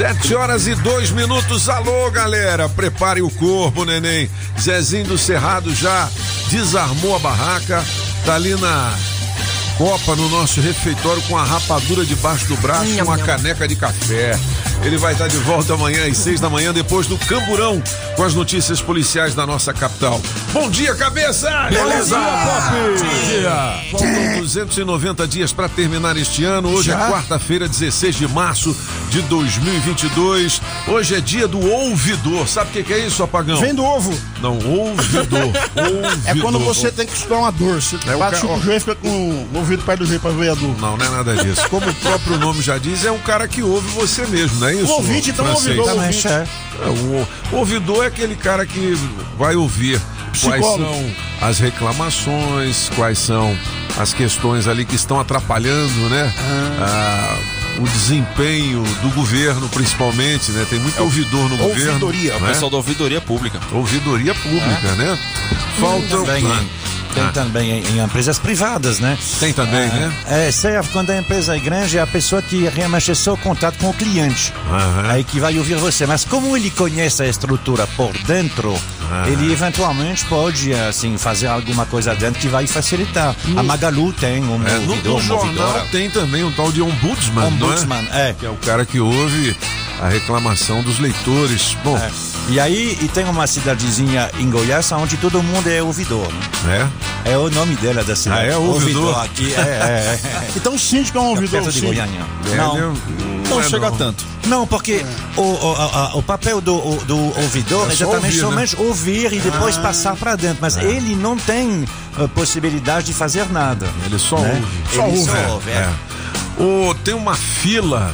Sete horas e dois minutos. Alô, galera. Prepare o corpo, neném. Zezinho do Cerrado já desarmou a barraca. Tá ali na copa no nosso refeitório com a rapadura debaixo do braço, uma caneca de café. Ele vai estar de volta amanhã às seis da manhã, depois do Camburão, com as notícias policiais da nossa capital. Bom dia, cabeça! Beleza, Pop! Bom dia! Faltam 290 dias para terminar este ano. Hoje Já? é quarta-feira, 16 de março de 2022. Hoje é dia do ouvidor. Sabe o que, que é isso, apagão? Vem do ovo. Não, ouvidor. ouvidor. É quando você tem que estudar uma dor. Você É o bate ca- o joelho e fica com o ouvido perto do joelho pra ver a dor. Não, não é nada disso. Como o próprio nome já diz, é um cara que ouve você mesmo, não é isso? O ouvinte, então, o francês? ouvidor, o Também, ouvinte. é. É, o, o ouvidor é aquele cara que vai ouvir quais Psicólogo. são as reclamações, quais são as questões ali que estão atrapalhando, né? Ah, o desempenho do governo, principalmente, né? Tem muito ouvidor no governo. ouvidoria, né? Pessoal da ouvidoria pública. Ouvidoria pública, né? Faltam. Também, Ah, tem ah, também em, em empresas privadas, né? Tem também, né? É, serve quando a empresa é grande, é a pessoa que realmente é só contato com o cliente. Aham. Aí que vai ouvir você. Mas como ele conhece a estrutura por dentro, ele eventualmente pode, assim, fazer alguma coisa dentro que vai facilitar. A Magalu tem um É, no, ouvidor, no um jornal tem também um tal de ombudsman, Ombudsman, é? é. Que é o cara que ouve a reclamação dos leitores. Bom, É. E aí, e tem uma cidadezinha em Goiás onde todo mundo é ouvidor. né? é. É o nome dela da cidade. Ah, é? Ouvidor? aqui, é, é, é. Então o síndico é um ouvidor. Perto o de. Goiânia. É, Não, né? Não é chega não. tanto. não, porque o, o, a- o papel do, o- do ouvidor É é só exatamente ouvir, né? somente ouvir e depois passar para dentro. Mas ele não tem uh, possibilidade de fazer nada. Ele só né? ouve. Ele Só ouve. só ouve, é. É. Ô, tem uma fila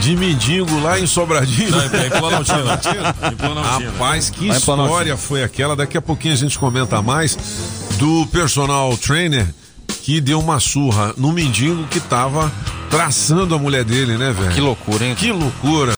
de mendigo lá em Sobradinho. Não, em Planaltina. Em Planaltina. Rapaz, que Lá história foi aquela? Daqui a pouquinho a gente comenta mais do personal trainer que deu uma surra no mendigo que tava traçando a mulher dele, né, velho? Que loucura, hein? Que loucura.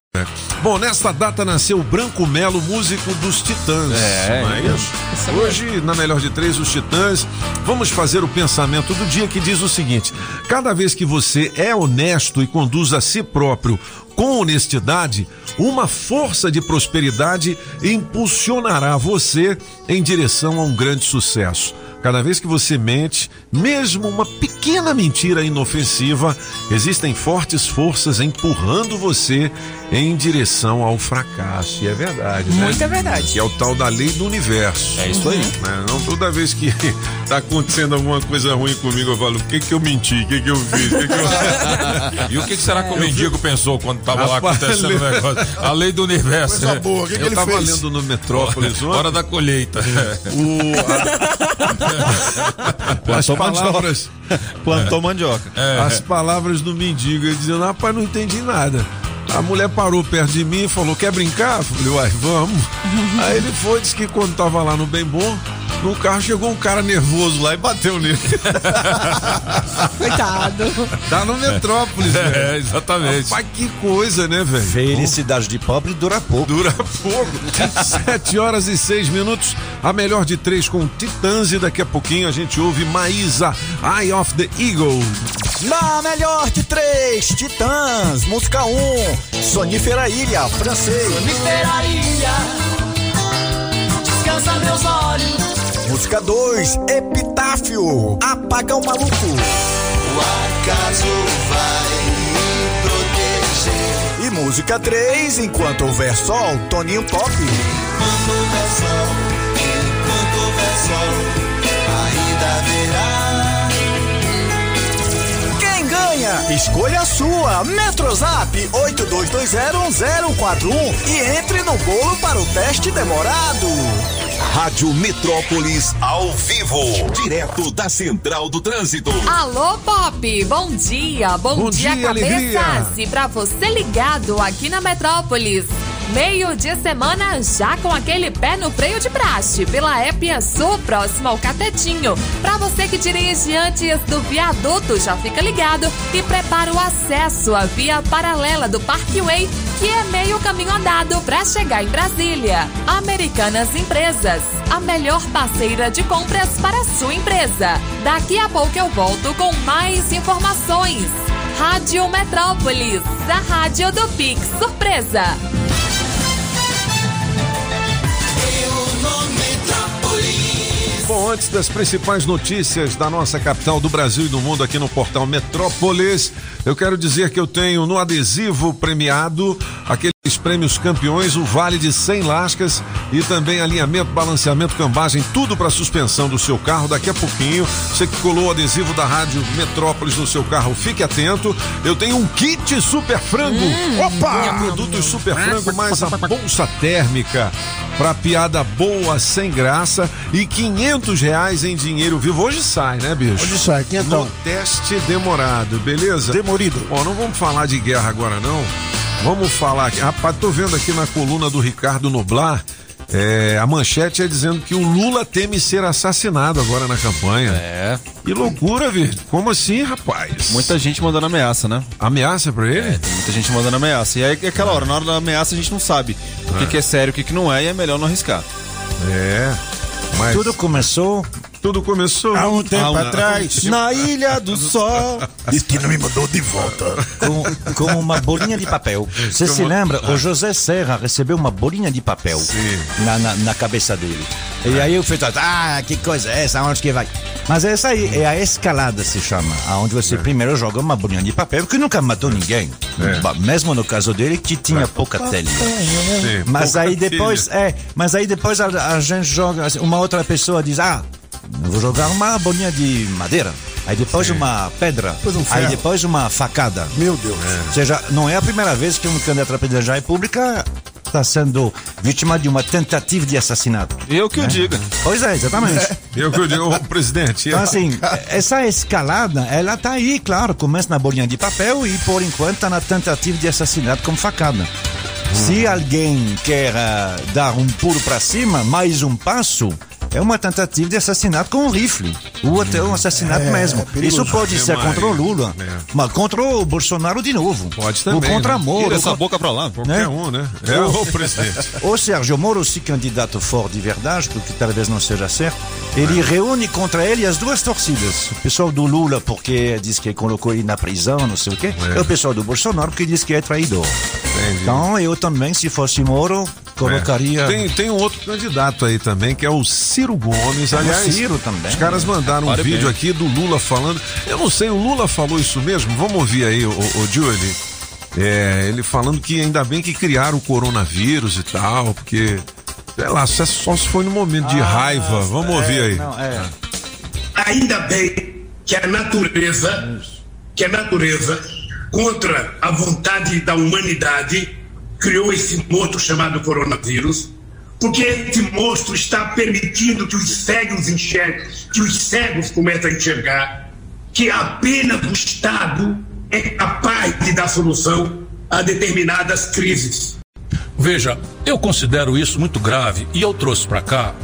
Bom, nesta data nasceu o Branco Melo, músico dos Titãs. É, não é isso? Hoje, na melhor de três, os Titãs, vamos fazer o pensamento do dia que diz o seguinte: cada vez que você é honesto e conduz a si próprio com honestidade, uma força de prosperidade impulsionará você em direção a um grande sucesso. Cada vez que você mente, mesmo uma pequena mentira inofensiva, existem fortes forças empurrando você em direção ao fracasso. E é verdade, né? Muito é verdade. Que é o tal da lei do universo. É isso aí. Né? Não toda vez que tá acontecendo alguma coisa ruim comigo, eu falo, o que que eu menti? O que que eu fiz? O que que eu... E o que, que será que o mendigo pensou quando tava lá acontecendo o negócio? A lei do universo. Coisa né? boa, o que, que eu ele tava fez? lendo no Metrópolis ontem. Hora da colheita. O, as palavras, Plantou mandioca. É. as palavras do mendigo, ele dizendo, rapaz, não entendi nada. A mulher parou perto de mim e falou, quer brincar? Eu falei, uai, vamos. Aí ele foi, disse que quando tava lá no Bem Bom, no carro chegou um cara nervoso lá e bateu nele. Coitado. Tá no Metrópolis, velho. É, exatamente. Rapaz, que coisa, né, velho? Felicidade de pobre dura pouco. Dura pouco. Sete horas e seis minutos. A melhor de três com Titãs e daqui a pouquinho a gente ouve Maísa, Eye of the Eagle. Na melhor de três, Titãs, música 1, um, Sonífera Ilha, francês. Literaria. Descansa meus olhos. Música 2, Epitáfio, Apaga o Maluco. O acaso vai me proteger. E música 3, Enquanto Houver Sol, Toninho Pop. Enquanto houver sol, enquanto houver sol, ainda haverá. Quem ganha? Escolha a sua. Metrozap 82201041 e entre no bolo para o teste demorado. Rádio Metrópolis ao vivo, direto da Central do Trânsito. Alô, Pop! Bom dia! Bom, Bom dia, cabeças! alegria. E pra você ligado aqui na Metrópolis, meio de semana já com aquele pé no freio de praxe, pela Épia Sul, próximo ao Catetinho. Pra você que dirige antes do viaduto, já fica ligado e prepara o acesso à via paralela do Parkway, que é meio caminho andado pra chegar em Brasília. Americanas Empresas, a melhor parceira de compras para sua empresa. Daqui a pouco eu volto com mais informações. Rádio Metrópolis, a rádio do Pix Surpresa. Bom, antes das principais notícias da nossa capital do Brasil e do mundo aqui no portal Metrópolis, eu quero dizer que eu tenho no adesivo premiado prêmios campeões, o vale de 100 lascas e também alinhamento, balanceamento, cambagem, tudo para suspensão do seu carro. Daqui a pouquinho, você que colou o adesivo da Rádio Metrópolis no seu carro, fique atento. Eu tenho um kit super frango. Opa! Produtos super frango mais a bolsa térmica para piada boa sem graça e 500 reais em dinheiro vivo. Hoje sai, né, bicho? Hoje sai, quinhentão. No teste demorado, beleza? Demorido. Ó, não vamos falar de guerra agora, não. Vamos falar aqui. Rapaz, tô vendo aqui na coluna do Ricardo Noblar. é, a manchete é dizendo que o Lula teme ser assassinado agora na campanha. É. Que loucura, velho. Como assim, rapaz? Muita gente mandando ameaça, né? Ameaça pra ele? É, tem muita gente mandando ameaça. E aí, é aquela hora, na hora da ameaça, a gente não sabe o que, que é sério, o que, que não é, e é melhor não arriscar. É. Mas Tudo começou tudo começou. Há um tempo Ah, um- atrás, na Ilha do Sol destino me mandou de volta. com, com uma bolinha de papel. Você se lembra? O José Serra recebeu uma bolinha de papel na, na, na cabeça dele. E aí eu falei, ah, que coisa é essa? Onde que vai? Mas essa aí é a escalada, se chama. Onde você primeiro joga uma bolinha de papel que nunca matou ninguém. É. Mesmo no caso dele, que tinha pouca telha. Sim, Mas pouca aí depois, telha. é, mas aí depois a, a gente joga, uma outra pessoa diz, ah, vou jogar uma bolinha de madeira. Aí depois uma pedra. um aí depois uma facada. Meu Deus. Ou seja, não é a primeira vez que um candidato à presidência da República está sendo vítima de uma tentativa de assassinato. Eu que o diga. Pois é, exatamente. Eu que eu digo, ô, presidente. Então, assim, essa escalada, ela tá aí, claro, começa na bolinha de papel e, por enquanto, tá na tentativa de assassinato com facada. Se alguém quer ah, dar um pulo para cima, mais um passo, é uma tentativa de assassinato com um rifle. Ou até um assassinato É, mesmo. é. Isso pode ser contra o. Lula, É. mas contra o Bolsonaro de novo. Pode também, Ou contra né? Moro. Tira essa con- boca pra lá. Qualquer né? um, né? É o presidente. o Sérgio Moro, se candidato for de verdade, porque talvez não seja certo, ele reúne contra ele as duas torcidas. O pessoal do Lula, porque diz que colocou ele na prisão, não sei o quê, É. e o pessoal do Bolsonaro, que diz que é traidor. Entendi. Então, eu também, se fosse Moro, colocaria. É. Tem, tem um outro candidato aí também, que é o Ciro Gomes. Aliás, Ciro também. os caras mandaram um Parabéns. vídeo aqui do Lula falando. Eu não sei, o Lula falou isso mesmo? Vamos ouvir aí, o, o Julie. É, ele falando que ainda bem que criaram o coronavírus e tal, porque, sei lá, só se foi no momento de raiva. Vamos ouvir aí. Não, é. Ainda bem que a natureza, que a natureza, contra a vontade da humanidade, criou esse monstro chamado coronavírus, porque esse monstro está permitindo que os cegos enxerguem, que os cegos comecem a enxergar, que apenas o Estado é capaz de dar solução a determinadas crises. Veja, eu considero isso muito grave e eu trouxe pra cá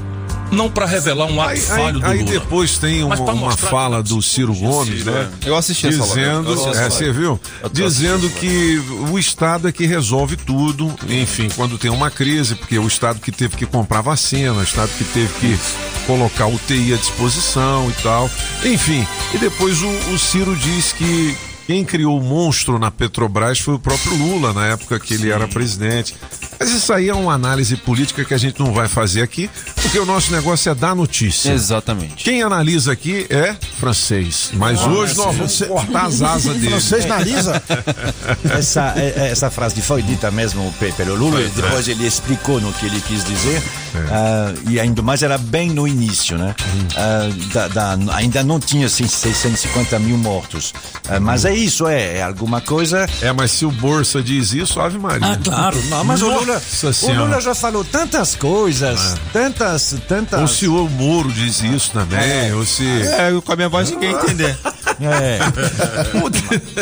não pra revelar um ato Aí, falho do aí Lula. depois tem uma, uma fala do Ciro Gomes, né? Eu assisti essa live. Dizendo, Eu assisti é, essa você live. viu? Dizendo essa que o Estado é que resolve tudo, enfim, quando tem uma crise, porque o Estado que teve que comprar vacina, o Estado que teve que colocar UTI à disposição e tal. Enfim, e depois o, o Ciro diz que quem criou o monstro na Petrobras foi o próprio Lula, na época que ele era presidente. Mas isso aí é uma análise política que a gente não vai fazer aqui, porque o nosso negócio é dar notícia. Exatamente. Quem analisa aqui é francês, mas hoje nós vamos cortar as asas dele. Francês analisa? essa, é- é- essa frase foi dita mesmo pe- pelo Lula, e depois ele explicou no que ele quis dizer, ah, e ainda mais era bem no início, né? Ah, da- da- ainda não tinha assim, 650 mil mortos. Ah, mas é isso, é, é alguma coisa. É, mas se o Bolsa diz isso, Ave Maria. Ah, claro, não, mas o Lula, o. Lula já falou tantas coisas, tantas, tantas. Ou se o Moro diz isso também, ou se. É, com a minha voz ninguém entender. É.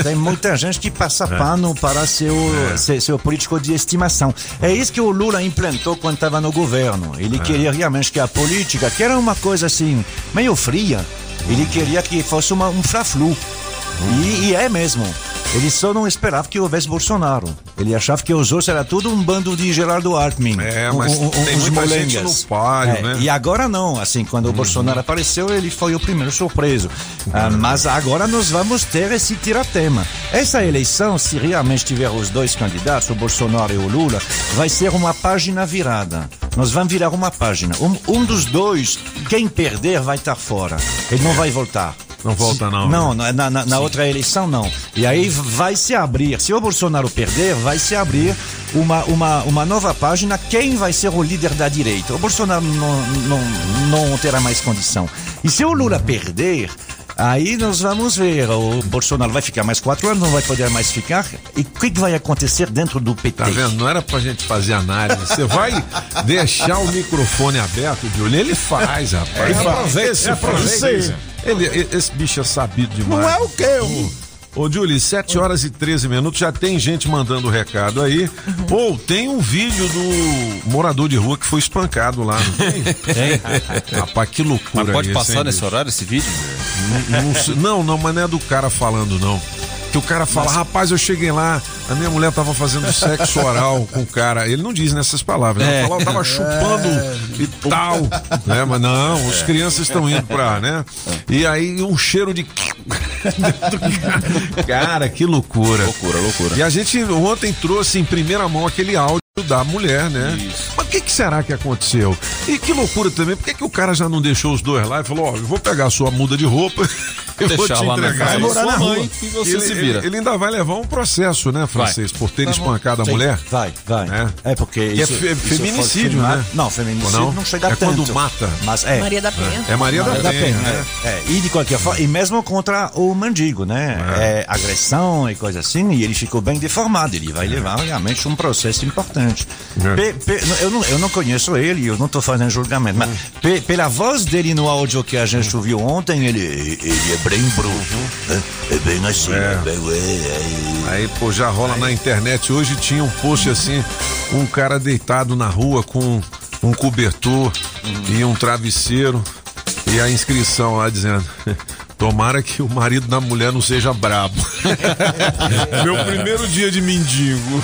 Tem muita gente que passa pano para seu, seu, seu político de estimação. É isso que o Lula implantou quando estava no governo. Ele queria realmente que a política, que era uma coisa assim, meio fria, ele queria que fosse uma, um fla-flu. E, e é mesmo. Ele só não esperava que houvesse Bolsonaro. Ele achava que os outros era tudo um bando de Gerardo Alckmin. É, mas tem uns muita gente molengas. no páreo, É, né? E agora não, assim, quando o Bolsonaro apareceu, ele foi o primeiro surpreso. Ah, mas agora nós vamos ter esse tiratema. Essa eleição, se realmente tiver os dois candidatos, o Bolsonaro e o Lula, vai ser uma página virada. Nós vamos virar uma página. Um, um dos dois, quem perder, vai estar fora. Ele não vai voltar. Não volta, não. né? Não, na, na- na outra eleição não. E aí vai se abrir, se o Bolsonaro perder, vai se abrir uma, uma, uma nova página. Quem vai ser o líder da direita? O Bolsonaro não, não, não terá mais condição. E se o Lula perder, aí nós vamos ver. O Bolsonaro vai ficar mais quatro anos, não vai poder mais ficar. E o que que vai acontecer dentro do PT? Tá vendo? Não era pra gente fazer análise. Você vai deixar o microfone aberto, Júlio? Ele faz, rapaz. Ele faz. Aproveita, É. Ele, esse bicho é sabido demais. Não é o quê? Eu... Ô, Julie, 7 horas e 13 minutos, já tem gente mandando recado aí. Ou tem um vídeo do morador de rua que foi espancado lá, não tem? Rapaz, que loucura Mas pode isso, passar hein, nesse bicho? horário esse vídeo? Não, não, não, mas não é do cara falando, não. Que o cara fala, rapaz, eu cheguei lá, a minha mulher tava fazendo sexo oral com o cara. Ele não diz nessas palavras, É. ele fala, eu tava chupando e tal. Né? Mas não, os crianças estão indo pra, né? E aí um cheiro de. cara, que loucura. Loucura, loucura. E a gente ontem trouxe em primeira mão aquele áudio da mulher, né? Mas o que, que será que aconteceu? E que loucura também, por que, que o cara já não deixou os dois lá e falou, ó, eu vou pegar a sua muda de roupa, eu vou te Deixar lá na entregar isso." sua mãe e você ele, se vira. Ele, ele ainda vai levar um processo, né, francês, por ter espancado a mulher? Vai, vai. É. É, porque Que é isso, isso feminicídio, né? Não, feminicídio não, não? chega É tanto. quando mata. Mas é. Maria da Penha. É Maria, Maria da da Penha, Penha, né? é. É, E de qualquer forma, e mesmo contra o mendigo, né? É. agressão e coisa assim, e ele ficou bem deformado. Ele vai levar realmente um processo importante. É. Pe- pe- eu, não, eu não conheço ele, eu não estou fazendo julgamento, mas pe- pela voz dele no áudio que a gente ouviu ontem, ele, ele é bem bruto. É, é bem assim, É. é. bem, é, é. Aí, pô, já rola na internet. Hoje tinha um post assim, um cara deitado na rua com um cobertor e um travesseiro. E a inscrição lá dizendo. Tomara que o marido da mulher não seja brabo. Meu primeiro dia de mendigo.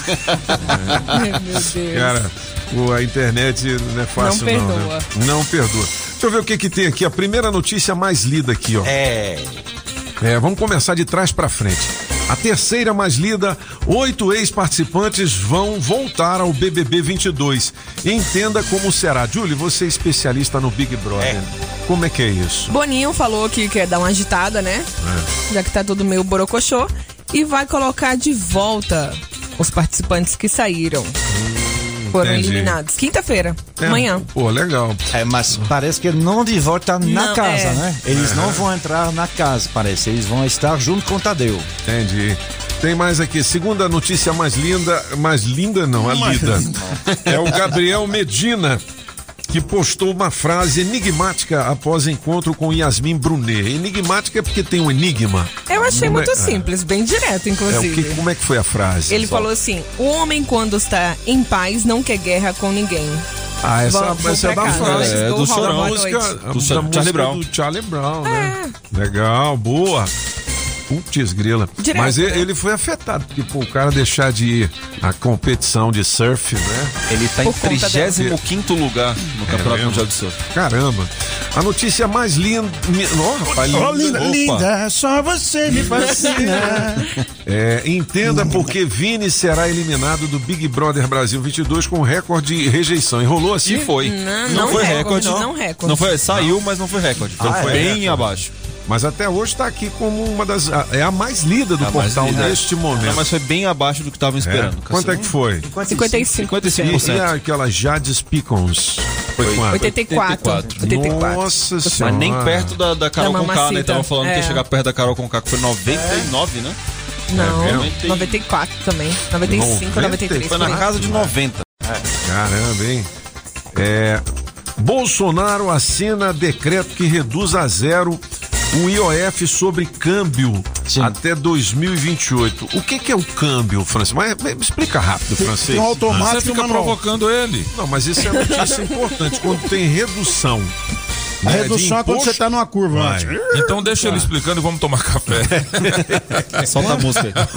Meu Deus. Cara, o- a internet não é fácil Não não, perdoa. né? Não perdoa. Deixa eu ver o que que tem aqui. A primeira notícia mais lida aqui, ó. É. É, vamos começar de trás pra frente. A terceira mais lida, oito ex-participantes vão voltar ao BBB 22. Entenda como será. Julie, você é especialista no Big Brother. Como é que é isso? Boninho falou que quer dar uma agitada, né? É. Já que tá tudo meio borocochô. E vai colocar de volta os participantes que saíram. Foram entendi. eliminados. Quinta-feira, É, amanhã. Pô, legal. É, mas parece que não de volta na Não, casa, é. né? Eles não vão entrar na casa, parece. Eles vão estar junto com o Tadeu. Entendi. Tem mais aqui. Segunda notícia mais linda. Mais linda não, a lida. É o Gabriel Medina. Que postou uma frase enigmática após encontro com Yasmin Brunet. Enigmática é porque tem um enigma. Eu achei Como é- muito é. simples, bem direto, É, o inclusive. que, como é que foi a frase? Ele falou assim: o homem, quando está em paz, não quer guerra com ninguém. Ah, essa, Vamos- vamos essa é da casa. frase. É, do Chorão. Boa música, Do da Charlie música Brown. do Charlie Brown, né? Legal, boa. Putz, grila. Direto, Mas ele, né? ele foi afetado, porque pô, o cara deixar de ir à competição de surf, né? Ele tá em Por conta 35 lugar no Campeonato mesmo? Mundial de Surf. Caramba. A notícia mais linda. Ó, rapaz, Oh, linda, linda, só você me fascina. É, entenda porque Vini será eliminado do Big Brother Brasil 22 com recorde de rejeição. E rolou assim? E foi. Não, Não não foi recorde, recorde. não recorde. Não foi, saiu, mas não foi recorde. Então Ah, foi é bem recorde. abaixo. Mas até hoje está aqui como uma das. a- É a mais lida do A mais portal lida. neste momento. Não, mas foi bem abaixo do que estavam esperando. É. Quanto é que foi? 55. 55%. E aquela Jades Picons? Foi quanto? 84. 84. 84. Nossa senhora. Mas nem perto da, da Carol Da Conká, né? Tava falando que ia É. chegar perto da Carol Conká, que foi 99, né? Não, É, 94 também. 95, 93. Foi na casa de 90. Caramba, hein? É, Bolsonaro assina decreto que reduz a zero o IOF sobre câmbio até 2028. O que, que é o câmbio, francês? Mas, mas explica rápido, francês. tem um automático Você fica provocando ele. Não, mas isso é notícia importante. Quando tem redução. A né, redução é quando você tá numa curva Vai. antes. Então deixa ele explicando e vamos tomar café. Solta a música.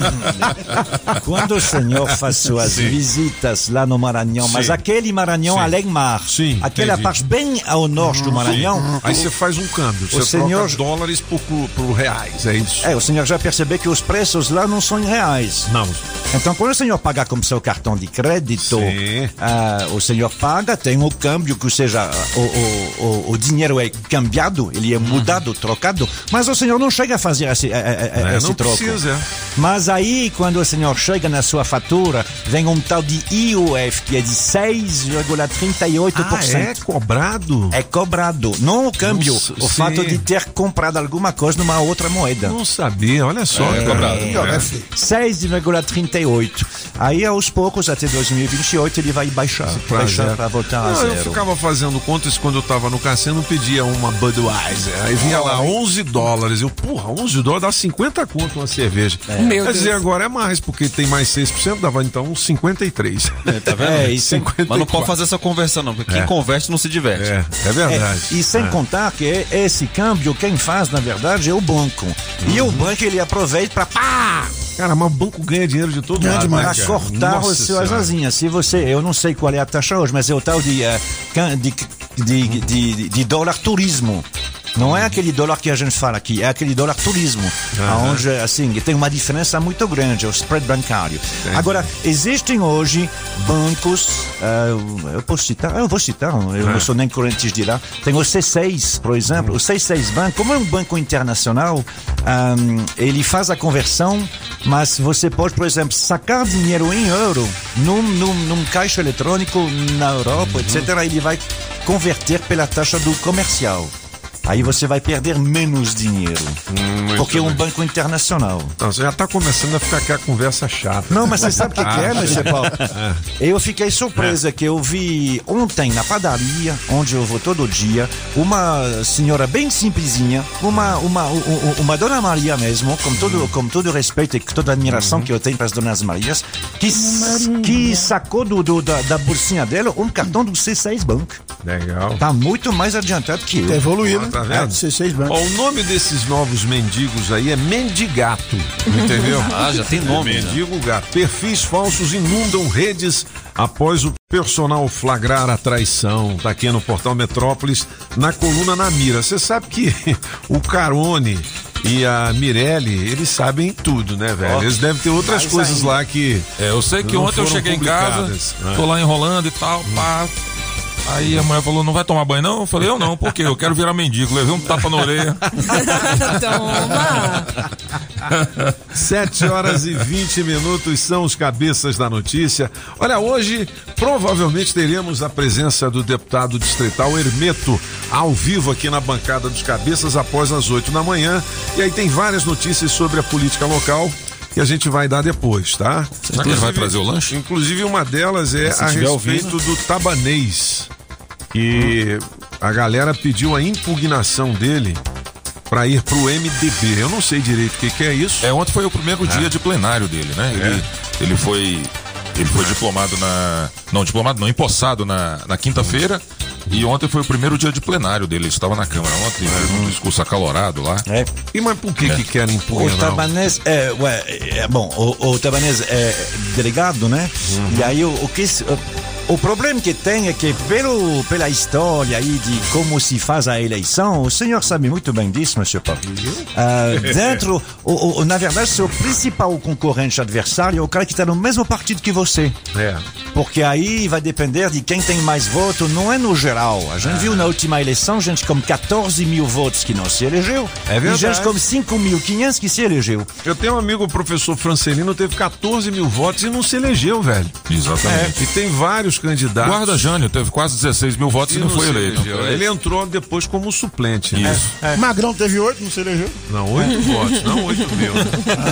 Quando o senhor faz suas Sim. visitas lá no Maranhão, mas Sim. aquele Maranhão Sim. além mar, Sim, aquela entendi. parte bem ao norte do Maranhão, Aí você faz um câmbio. O Você senhor- troca dólares por, por, reais, é isso? é, o senhor já percebeu que os preços lá não são em reais. Não. Então, quando o senhor paga com seu cartão de crédito, ah, o senhor paga, tem o câmbio, que seja, o, o, o, o dinheiro é cambiado, ele é mudado, trocado, mas o senhor não chega a fazer esse, eh, eh, eh, É, esse não troco. precisa. Mas aí, quando o senhor chega na sua fatura, vem um tal de IOF, que é de 6,38%. Ah, é cobrado? É cobrado, não o câmbio, Nossa, o sim. fato de ter comprado alguma coisa numa outra moeda. Não sabia, olha só. É, cara. cobrado. É. 6,38. Aí, aos poucos, até 2028, ele vai baixar. Pra baixar para voltar a Não, zero. eu ficava fazendo contas quando eu tava no cassino, pedia uma Budweiser. Aí vinha lá 11 dólares. Eu, porra, 11 dólares dá 50 conto uma cerveja. Meu Quer Deus. dizer, agora é mais, porque tem mais 6%, dava então uns 53. Tá vendo? É, e sem, 54. Mas não pode fazer essa conversão, não, porque quem converte não se diverte. É, é verdade. É, e sem contar que esse câmbio, quem faz, na verdade, é o banco. E Uhum. o banco, ele aproveita para pá! Cara, mas o banco ganha dinheiro de todo Ganha lado. demais. né, Para cara? cortar Nossa as suas Senhora. asinhas. Se você, eu não sei qual é a taxa hoje, mas é o tal de, eh, de, de, de, de dólar turismo. Não é aquele dólar que a gente fala aqui, é aquele dólar turismo, onde assim tem uma diferença muito grande, é o spread bancário. Agora existem hoje bancos, eh, eu posso citar, eu vou citar, eu não sou nem correntista de lá. Tem o C6, por exemplo, o C6 Bank, como é um banco internacional, ahm, ele faz a conversão, mas você pode, por exemplo, sacar dinheiro em euro num, num, num caixa eletrônico na Europa, etc. Ele vai converter pela taxa do comercial. Aí você vai perder menos dinheiro. porque é um banco internacional. Então, você já tá começando a ficar aqui a conversa chata. Não, mas você sabe o que, que é, Ah, Monsieur Paulo? Eu fiquei surpresa que eu vi ontem na padaria, onde eu vou todo dia, uma senhora bem simplesinha, uma, uma, u- u- uma Dona Maria mesmo, com todo, com todo respeito e toda a admiração que eu tenho para as Donas Marias, que, s- que sacou do, do- da, da bolsinha dela um cartão do C6 Bank. Legal. Tá muito mais adiantado que eu. Tá evoluído, Tá vendo? É, 16 bancos. Ó, o nome desses novos mendigos aí é mendigato, entendeu? Ah, já tem nome, né? Mendigo gato. Perfis falsos inundam redes após o personal flagrar a traição. Tá aqui no Portal Metrópolis, na coluna na mira. Você sabe que o Carone e a Mirelle, eles sabem tudo, né, velho? Eles devem ter outras coisas lá que... É, eu sei que ontem eu cheguei em casa. É. tô lá enrolando e tal, pá. Aí a mulher falou, não vai tomar banho não? Eu falei, eu não, por quê? Eu quero virar mendigo. Levei um tapa na orelha. Toma! 7 horas e 20 minutos são os cabeças da notícia. Olha, hoje provavelmente teremos a presença do deputado distrital Hermeto ao vivo aqui na bancada dos cabeças após as 8 da manhã. E aí tem várias notícias sobre a política local que a gente vai dar depois, tá? Será que ele vai trazer o lanche? Inclusive uma delas é a respeito do tabanês. Que a galera pediu a impugnação dele para ir pro MDB. Eu não sei direito o que, que é isso. É, ontem foi o primeiro dia de plenário dele, né? Ele, ele foi. Ele foi diplomado na. Não, diplomado não, empossado na, na quinta-feira. E ontem foi o primeiro dia de plenário dele. Ele estava na Câmara ontem, fez um discurso acalorado lá. É. E mas por que, que querem O impugnar? Tabanês é, ué, é, bom, o, o Tabanês é delegado, né? E aí o, o que se- o, o problema que tem é que pelo pela história aí de como se faz a eleição, o senhor sabe muito bem disso, Monsieur Pop. Ah, dentro, o, o- na verdade, seu principal concorrente adversário é o cara que está no mesmo partido que você. É. Porque aí vai depender de quem tem mais voto, não é no geral. A gente viu na última eleição gente com 14 mil votos que não se elegeu. É E verdade. gente com 5.500 que se elegeu. Eu tenho um amigo, o professor Francelino, teve 14 mil votos e não se elegeu, velho. Exatamente. E tem vários candidatos. Guarda Jânio, teve quase 16 mil votos e, não, foi se eleito. elegeu. Ele entrou depois como suplente. né? Isso. Magrão teve oito, não se elegeu? Não, oito votos, não oito mil.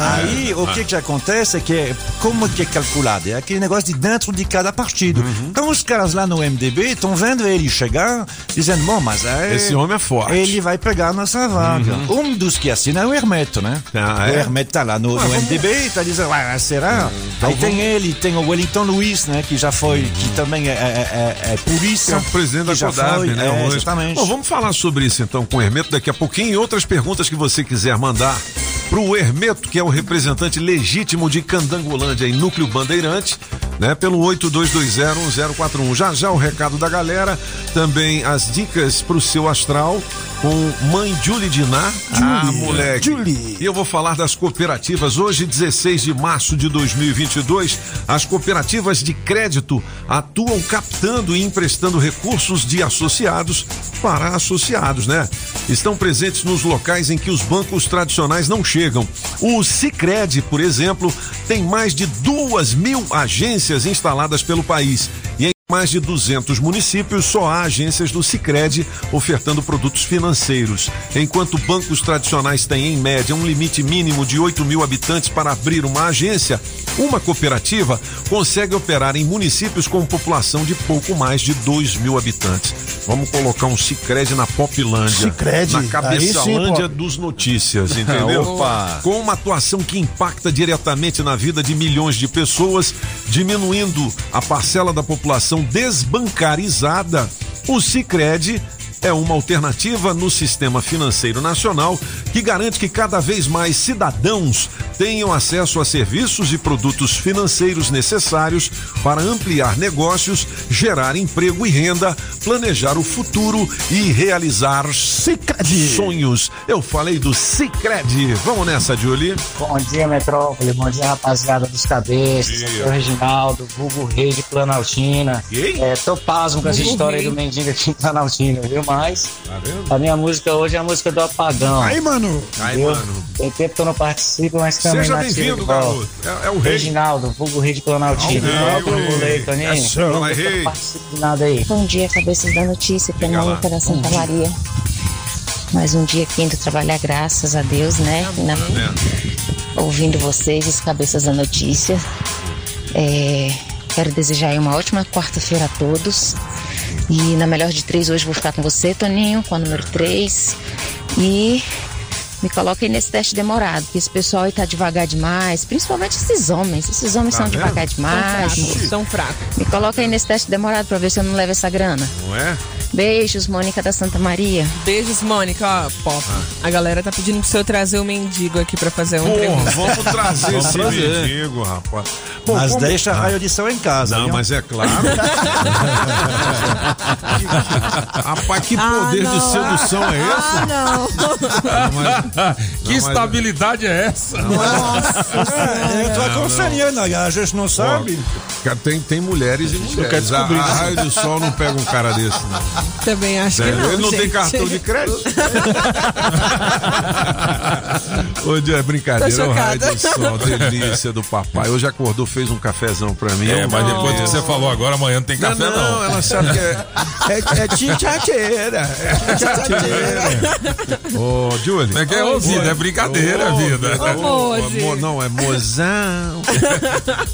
Aí, o que que acontece é que, como que é calculado? É aquele negócio de dentro de cada partido. Uhum. Então, os caras lá no MDB estão vendo ele chegar, dizendo, bom, mas é... Esse homem é forte. Ele vai pegar a nossa vaga. Um dos que assina é o Hermeto, né? Ah, o é? Hermeto tá lá no, no MDB e tá dizendo, ah, será? Aí tem ele, tem o Wellington Luiz, né? Que já foi, que também é, é, é, é é o presidente da CODAB, né? é, exatamente. Bom, vamos falar sobre isso então com o Hermeto daqui a pouquinho e outras perguntas que você quiser mandar pro Hermeto, que é o representante legítimo de Candangolândia em Núcleo Bandeirante, né? Pelo 82201041. Já já o recado da galera, também as dicas pro seu astral com mãe Julie Diná. Ah, moleque. Julie. E eu vou falar das cooperativas. Hoje, 16 de março de 2022, as cooperativas de crédito atuam captando e emprestando recursos de associados para associados, né? Estão presentes nos locais em que os bancos tradicionais não chegam. O Sicredi, por exemplo, tem mais de duas mil agências instaladas pelo país. E em mais de 200 municípios, só há agências do Sicredi ofertando produtos financeiros. Enquanto bancos tradicionais têm, em média, um limite mínimo de 8 mil habitantes para abrir uma agência, uma cooperativa consegue operar em municípios com população de pouco mais de 2 mil habitantes. Vamos colocar um Sicredi na Poplândia. Sicredi, Na cabeçalândia sim, dos notícias, entendeu? Opa. Com uma atuação que impacta diretamente na vida de milhões de pessoas, diminuindo a parcela da população desbancarizada, o Sicredi é uma alternativa no sistema financeiro nacional que garante que cada vez mais cidadãos tenham acesso a serviços e produtos financeiros necessários para ampliar negócios, gerar emprego e renda, planejar o futuro e realizar sonhos. Eu falei do Sicredi. Vamos nessa, Julie. Bom dia, Metrópole. Bom dia, rapaziada dos cabeças. Aqui é o Reginaldo, vulgo rei de Planaltina. Quem? É, tô pasmo com essa história aí do mendigo aqui em Planaltina, viu? Tá vendo? a minha música hoje é a música do apagão. Aí, mano. Aí, mano. Tem tempo que eu não participo, mas também Seja bem-vindo, volta. garoto. É, é o rei. Reginaldo, vulgo rei de Planaltina. Ao Igual rei, pro rei. goleiro, Toninho. É só. Eu Vai, não participo de nada aí. Bom dia, cabeças da notícia, que é. Mônica da Santa Maria. Mais um dia aqui indo trabalhar, graças a Deus, né? Na- né? ouvindo vocês, os cabeças da notícia. É, quero desejar aí uma ótima quarta-feira a todos. E na melhor de três, hoje vou ficar com você, Toninho, com a número 3. E me coloca aí nesse teste demorado, porque esse pessoal aí tá devagar demais, principalmente esses homens. Esses homens Tá são vendo? devagar São demais. fracos, são fracos. Me coloca aí nesse teste demorado pra ver se eu não levo essa grana. Não é? Beijos, Mônica da Santa Maria. Beijos, Mônica. Ó, Pop. A galera tá pedindo pro senhor trazer o mendigo aqui pra fazer Porra, entrevista. vamos trazer Vamos esse trazer. mendigo, rapaz. Bom, Mas como- deixa a audição em casa. Não, viu? mas é claro. Rapaz, que Ah, poder de não. sedução é esse? Ah, não. que estabilidade é essa? É, eu tô aconselhando, a gente não sabe. Tem, tem mulheres e mulheres. A, a raio do sol não pega um cara desse, não. Também acho que Sério, não, Ele não tem gente. cartão de crédito. Hoje é brincadeira, o raio do sol, delícia do papai. Hoje acordou, fez um cafezão pra mim. É, mas depois do que você falou agora, amanhã não tem Não, café, não, não. ela sabe que é. É, é tchatcheira. É tchatcheira. Ô, Julie. Como é que é, ô, vida? É brincadeira, vida. Ô, Não, é mozão.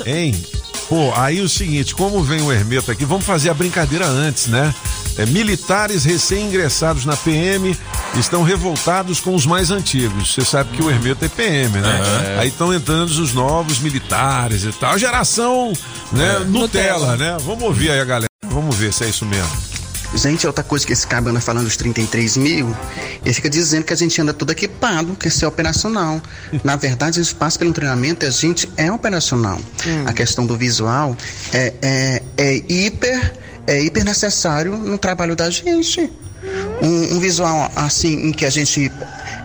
hein? Pô, aí o seguinte, como vem o Hermeto aqui, vamos fazer a brincadeira antes, né? É, militares recém-ingressados na PM estão revoltados com os mais antigos. Você sabe que o Hermeto é PM, né? Aí estão entrando os novos militares e tal. Geração, né? Nutella, né? Vamos ouvir aí a galera. Vamos ver se é isso mesmo. Gente, outra coisa que esse cabo anda falando dos 33 mil, ele fica dizendo que a gente anda tudo equipado, que isso é operacional. Na verdade, isso passa pelo treinamento e a gente é operacional. A questão do visual é, é, é hiper, é hiper necessário no trabalho da gente. Um, um visual assim em que a gente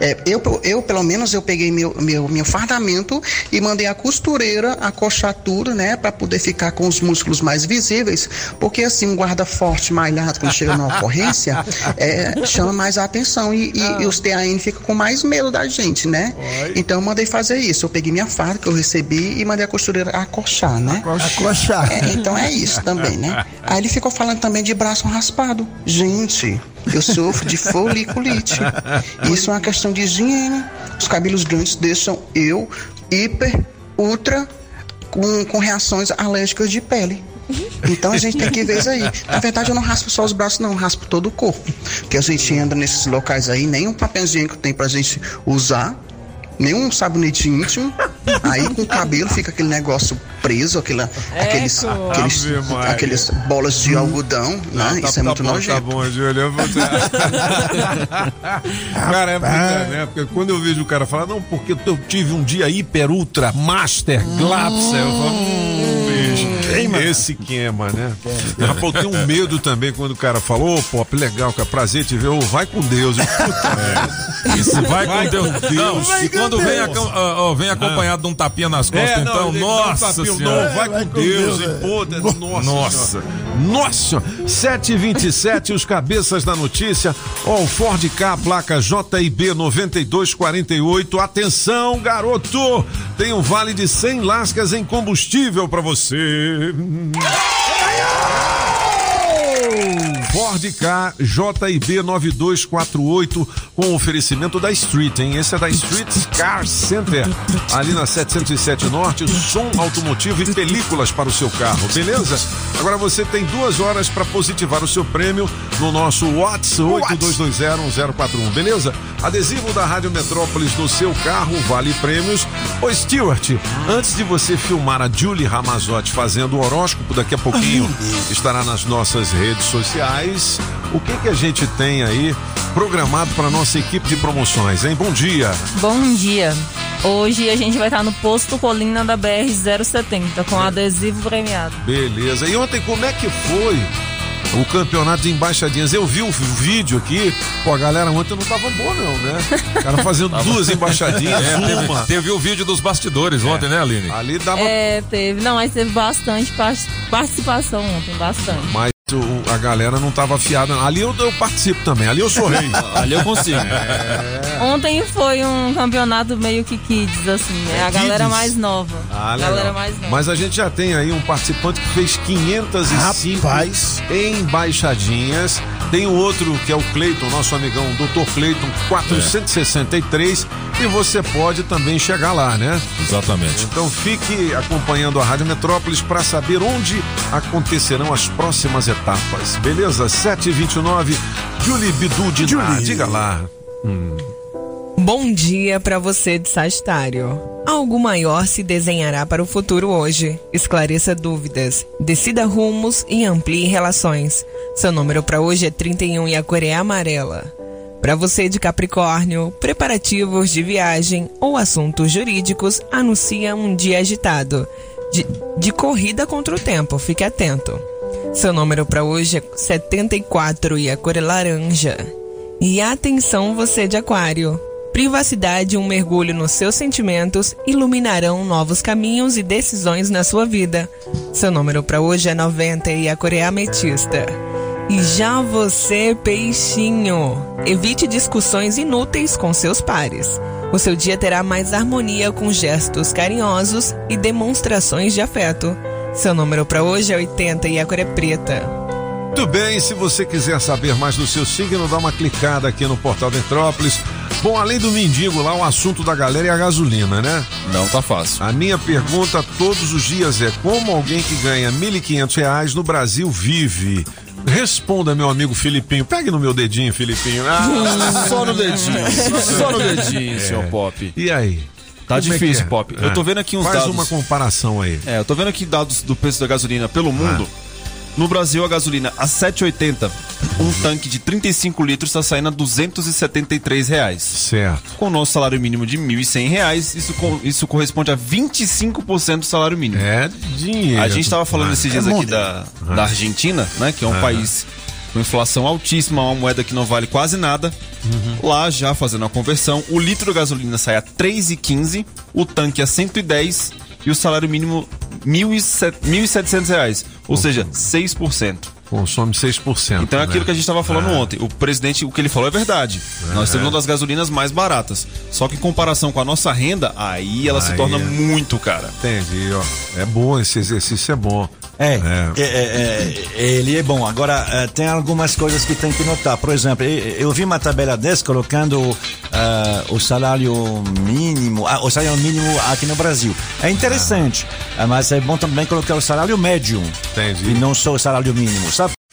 É, eu, eu, pelo menos, eu peguei meu, meu, meu fardamento e mandei a costureira acochar tudo, né? Pra poder ficar com os músculos mais visíveis. Porque assim, um guarda forte, malhado, quando chega numa ocorrência, é, chama mais a atenção. E, e- e os TAN ficam com mais medo da gente, né? Então eu mandei fazer isso. Eu peguei minha farda que eu recebi e mandei a costureira acochar, né? Acochar. É, então é isso também, né? Aí ele ficou falando também de braço raspado. Gente, eu sofro de foliculite. Isso é uma questão de higiene. Os cabelos grandes deixam eu hiper, ultra, com, com reações alérgicas de pele. Então a gente tem que ver isso aí. Na verdade, eu não raspo só os braços, não, eu raspo todo o corpo. Porque a gente anda nesses locais aí, nem um papel higiênico tem pra gente usar, nenhum sabonete íntimo. Aí com o cabelo fica aquele negócio preso, aquela, aqueles, aqueles, Maria. aqueles bolas de algodão, né? Não, tá- isso é tá muito bom, nojento. Tá bom, Júlio. eu vou cara, é muita, né? Porque quando eu vejo o cara falar, não, porque eu tive um dia hiper, ultra, master, glapsa. Eu falo, hum, bicho, esse queima, né? Rapaz, eu tenho um medo também quando o cara falou, ô, pop, legal, cara, prazer te ver, ô, vai com Deus. Eu, puta, É. Isso vai, com Deus. Não, Vai e quando Deus. vem, ó, vem acompanhado de um tapinha nas costas, É, então, não, um nossa tapinha, senhora. Não, vai, com Deus, hein, pô, nossa. Nossa. senhora. Nossa. 727, os cabeças da notícia. Ó, o Ford K, placa JIB 9248. Atenção, garoto! Tem um vale de 100 lascas em combustível pra você. Boom. Ford K JIB 9248 com oferecimento da Street, hein? Esse é da Street Car Center, ali na 707 Norte, som automotivo e películas para o seu carro, beleza? Agora você tem duas horas para positivar o seu prêmio no nosso WhatsApp 82201041, beleza? Adesivo da Rádio Metrópolis no seu carro, vale prêmios. Ô Stewart, antes de você filmar a Julie Ramazotti fazendo o horóscopo, daqui a pouquinho estará nas nossas redes sociais. O que que a gente tem aí programado para nossa equipe de promoções, hein? Bom dia. Bom dia. Hoje a gente vai estar no posto Colina da BR 070 com adesivo premiado. Beleza. E ontem como é que foi? O campeonato de embaixadinhas. Eu vi o vídeo aqui. Pô, a galera ontem não tava boa, não, né? O cara fazendo duas embaixadinhas, É, teve, uma. teve o vídeo dos bastidores ontem, né, Aline? Ali dava. É, teve. Não, mas teve bastante par- participação ontem, bastante. Mas a galera não tava afiada. Ali eu, eu participo também. Ali eu sou rei. Ali eu consigo. É. Ontem foi um campeonato meio que kids, assim, né? A galera kids? mais nova. Ah, galera mais nova. Mas a gente já tem aí um participante que fez 505 embaixadinhas. Tem o outro que é o Cleiton, nosso amigão Dr. Cleiton, 463. E você pode também chegar lá, né? Exatamente. Então fique acompanhando a Rádio Metrópolis para saber onde acontecerão as próximas etapas. Beleza? 729, Julie Bidu de Ná, diga lá. Bom dia para você de Sagitário. Algo maior se desenhará para o futuro hoje. Esclareça dúvidas, decida rumos e amplie relações. Seu número para hoje é 31 e a cor é amarela. Para você de Capricórnio, preparativos de viagem ou assuntos jurídicos anuncia um dia agitado. De, de corrida contra o tempo, fique atento. Seu número para hoje é 74 e a cor é laranja. E atenção você de aquário. Privacidade e um mergulho nos seus sentimentos iluminarão novos caminhos e decisões na sua vida. Seu número para hoje é 90 e a cor é ametista. E já você, peixinho, evite discussões inúteis com seus pares. O seu dia terá mais harmonia com gestos carinhosos e demonstrações de afeto. Seu número para hoje é 80 e a cor é preta. Muito bem, se você quiser saber mais do seu signo, dá uma clicada aqui no Portal Metrópolis. Bom, além do mendigo lá, o assunto da galera é a gasolina, né? Não tá fácil. A minha pergunta todos os dias é como alguém que ganha 1.500 reais no Brasil vive? Responda, meu amigo Filipinho. Pegue no meu dedinho, Filipinho. Ah, Só no dedinho. Só no dedinho, É. senhor Pop. E aí? Tá Como é difícil, é? Pop. Eu tô vendo aqui uns Faz dados. uma comparação aí. É, eu tô vendo aqui dados do preço da gasolina pelo mundo. No Brasil, a gasolina a 7,80, um tanque de 35 litros está saindo a 273 reais. Certo. Com o nosso salário mínimo de 1.100 reais, isso, co- isso corresponde a 25% do salário mínimo. É dinheiro. A gente tava falando esses dias É aqui muito. da, Uhum. da Argentina, né? Que é um Uhum. país com inflação altíssima, uma moeda que não vale quase nada. Lá já fazendo a conversão, o litro de gasolina sai a 3,15, o tanque a 110 e o salário mínimo 1.700 reais, ou seja, 6%. Consome 6%. Então é aquilo né? que a gente estava falando É. ontem. O presidente, o que ele falou é verdade. Nós temos uma das gasolinas mais baratas. Só que em comparação com a nossa renda, aí ela se Aí torna é. muito cara. Entendi, ó. É bom, esse exercício é bom. É, é, é, é, ele é bom. Agora, é, tem algumas coisas que tem que notar. Por exemplo, eu, vi uma tabela dessa colocando ah, o salário mínimo, ah, o salário mínimo aqui no Brasil. É interessante, mas é bom também colocar o salário médio. Entendi. E não só o salário mínimo.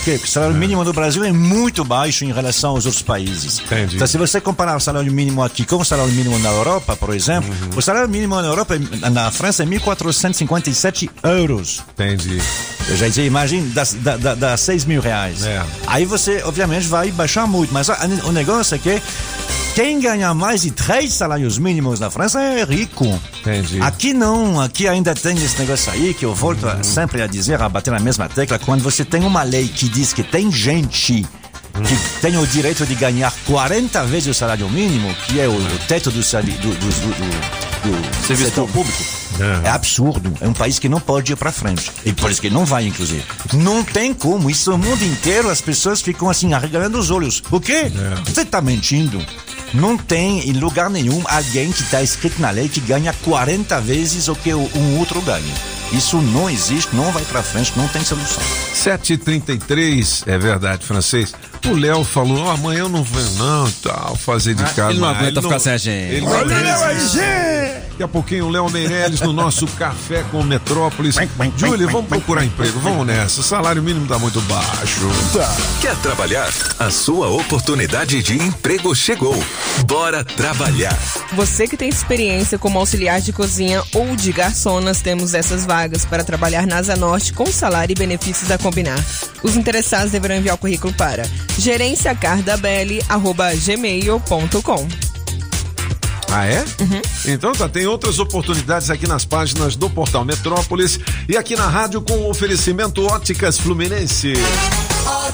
Quê? Porque o salário mínimo no Brasil é muito baixo em relação aos outros países. Entendi. Então, se você comparar o salário mínimo aqui com o salário mínimo na Europa, por exemplo, Uhum. o salário mínimo na Europa, é- na França, é 1.457 euros. Entendi. Eu já disse, imagine, dá, dá, dá, dá 6 mil reais. É. Aí você, obviamente, vai baixar muito. Mas o negócio é que quem ganha mais de três salários mínimos na França é rico. Entendi. Aqui não, aqui ainda tem esse negócio aí que eu volto Uhum. sempre a dizer, a bater na mesma tecla. Quando você tem uma lei que diz que tem gente que tem o direito de ganhar 40 vezes o salário mínimo, que é o, teto do, do, do, do, do, setor público. É absurdo. É um país que não pode ir para frente. E por isso que não vai, inclusive. Não tem como. Isso no mundo inteiro as pessoas ficam assim, arregalando os olhos. O quê? Você está mentindo? Não tem em lugar nenhum alguém que está escrito na lei que ganha 40 vezes o que o- um outro ganha. Isso não existe, não vai para frente, não tem solução. 7h33, é verdade, francês. O Léo falou: "Ó, amanhã eu não venho, não, tal, fazer de Ah, casa. ele não aguenta ficar sem a gente. Ele não Olha, aguenta. Léo RG! Daqui a pouquinho o Léo Meirelles no nosso Café com Metrópolis. Júlio, vamos procurar emprego, vamos nessa. O salário mínimo tá muito baixo. Quer trabalhar? A sua oportunidade de emprego chegou. Bora trabalhar. Você que tem experiência como auxiliar de cozinha ou de garçonas, temos essas vagas para trabalhar na Asa Norte com salário e benefícios a combinar. Os interessados deverão enviar o currículo para gerenciacardabelle.gmail.com Ah, é? Então tá, tem outras oportunidades aqui nas páginas do Portal Metrópolis e aqui na rádio com o oferecimento Óticas Fluminense.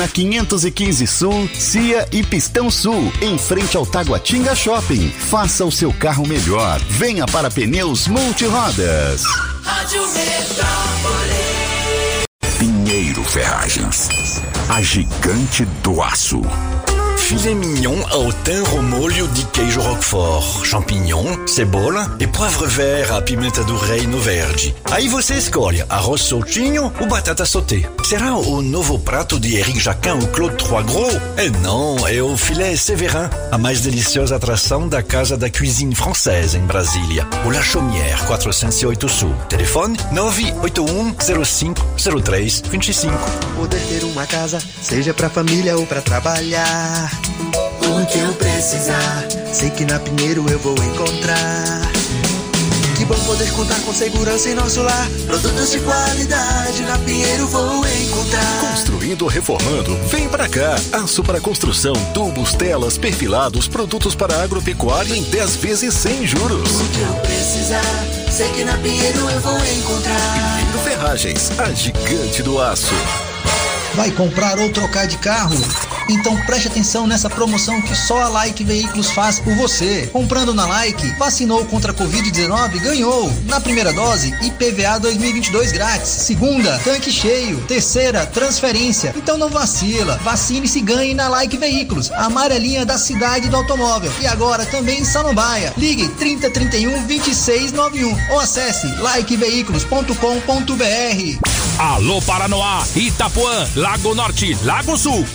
na 515 Sul, Cia e Pistão Sul, em frente ao Taguatinga Shopping. Faça o seu carro melhor. Venha para Pneus Multirodas. Rádio. Pinheiro Ferragens. A gigante do aço. Filet mignon ao thym ao molho de queijo roquefort, champignon, cebola e poivre vert à pimenta do reino verde. Aí você escolhe arroz soltinho ou batata sauté. Será o novo prato de Eric Jacquin ou Claude Trois Gros? É não, é o filé Séverin, a mais deliciosa atração da Casa da Cuisine Française em Brasília. O La Chaumière, 408 Sul. Telefone 981 05 03 25. Poder ter uma casa, seja pra família ou pra trabalhar. O que eu precisar, sei que na Pinheiro eu vou encontrar. Que bom poder contar com segurança em nosso lar. Produtos de qualidade na Pinheiro vou encontrar. Construindo ou reformando, vem pra cá. Aço para construção, tubos, telas, perfilados, produtos para agropecuária em 10 vezes sem juros. O que eu precisar, sei que na Pinheiro eu vou encontrar. Pinheiro Ferragens, a gigante do aço. Vai comprar ou trocar de carro? Então preste atenção nessa promoção que só a Like Veículos faz por você. Comprando na Like, vacinou contra a Covid-19, ganhou. Na primeira dose, IPVA 2022 grátis. Segunda, tanque cheio. Terceira, transferência. Então não vacila. Vacine-se e ganhe na Like Veículos, a amarelinha da cidade do automóvel. E agora também em Samambaia. Ligue 3031 2691 ou acesse likeveículos.com.br. Alô Paranoá, Itapuã, Lago Norte, Lago Sul,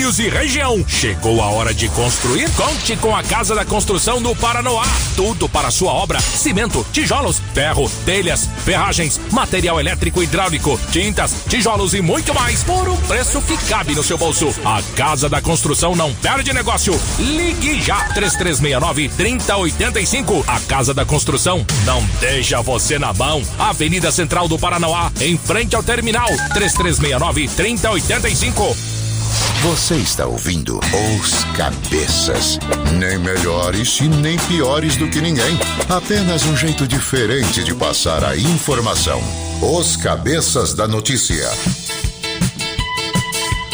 condomínios e região. Chegou a hora de construir? Conte com a Casa da Construção do Paranoá. Tudo para sua obra: cimento, tijolos, ferro, telhas, ferragens, material elétrico e hidráulico, tintas, tijolos e muito mais por um preço que cabe no seu bolso. A Casa da Construção não perde negócio. Ligue já 3369 3085. A Casa da Construção não deixa você na mão. Avenida Central do Paranoá, em frente ao terminal 3369 3085. Você está ouvindo Os Cabeças. Nem melhores e nem piores do que ninguém. Apenas um jeito diferente de passar a informação. Os Cabeças da Notícia.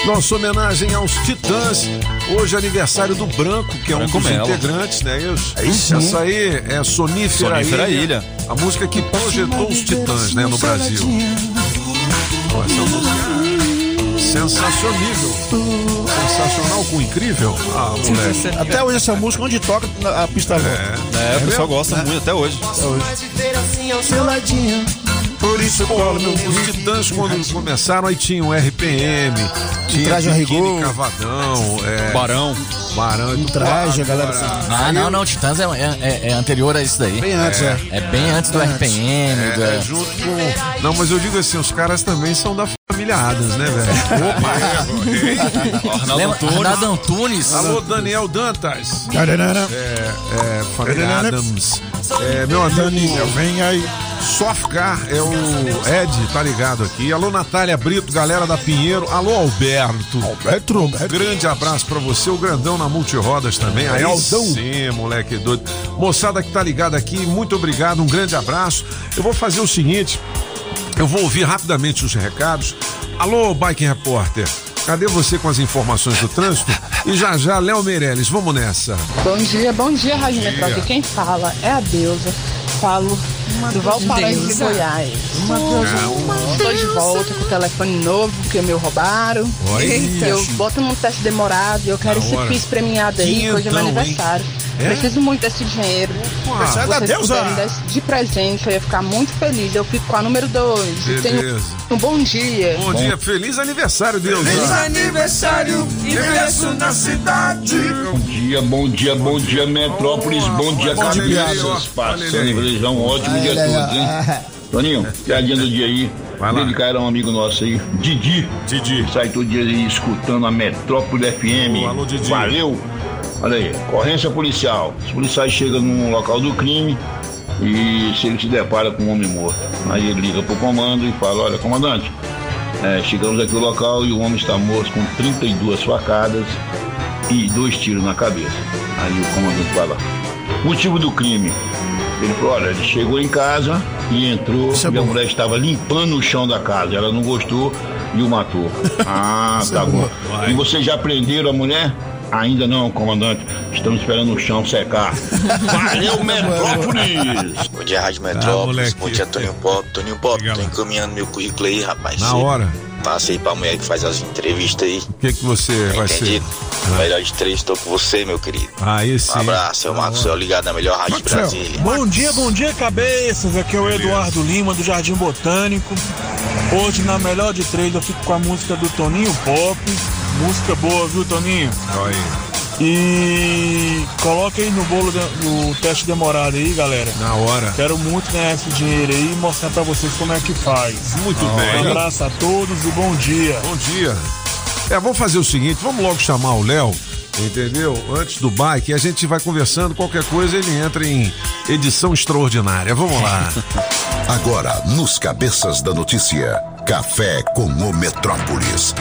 Nossa homenagem aos Titãs. Hoje é aniversário do Branco, que é um Branco dos Melo. integrantes, né? Isso. Aí sim. Essa aí é Sonífera, Sonífera Ilha, Ilha. A música que projetou os Titãs, né, no Brasil. Pô, essa música é sensacionível. Sensacional com incrível. Ah, moleque. Até hoje essa música, onde toca, a pista É, É, o pessoal mesmo? gosta É. muito até hoje. Até hoje. assim. Por isso eu falo, meu, os Titãs quando começaram aí tinham RPM, tinha Traje rigor. Cavadão, é, Barão. Barão, Um traje, a galera. Ah, não, não, Titãs é, é- é anterior a isso daí. Bem antes, é. É bem antes do RPM. É, do- é junto com. Não, mas eu digo assim, os caras também são da família Adams, né, velho? Opa! Arnaldo Lembra? Antunes. Arnaldo Antunes. Alô, Daniel Dantas. Tararara. É, é, família Adams. É, meu amigo. Daniel, vem aí. Sofcar é o Ed, tá ligado aqui. Alô, Natália Brito, galera da Pinheiro. Alô, Alberto. Alberto, Alberto. Grande abraço pra você, o grandão na Multirodas também. Aí Aldão. sim, moleque doido. Moçada que tá ligada aqui, muito obrigado, um grande abraço. Eu vou fazer o seguinte, eu vou ouvir rapidamente os recados. Alô, Bike Repórter. Cadê você com as informações do trânsito? E já já, Léo Meirelles, vamos nessa. Bom dia, bom dia, Rádio Metrópole. Quem fala é a Deusa. Falo do Valparaíso de. Goiás. Estou de volta com o telefone novo, que o meu roubaram. Olha. Eu boto num teste demorado e eu quero esse hora. PIS premiado aí, que hoje é meu aniversário. É? Preciso muito desse dinheiro. Da Vocês Deusa. puderem de presente, eu ia ficar muito feliz. Eu fico com a número 2. Beleza. um bom dia. Bom, dia, feliz aniversário, Deus. aniversário, ingresso na cidade. Bom dia, bom dia, bom dia, Metrópolis, bom dia, Bom dia. Olha Passando e desejar um ótimo dia a todos, hein? Toninho, piadinha do dia aí. Vai lá. Dedicar a um amigo nosso aí, Didi. Didi. Sai todo dia aí escutando a Metrópole FM. Ô, alô, Didi. Valeu. Olha aí, ocorrência policial. Os policiais chegam no local do crime e se ele se depara com um homem morto. Aí ele liga pro comando e fala, olha, comandante, é, chegamos aqui no local e o homem está morto com 32 facadas e dois tiros na cabeça. Aí o comandante fala, motivo do crime. Ele falou, olha, ele chegou em casa e entrou Isso é e a bom. mulher estava limpando o chão da casa. Ela não gostou e o matou. Ah, tá bom. E vocês já prenderam a mulher? Ainda não, comandante. Estamos esperando o chão secar. Valeu, Metrópolis! Bom dia, Rádio Ah, Metrópolis. moleque. Bom dia, Toninho Pop. Toninho Pop, tô encaminhando meu currículo aí, rapaz. Na Cê hora. Passa aí pra mulher que faz as entrevistas aí. O que que você vai ser? Entendido? Melhor de três, tô com você, meu querido. Aí sim. Um abraço, é o Marcos Céu ligado na melhor rádio de Brasília. Bom dia, bom dia, cabeças. Aqui é o Eduardo Lima, do Jardim Botânico. Hoje, na melhor de três, eu fico com a música do Toninho Pop. Música boa, viu, Toninho? Olha aí. E coloca aí no bolo de- do teste demorado aí, galera. Na hora. Quero muito ganhar esse dinheiro aí e mostrar pra vocês como é que faz. Muito Um bem. abraço a todos e bom dia. Bom dia. É, vamos fazer o seguinte, vamos logo chamar o Léo, entendeu? Antes do bike, a gente vai conversando, qualquer coisa ele entra em edição extraordinária. Vamos lá. Agora, nos Cabeças da Notícia, Café com o Metrópolis.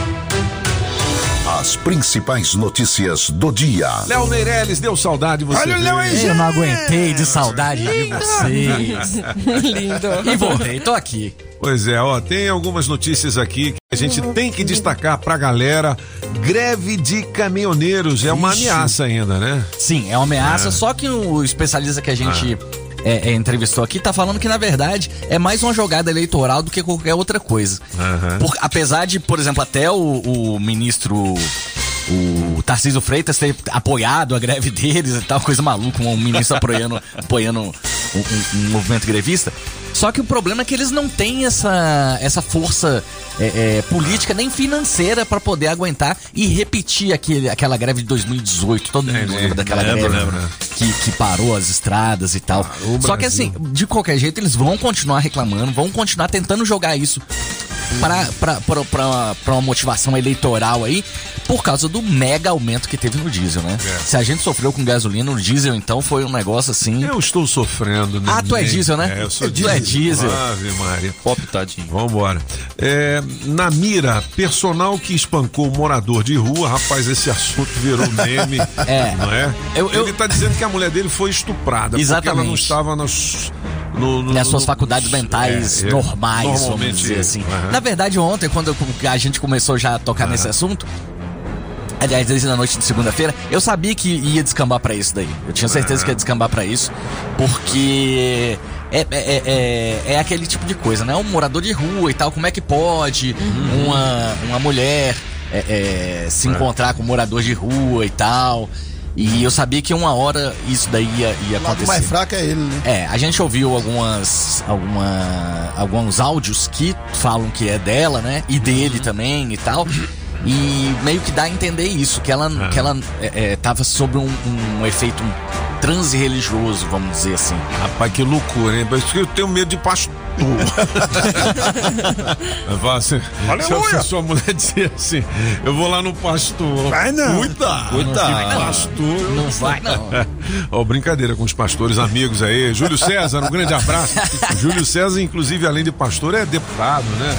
As principais notícias do dia. Léo Meirelles, deu saudade de você. Olha o Léo aí, Eu não aguentei de saudade de vocês. Lindo. E voltei, tô aqui. Pois é, ó, tem algumas notícias aqui que a gente tem que destacar pra galera. Greve de caminhoneiros é uma Ixi. ameaça ainda, né? Sim, é uma ameaça, É. só que o especialista que a gente é, é, entrevistou aqui tá falando que, na verdade, é mais uma jogada eleitoral do que qualquer outra coisa. Por- apesar de, por exemplo, até o, o ministro. O Tarcísio Freitas ter apoiado a greve deles e tal, coisa maluca, um ministro apoiando, apoiando um, um- um movimento grevista. Só que o problema é que eles não têm essa, essa força é, é, política nem financeira pra poder aguentar e repetir aquele, aquela greve de 2018. Todo mundo lembra daquela lembro, greve lembro. Que, que parou as estradas e tal. Só que assim, de qualquer jeito, eles vão continuar reclamando, vão continuar tentando jogar isso pra uma motivação eleitoral aí, por causa do mega aumento que teve no diesel, né? É. Se a gente sofreu com gasolina, o diesel então foi um negócio assim. Eu estou sofrendo, né? Ah, tu é diesel, né? É, eu sou Tu diesel. é diesel. Ave Maria. Pop, tadinho. Vambora. É, na mira, personal que espancou morador de rua, rapaz, esse assunto virou meme. É. Não é? Eu- eu- Ele tá dizendo que a mulher dele foi estuprada. Porque ela não Exatamente. estava nos. No, no, nas suas no- faculdades mentais é, é, normais, vamos normalmente, dizer assim. aham. Na verdade, ontem, quando a gente começou já a tocar nesse assunto, aliás, desde a noite de segunda-feira, eu sabia que ia descambar pra isso daí. Eu tinha certeza que ia descambar pra isso, porque é, é, é, é- é aquele tipo de coisa, né? Um morador de rua e tal, como é que pode uma, uma mulher é, é, se É. encontrar com um morador de rua e tal. E eu sabia que uma hora isso daí ia, ia O acontecer. mais fraco é ele, né? É, a gente ouviu algumas, alguma, alguns áudios que falam que é dela, né? E dele também e tal. E meio que dá a entender isso, que ela, que ela é, é, tava sob um, um efeito transe religioso, vamos dizer assim. Rapaz, que loucura, hein? Por isso que eu tenho medo de pastor. Assim, Aleluia! Se a sua mulher dizer assim, eu vou lá no pastor. Vai não. Cuidado. Cuidado. Que pastor. eu Não vai, não. Ó, brincadeira com os pastores amigos aí. Júlio César, um grande abraço. Júlio César, inclusive, além de pastor, é deputado, né?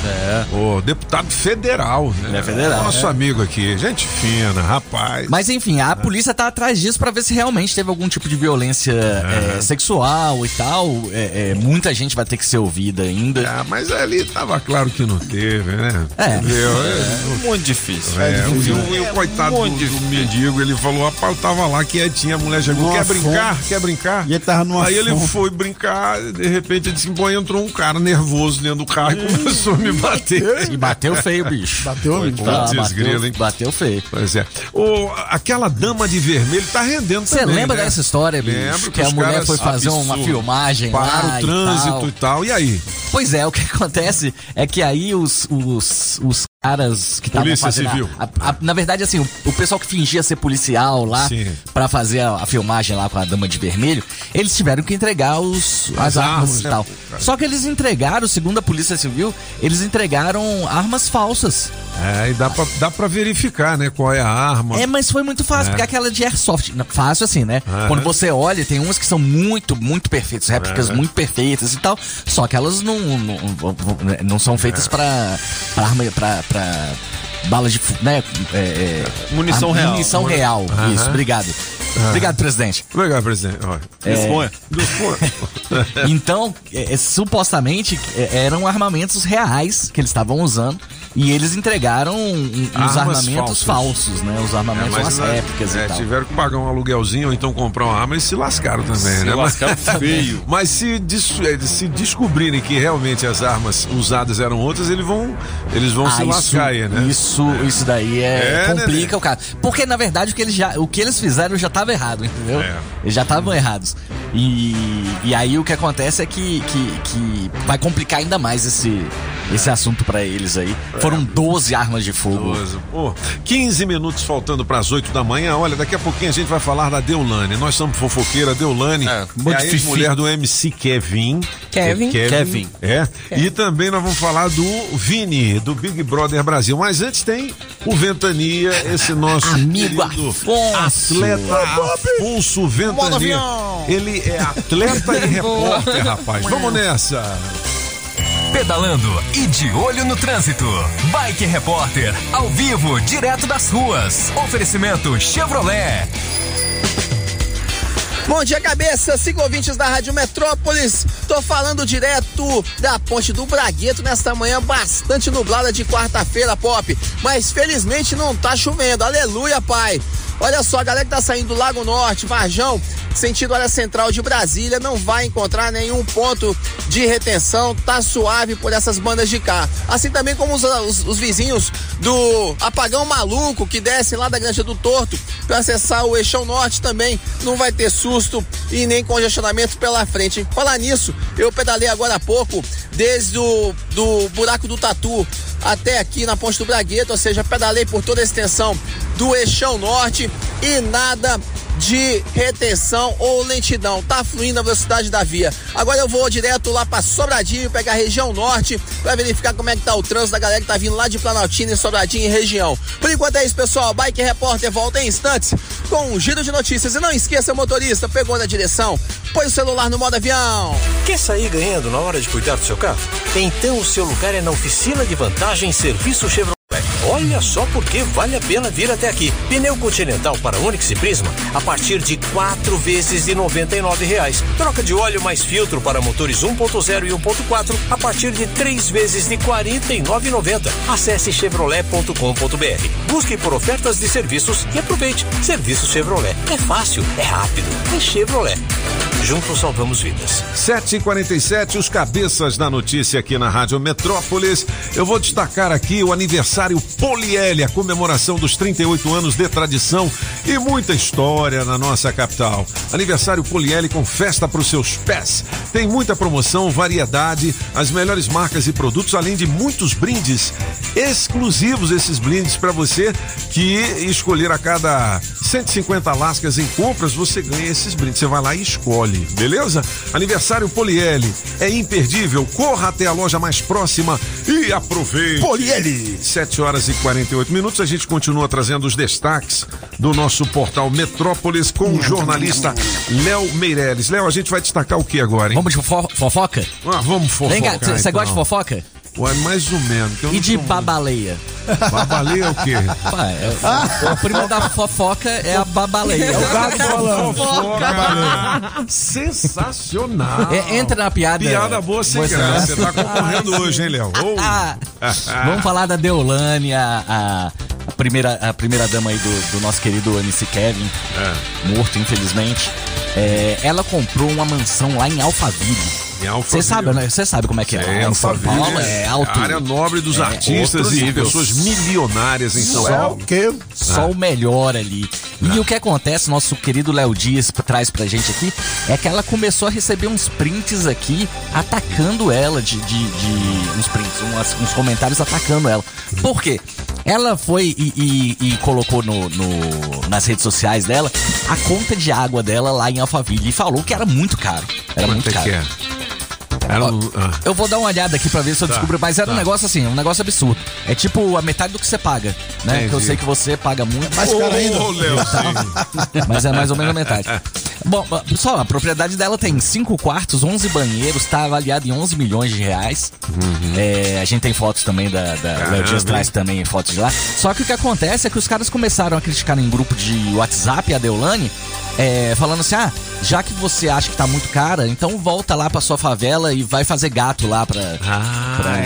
É. Ô, deputado federal, né? É federal. Nosso É. amigo aqui. Gente fina, rapaz. Mas enfim, a polícia tá atrás disso pra ver se realmente teve algum tipo de violência é, sexual e tal. É, é, muita gente vai ter que ser ouvida ainda. Ah, mas ali tava claro que não teve, né? É. Entendeu? É muito difícil. É, É o- difícil, e o, né? o coitado do, do mendigo, ele falou, rapaz, eu tava lá quietinho, a mulher chegou, quer brincar? Quer brincar? E ele tava numa Aí ele fome. foi brincar, de repente ele disse, pô, entrou um cara nervoso dentro do carro e começou a me bater. E bateu feio, bicho. Bateu, Foi, bicho. tá, bateu, hein? bateu feio. Pois é. O, aquela dama de vermelho tá rendendo Você também, lembra né? dessa história, bicho? Lembro que a os mulher foi fazer uma absurdo. filmagem Para lá o trânsito e e tal. E aí? Pois é, o que acontece é que aí os, os, os caras que estavam fazendo. a- Civil. a- a- na verdade, assim, o, o pessoal que fingia ser policial lá pra fazer a, a filmagem lá com a dama de vermelho, eles tiveram que entregar os, As as, armas, armas, e né, tal. Só que eles entregaram, segundo a Polícia Civil, eles entregaram armas falsas. É, e dá pra, dá pra verificar, né? Qual é a arma. É, mas foi muito fácil, É. porque aquela de airsoft, fácil assim, né? Aham. Quando você olha, tem umas que são muito, muito perfeitas, réplicas É. muito perfeitas e tal, só que elas não, não, não são É. feitas pra, arma, pra, pra bala de, né? É, é, Munição real. Munição Muni- real, isso, obrigado. Obrigado, presidente. Obrigado, presidente. É. Disponha. Disponha. Então, é, é, supostamente é, eram armamentos reais que eles estavam usando e eles entregaram os armamentos falsas. falsos, né? Os armamentos, É, umas mas, réplicas é, e tal. tiveram que pagar um aluguelzinho ou então comprar uma arma e se lascaram também, Se né? lascaram Mas- feio. Mas se, eh, se descobrirem que realmente as armas usadas eram outras, eles vão, eles vão se Ah, lascar aí, né? Isso, isso daí é, É, complica né, o caso. Porque na verdade o que eles já, o que eles fizeram já estava errado, entendeu? É. Eles já estavam errados. E, e aí o que acontece é que, que, que vai complicar ainda mais esse, esse assunto pra eles aí. Foram 12 armas de fogo. 12. Pô, 15 minutos faltando para as 8 da manhã. Olha, daqui a pouquinho a gente vai falar da Deulane. Nós somos fofoqueira. Deulane é, fifi. ex-mulher do MC Kevin. Kevin. Kevin. É. E também nós vamos falar do Vini, do Big Brother Brasil. Mas antes tem o Ventania, esse nosso Amigo Afonso. atleta Afonso Ventania. Ele é atleta e repórter, rapaz. Vamos nessa. Pedalando e de olho no trânsito. Bike Repórter, ao vivo, direto das ruas. Oferecimento Chevrolet. Bom dia, cabeça. Siga ouvintes da Rádio Metrópolis. Tô falando direto da Ponte do Bragueto nesta manhã bastante nublada de quarta-feira, Pop. Mas felizmente não tá chovendo. Aleluia, pai. Olha só, a galera que tá saindo do Lago Norte, Varjão, sentido área central de Brasília, não vai encontrar nenhum ponto de retenção, tá suave por essas bandas de cá. Assim também como os, os, os vizinhos do Apagão Maluco, que descem lá da Granja do Torto para acessar o Eixão Norte também, não vai ter susto e nem congestionamento pela frente. Falar nisso, eu pedalei agora há pouco, desde o do buraco do Tatu até aqui na Ponte do Bragueto, ou seja, pedalei por toda a extensão do Eixão Norte e nada de retenção ou lentidão. Tá fluindo a velocidade da via. Agora eu vou direto lá para Sobradinho, pegar a região norte, para verificar como é que tá o trânsito da galera que tá vindo lá de Planaltina e Sobradinho e região. Por enquanto é isso, pessoal. Bike Repórter volta em instantes com um giro de notícias. E não esqueça, motorista, pegou na direção, põe o celular no modo avião. Quer sair ganhando na hora de cuidar do seu carro? Então o seu lugar é na oficina de vantagem Serviço Chevrolet. Olha só porque vale a pena vir até aqui. Pneu Continental para Onix e Prisma a partir de quatro vezes de 99 reais. Troca de óleo mais filtro para motores 1.0 e 1.4 a partir de três vezes de R$ 49,90. Acesse chevrolet.com.br. Busque por ofertas de serviços e aproveite. Serviço Chevrolet. É fácil, é rápido, é Chevrolet. Juntos salvamos vidas. 7h47, os cabeças da notícia aqui na Rádio Metrópolis. Eu vou destacar aqui o aniversário Poliel, a comemoração dos 38 anos de tradição e muita história na nossa capital. Aniversário Poliel com festa para os seus pés. Tem muita promoção, variedade, as melhores marcas e produtos, além de muitos brindes exclusivos esses brindes para você que escolher a cada 150 lascas em compras, você ganha esses brindes. Você vai lá e escolhe, beleza? Aniversário Poliel é imperdível. Corra até a loja mais próxima e aproveite. Poliel. 7 horas e 48 minutos. A gente continua trazendo os destaques do nosso portal Metrópolis com o jornalista Léo Meirelles. Léo, a gente vai destacar o que agora, hein? Vamos de fofo fofoca? Ah, vamos fofocar. Vem cá, você então. gosta de fofoca? Ué, mais ou menos. eu E de babaleia? Babaleia é o quê? Pá, é- o, o primo da fofoca é a babaleia. É o gato falando. Fofoca. Sensacional. É, entra na piada. Piada boa sem Você- graça. Você tá concorrendo hoje, hein, Léo? Oh. Ah, Vamos falar da Deolane, a, a- a primeira, a primeira dama aí do, do nosso querido MC Kevin, morto, infelizmente. É, ela comprou uma mansão lá em Alphaville. Você sabe, né? Você sabe como é que é. É, São Paulo é alto. a área nobre dos É, artistas e nível. pessoas milionárias em São Só Paulo. Só Ah. o melhor ali. E o que acontece, nosso querido Léo Dias traz pra gente aqui, é que ela começou a receber uns prints aqui atacando ela, de, de, de- uns prints, umas- uns comentários atacando ela. Por quê? Ela foi e, e- e colocou no, no- nas redes sociais dela a conta de água dela lá em Alphaville e falou que era muito caro. Era muito é caro. que é? Era um- ah. Eu vou dar uma olhada aqui pra ver se eu Tá, descubro, mas era um tá. negócio assim, um negócio absurdo. É tipo a metade do que você paga, né? Entendi. Que eu sei que você paga muito. mais caro ainda. Ô, Léo, Mas é mais ou menos a metade. Bom, só, a propriedade dela tem cinco quartos, 11 banheiros, tá avaliado em 11 milhões de reais. É, a gente tem fotos também da. da o Léo Dias traz também fotos de lá. Só que o que acontece é que os caras começaram a criticar em grupo de WhatsApp a Deolane, é, falando assim: ah, já que você acha que tá muito cara, então volta lá pra sua favela e vai fazer gato lá pra. pra-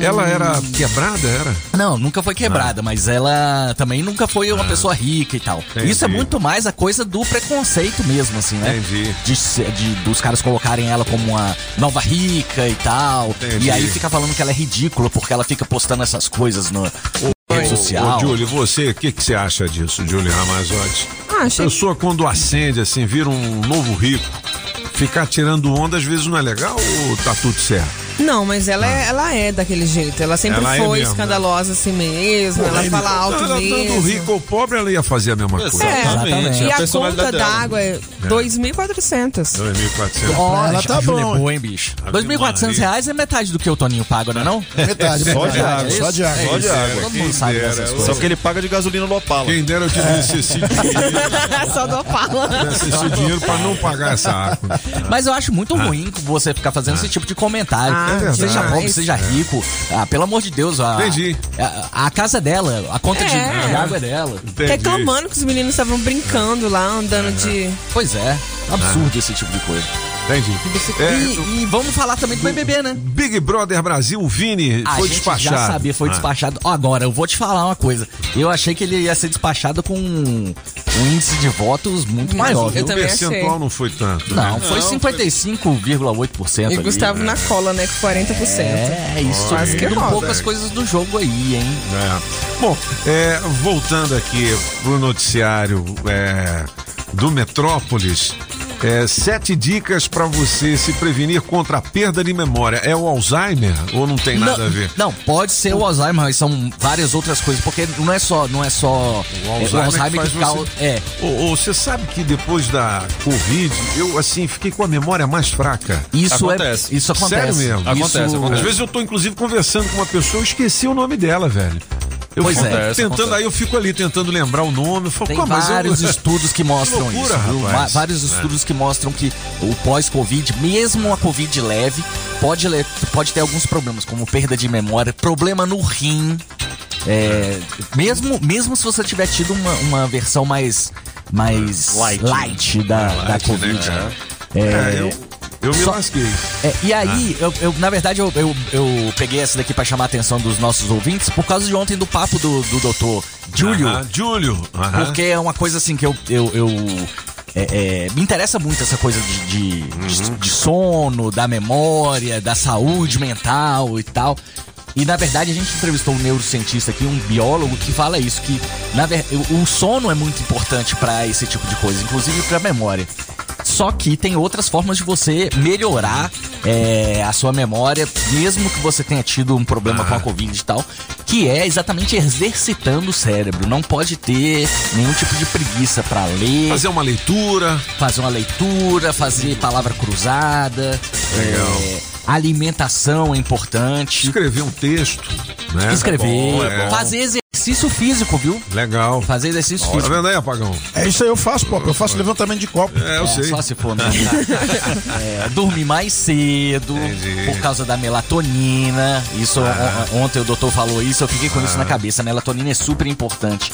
Ela era quebrada, era? Não, nunca foi quebrada, mas ela também nunca foi uma Ah. pessoa rica e tal. Entendi. Isso é muito mais a coisa do preconceito mesmo, assim, né? Entendi. De, de- dos caras colocarem ela como uma nova rica e tal. Entendi. E aí fica falando que ela é ridícula porque ela fica postando essas coisas no rede social. Ô, Júlio, você, o que, que você acha disso, Júlio Ramazotti? Ah, A pessoa quando acende, assim, vira um novo rico, ficar tirando onda às vezes não é legal ou tá tudo certo? Não, mas ela, é, ela é daquele jeito. Ela sempre Ela é foi mesmo, escandalosa assim mesmo. Pô, ela fala alto ela, mesmo. Tanto rico ou pobre, ela ia fazer a mesma coisa. É, Exatamente. E A a, conta d'água é 2.400. 2.400. Ó, Ela tá bom, é boa, hein, bicho? 2.400 reais é metade do que o Toninho paga, não é não? Metade, Só de água, Só de água. É Só de água. Todo mundo sabe dessas coisas. Só que ele paga de gasolina no Opala. Quem dera eu tivesse esse dinheiro, Só do Opala. tivesse esse dinheiro pra não pagar essa água. Mas eu acho muito ruim você ficar fazendo esse tipo de comentário. Ah, É seja pobre, seja rico. Ah, pelo amor de Deus, a, Entendi. a, a casa é dela, a conta de, É. de água é dela. Reclamando que os meninos estavam brincando lá, andando de. Pois é, absurdo esse tipo de coisa. Entendi. É, E, e vamos falar também do BBB, né? Big Brother Brasil, o Vini A foi gente despachado. já sabia, foi Ah. despachado. Agora, eu vou te falar uma coisa. Eu achei que ele ia ser despachado com um, um índice de votos muito maior, viu? o percentual não foi tanto. Não, né? foi 55,8%. E ali. Gustavo na cola, né? Com 40%. É, isso Quase que um roda. pouco as coisas do jogo aí, hein? É. Bom, é, voltando aqui pro noticiário é, do Metrópolis. é, sete dicas para você se prevenir contra a perda de memória. É o Alzheimer ou não tem nada não, a ver? Não, pode ser o Alzheimer, mas são várias outras coisas, porque não é só, não é só O Alzheimer, que, faz que causa. você... É. Ô, você sabe que depois da Covid, eu assim fiquei com a memória mais fraca. Isso é- Acontece. isso acontece. Sério mesmo. Acontece, Isso- acontece. Às vezes eu tô inclusive conversando com uma pessoa, eu esqueci o nome dela, velho. Eu Pois fico é. tentando, aí eu fico ali tentando lembrar o nome. Falo, Tem "Pô, mas eu- vários estudos que mostram Que loucura, isso. rapaz. Vários É. estudos que mostram que o pós-Covid, mesmo a Covid leve, pode, le- pode ter alguns problemas, como perda de memória, problema no rim. É, mesmo, mesmo se você tiver tido uma, uma versão mais, mais light, da, É, da light, Covid. né? É, É, eu, eu me só- lasquei. é, e aí, eu, eu- na verdade, eu, eu, eu peguei essa daqui pra chamar a atenção dos nossos ouvintes por causa de ontem do papo do, do doutor Júlio. Aham, Júlio. Porque é uma coisa assim que eu. eu, eu- é, é, me interessa muito essa coisa de, de, de- Uhum. de sono, da memória, da saúde mental e tal. E na verdade a gente entrevistou um neurocientista aqui, um biólogo, que fala isso, que na ver, o, o sono é muito importante pra esse tipo de coisa, inclusive pra memória. Só que tem outras formas de você melhorar é, a sua memória, mesmo que você tenha tido um problema com a Covid e tal, que é exatamente exercitando o cérebro. Não pode ter nenhum tipo de preguiça pra ler. Fazer uma leitura. Fazer uma leitura, fazer palavra cruzada. Legal. é, alimentação é importante. Escrever um texto, né? Escrever. É bom, é bom. Fazer exercício físico, viu? Legal. Fazer exercício Tá físico. vendo aí, apagão? É isso aí, eu faço, pô. Eu faço levantamento de copo. É, eu É, sei. Só se for mesmo. É, dormir mais cedo, por causa da melatonina. Isso, Ah. on- ontem o doutor falou isso, eu fiquei com isso na cabeça. A melatonina é super importante.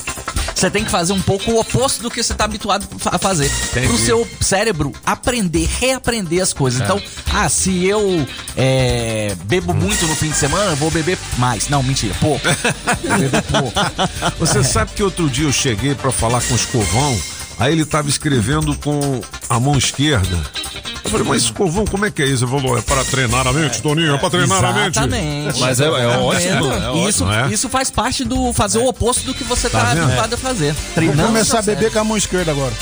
Você tem que fazer um pouco o oposto do que você está habituado a fazer. Entendi. Pro seu cérebro aprender, reaprender as coisas. É. Então, ah, se eu é, bebo muito no fim de semana, eu vou beber mais. Não, mentira, pouco. Vou beber pouco. Você sabe que outro dia eu cheguei pra falar com o escovão, aí ele tava escrevendo com a mão esquerda. Eu falei, mas escovão, como é que é isso? Ele falou, é para treinar a mente, Toninho, é para treinar a mente. Exatamente. Mas é- é Tá ótimo, é ótimo. Isso, É. isso faz parte do fazer o oposto do que você Tá tá, habituado a fazer. Vou Treinando começar a beber com a mão esquerda agora.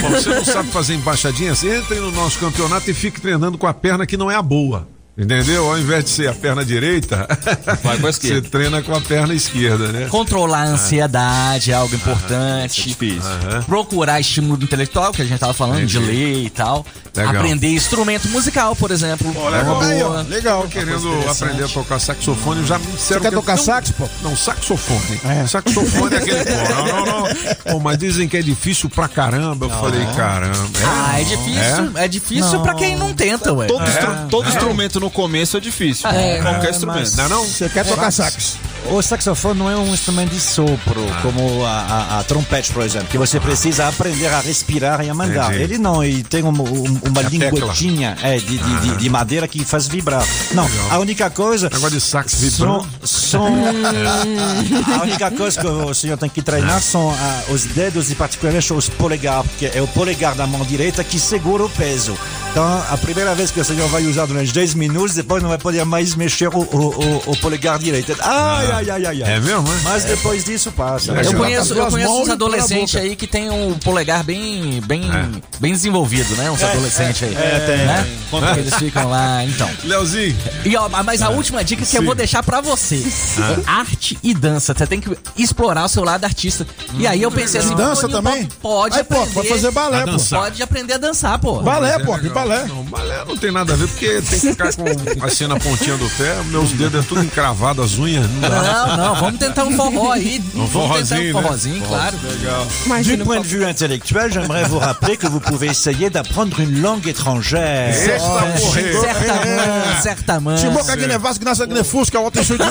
Bom, você não sabe fazer embaixadinhas? Entre no nosso campeonato e fique treinando com a perna que não é a boa. Entendeu? Ao invés de ser a perna direita, Vai com a esquerda. você treina com a perna esquerda, né? Controlar a ansiedade é algo importante. difícil. Aham. Procurar estímulo intelectual, que a gente tava falando, de Entendi. ler e tal. Legal. Aprender instrumento musical, por exemplo. é uma legal. Aí, ó, boa. legal. Querendo aprender a tocar saxofone, já me disseram Você quer que é tocar tão- sax, pô? Não, saxofone. É. Saxofone é aquele. Pô, não, não, não. Pô, mas dizem que é difícil pra caramba. Eu falei, caramba. Ah, é difícil. É, difícil pra quem não tenta, ué. Todo, instru- todo instrumento no começo é difícil. Qualquer instrumento. Não, é não? Você quer tocar sax? O saxofone não é um instrumento de sopro, como a, a- a trompete, por exemplo, que você precisa aprender a respirar e a mandar. Entendi. Ele não, ele tem um- um- uma É linguetinha é, de, de- de- de madeira que faz vibrar. Não, a única coisa. Negócio de sax vibrando. são, a única coisa que o senhor tem que treinar são ah, os dedos e particularmente os polegares, porque é o polegar da mão direita que segura o peso. Então, a primeira vez que o senhor vai usar durante 10 minutos, depois não vai poder mais mexer o, o, o- o polegar direito. Ai, ai, ai, ai, ai. É mesmo, é? Mas depois disso passa. Eu conheço, eu conheço uns adolescentes aí que tem um polegar bem, bem, bem desenvolvido, né? Uns adolescentes aí. é, tem, né? Quando eles ficam lá, então. Leozinho. E, ó, mas a última dica que eu vou deixar pra você é arte e dança. Você tem que explorar o seu lado artista. E aí eu pensei assim, Dança também? Pode aprender. pode fazer balé, pô. Pode aprender a dançar, pô. Balé, é pô, balé. Não, balé não tem nada a ver, porque tem que ficar com assim na pontinha do pé, meus dedos é tudo encravado, as unhas, não dá. Não, não, vamos tentar um forró aí. Um Vamos forrozinho, tentar um né? forrozinho, claro. Du point de vue intellectuel, j'aimerais vous rappeler que vous pouvez essayer d'apprendre une langue étrangère. Certamente, certamente. Se boca aqui nevasca, que nasce aqui nefusca, outra estúdio.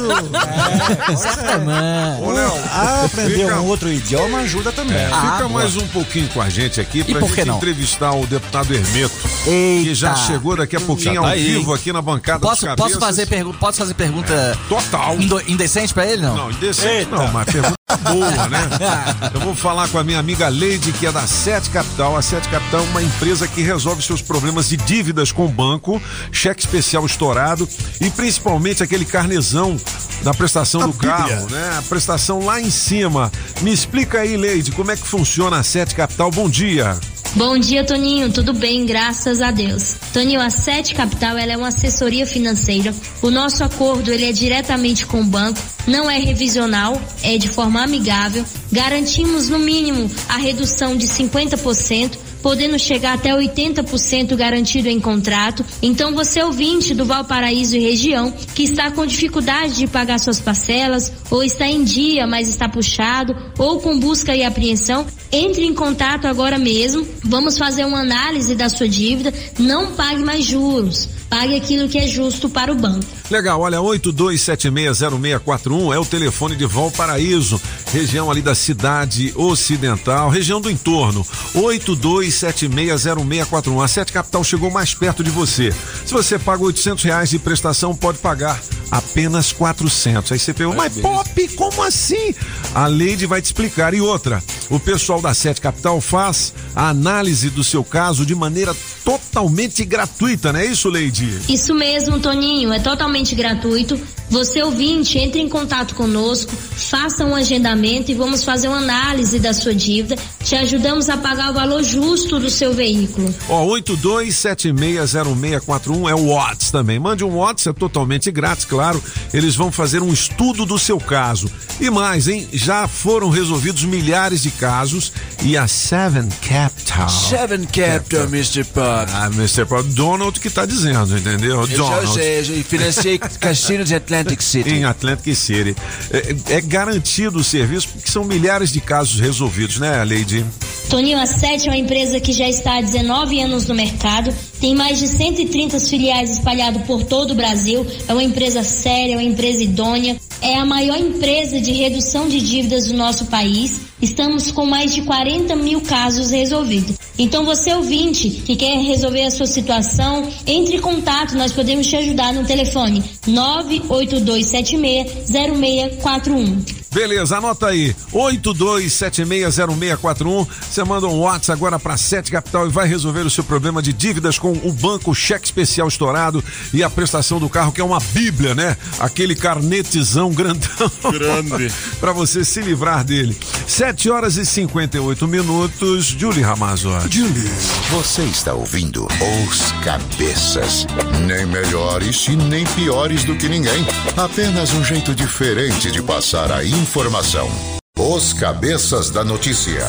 Certamente. Ô, Léo, Ah, aprender um outro idioma ajuda também. É, Ah, fica mais um pouquinho com a gente aqui pra gente entrevistar o deputado Hermeto, que já chegou daqui a pouquinho tá ao aí, vivo aqui na bancada Posso, dos posso, cabeças. fazer pergu posso fazer pergunta Total. indo- indecente pra ele, não? Não, indecente Eita. não, mas pergunta boa, né? Eu vou falar com a minha amiga Leide, que é da Sete Capital. A Sete Capital é uma empresa que resolve seus problemas de dívidas com o banco, cheque especial estourado e principalmente aquele carnezão da prestação do carro, né? A prestação lá em cima. Me explica aí, Leide, como é que funciona a Sete Capital? Bom dia. Bom dia, Toninho. Tudo bem, graças a Deus. Toninho, a Sete Capital ela é uma assessoria financeira. O nosso acordo ele é diretamente com o banco, não é revisional, é de forma amigável. Garantimos no mínimo a redução de 50%. Podendo chegar até 80% garantido em contrato. Então, você ouvinte do Valparaíso e região que está com dificuldade de pagar suas parcelas, ou está em dia, mas está puxado, ou com busca e apreensão, entre em contato agora mesmo. Vamos fazer uma análise da sua dívida. Não pague mais juros. Pague aquilo que é justo para o banco. Legal, olha, 82760641 é o telefone de Valparaíso, região ali da cidade ocidental, região do entorno. 82760641. A Sete Capital chegou mais perto de você. Se você paga 800 reais de prestação, pode pagar apenas 400. Aí você pergunta, mas Pop, como assim? A Leide vai te explicar. E outra, o pessoal da Sete Capital faz a análise do seu caso de maneira totalmente gratuita, não é isso, Leide? Isso mesmo, Toninho, é totalmente gratuito. Você ouvinte, entre em contato conosco, faça um agendamento e vamos fazer uma análise da sua dívida. Te ajudamos a pagar o valor justo do seu veículo. Ó, 82760641 é o WhatsApp também. Mande um WhatsApp, é totalmente grátis, claro. Eles vão fazer um estudo do seu caso. E mais, hein? Já foram resolvidos milhares de casos e a Seven Capital. Seven Capital, Mr. Pop. Ah, Mr. Pop, Donald que tá dizendo, entendeu? Eu já Donald. sei, eu financiei cassino de Atlantic City. Em Atlantic City. É, é garantido o serviço porque são milhares de casos resolvidos, né, Lady? Toninho, a Sete é uma empresa que já está há 19 anos no mercado, tem mais de 130 filiais espalhadas por todo o Brasil, é uma empresa séria, é uma empresa idônea, é a maior empresa de redução de dívidas do nosso país. Estamos com mais de 40 mil casos resolvidos. Então, você ouvinte que quer resolver a sua situação, entre em contato, nós podemos te ajudar no telefone 982760641. Beleza, anota aí. 82760641. Você manda um WhatsApp agora para Sete Capital e vai resolver o seu problema de dívidas com o banco cheque especial estourado e a prestação do carro, que é uma bíblia, né? Aquele carnetizão grandão. Grande. para você se livrar dele. 7 horas e 58 minutos. Julie Ramazotti. Julie. Você está ouvindo Os Cabeças. Nem melhores e nem piores do que ninguém. Apenas um jeito diferente de passar a informação. Os Cabeças da Notícia.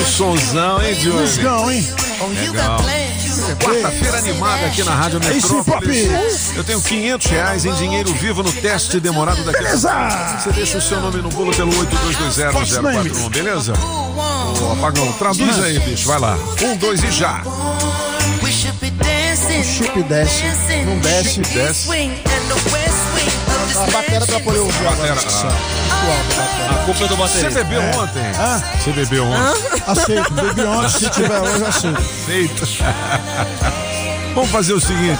O sonzão, hein, Julie? Musgão, hein? Legal. Quarta-feira animada aqui na Rádio É Metrópolis. Eu tenho 500 reais em dinheiro vivo no teste demorado daqui. Beleza. Você deixa o seu nome no bolo pelo 82201041, beleza? Ô, Apagão, traduz aí, bicho. Vai lá. Um, dois e já. O chip desce, não desce. Chip desce. A bateria atrapalhou o jogo. Batera, A culpa é do Você baterista. bebeu É. ontem? Hã? Você bebeu ontem? Aceito, bebi ontem, se tiver hoje, aceito. Feito. Vamos fazer o seguinte,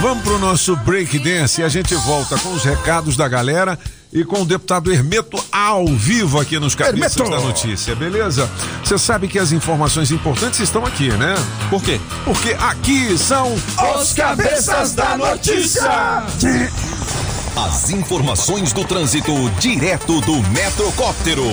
vamos pro nosso break dance e a gente volta com os recados da galera e com o deputado Hermeto ao vivo aqui nos Cabeças Hermeto! da Notícia, beleza? Você sabe que as informações importantes estão aqui, né? Por quê? Porque aqui são Os Cabeças da Notícia! As informações do trânsito direto do Metrocóptero.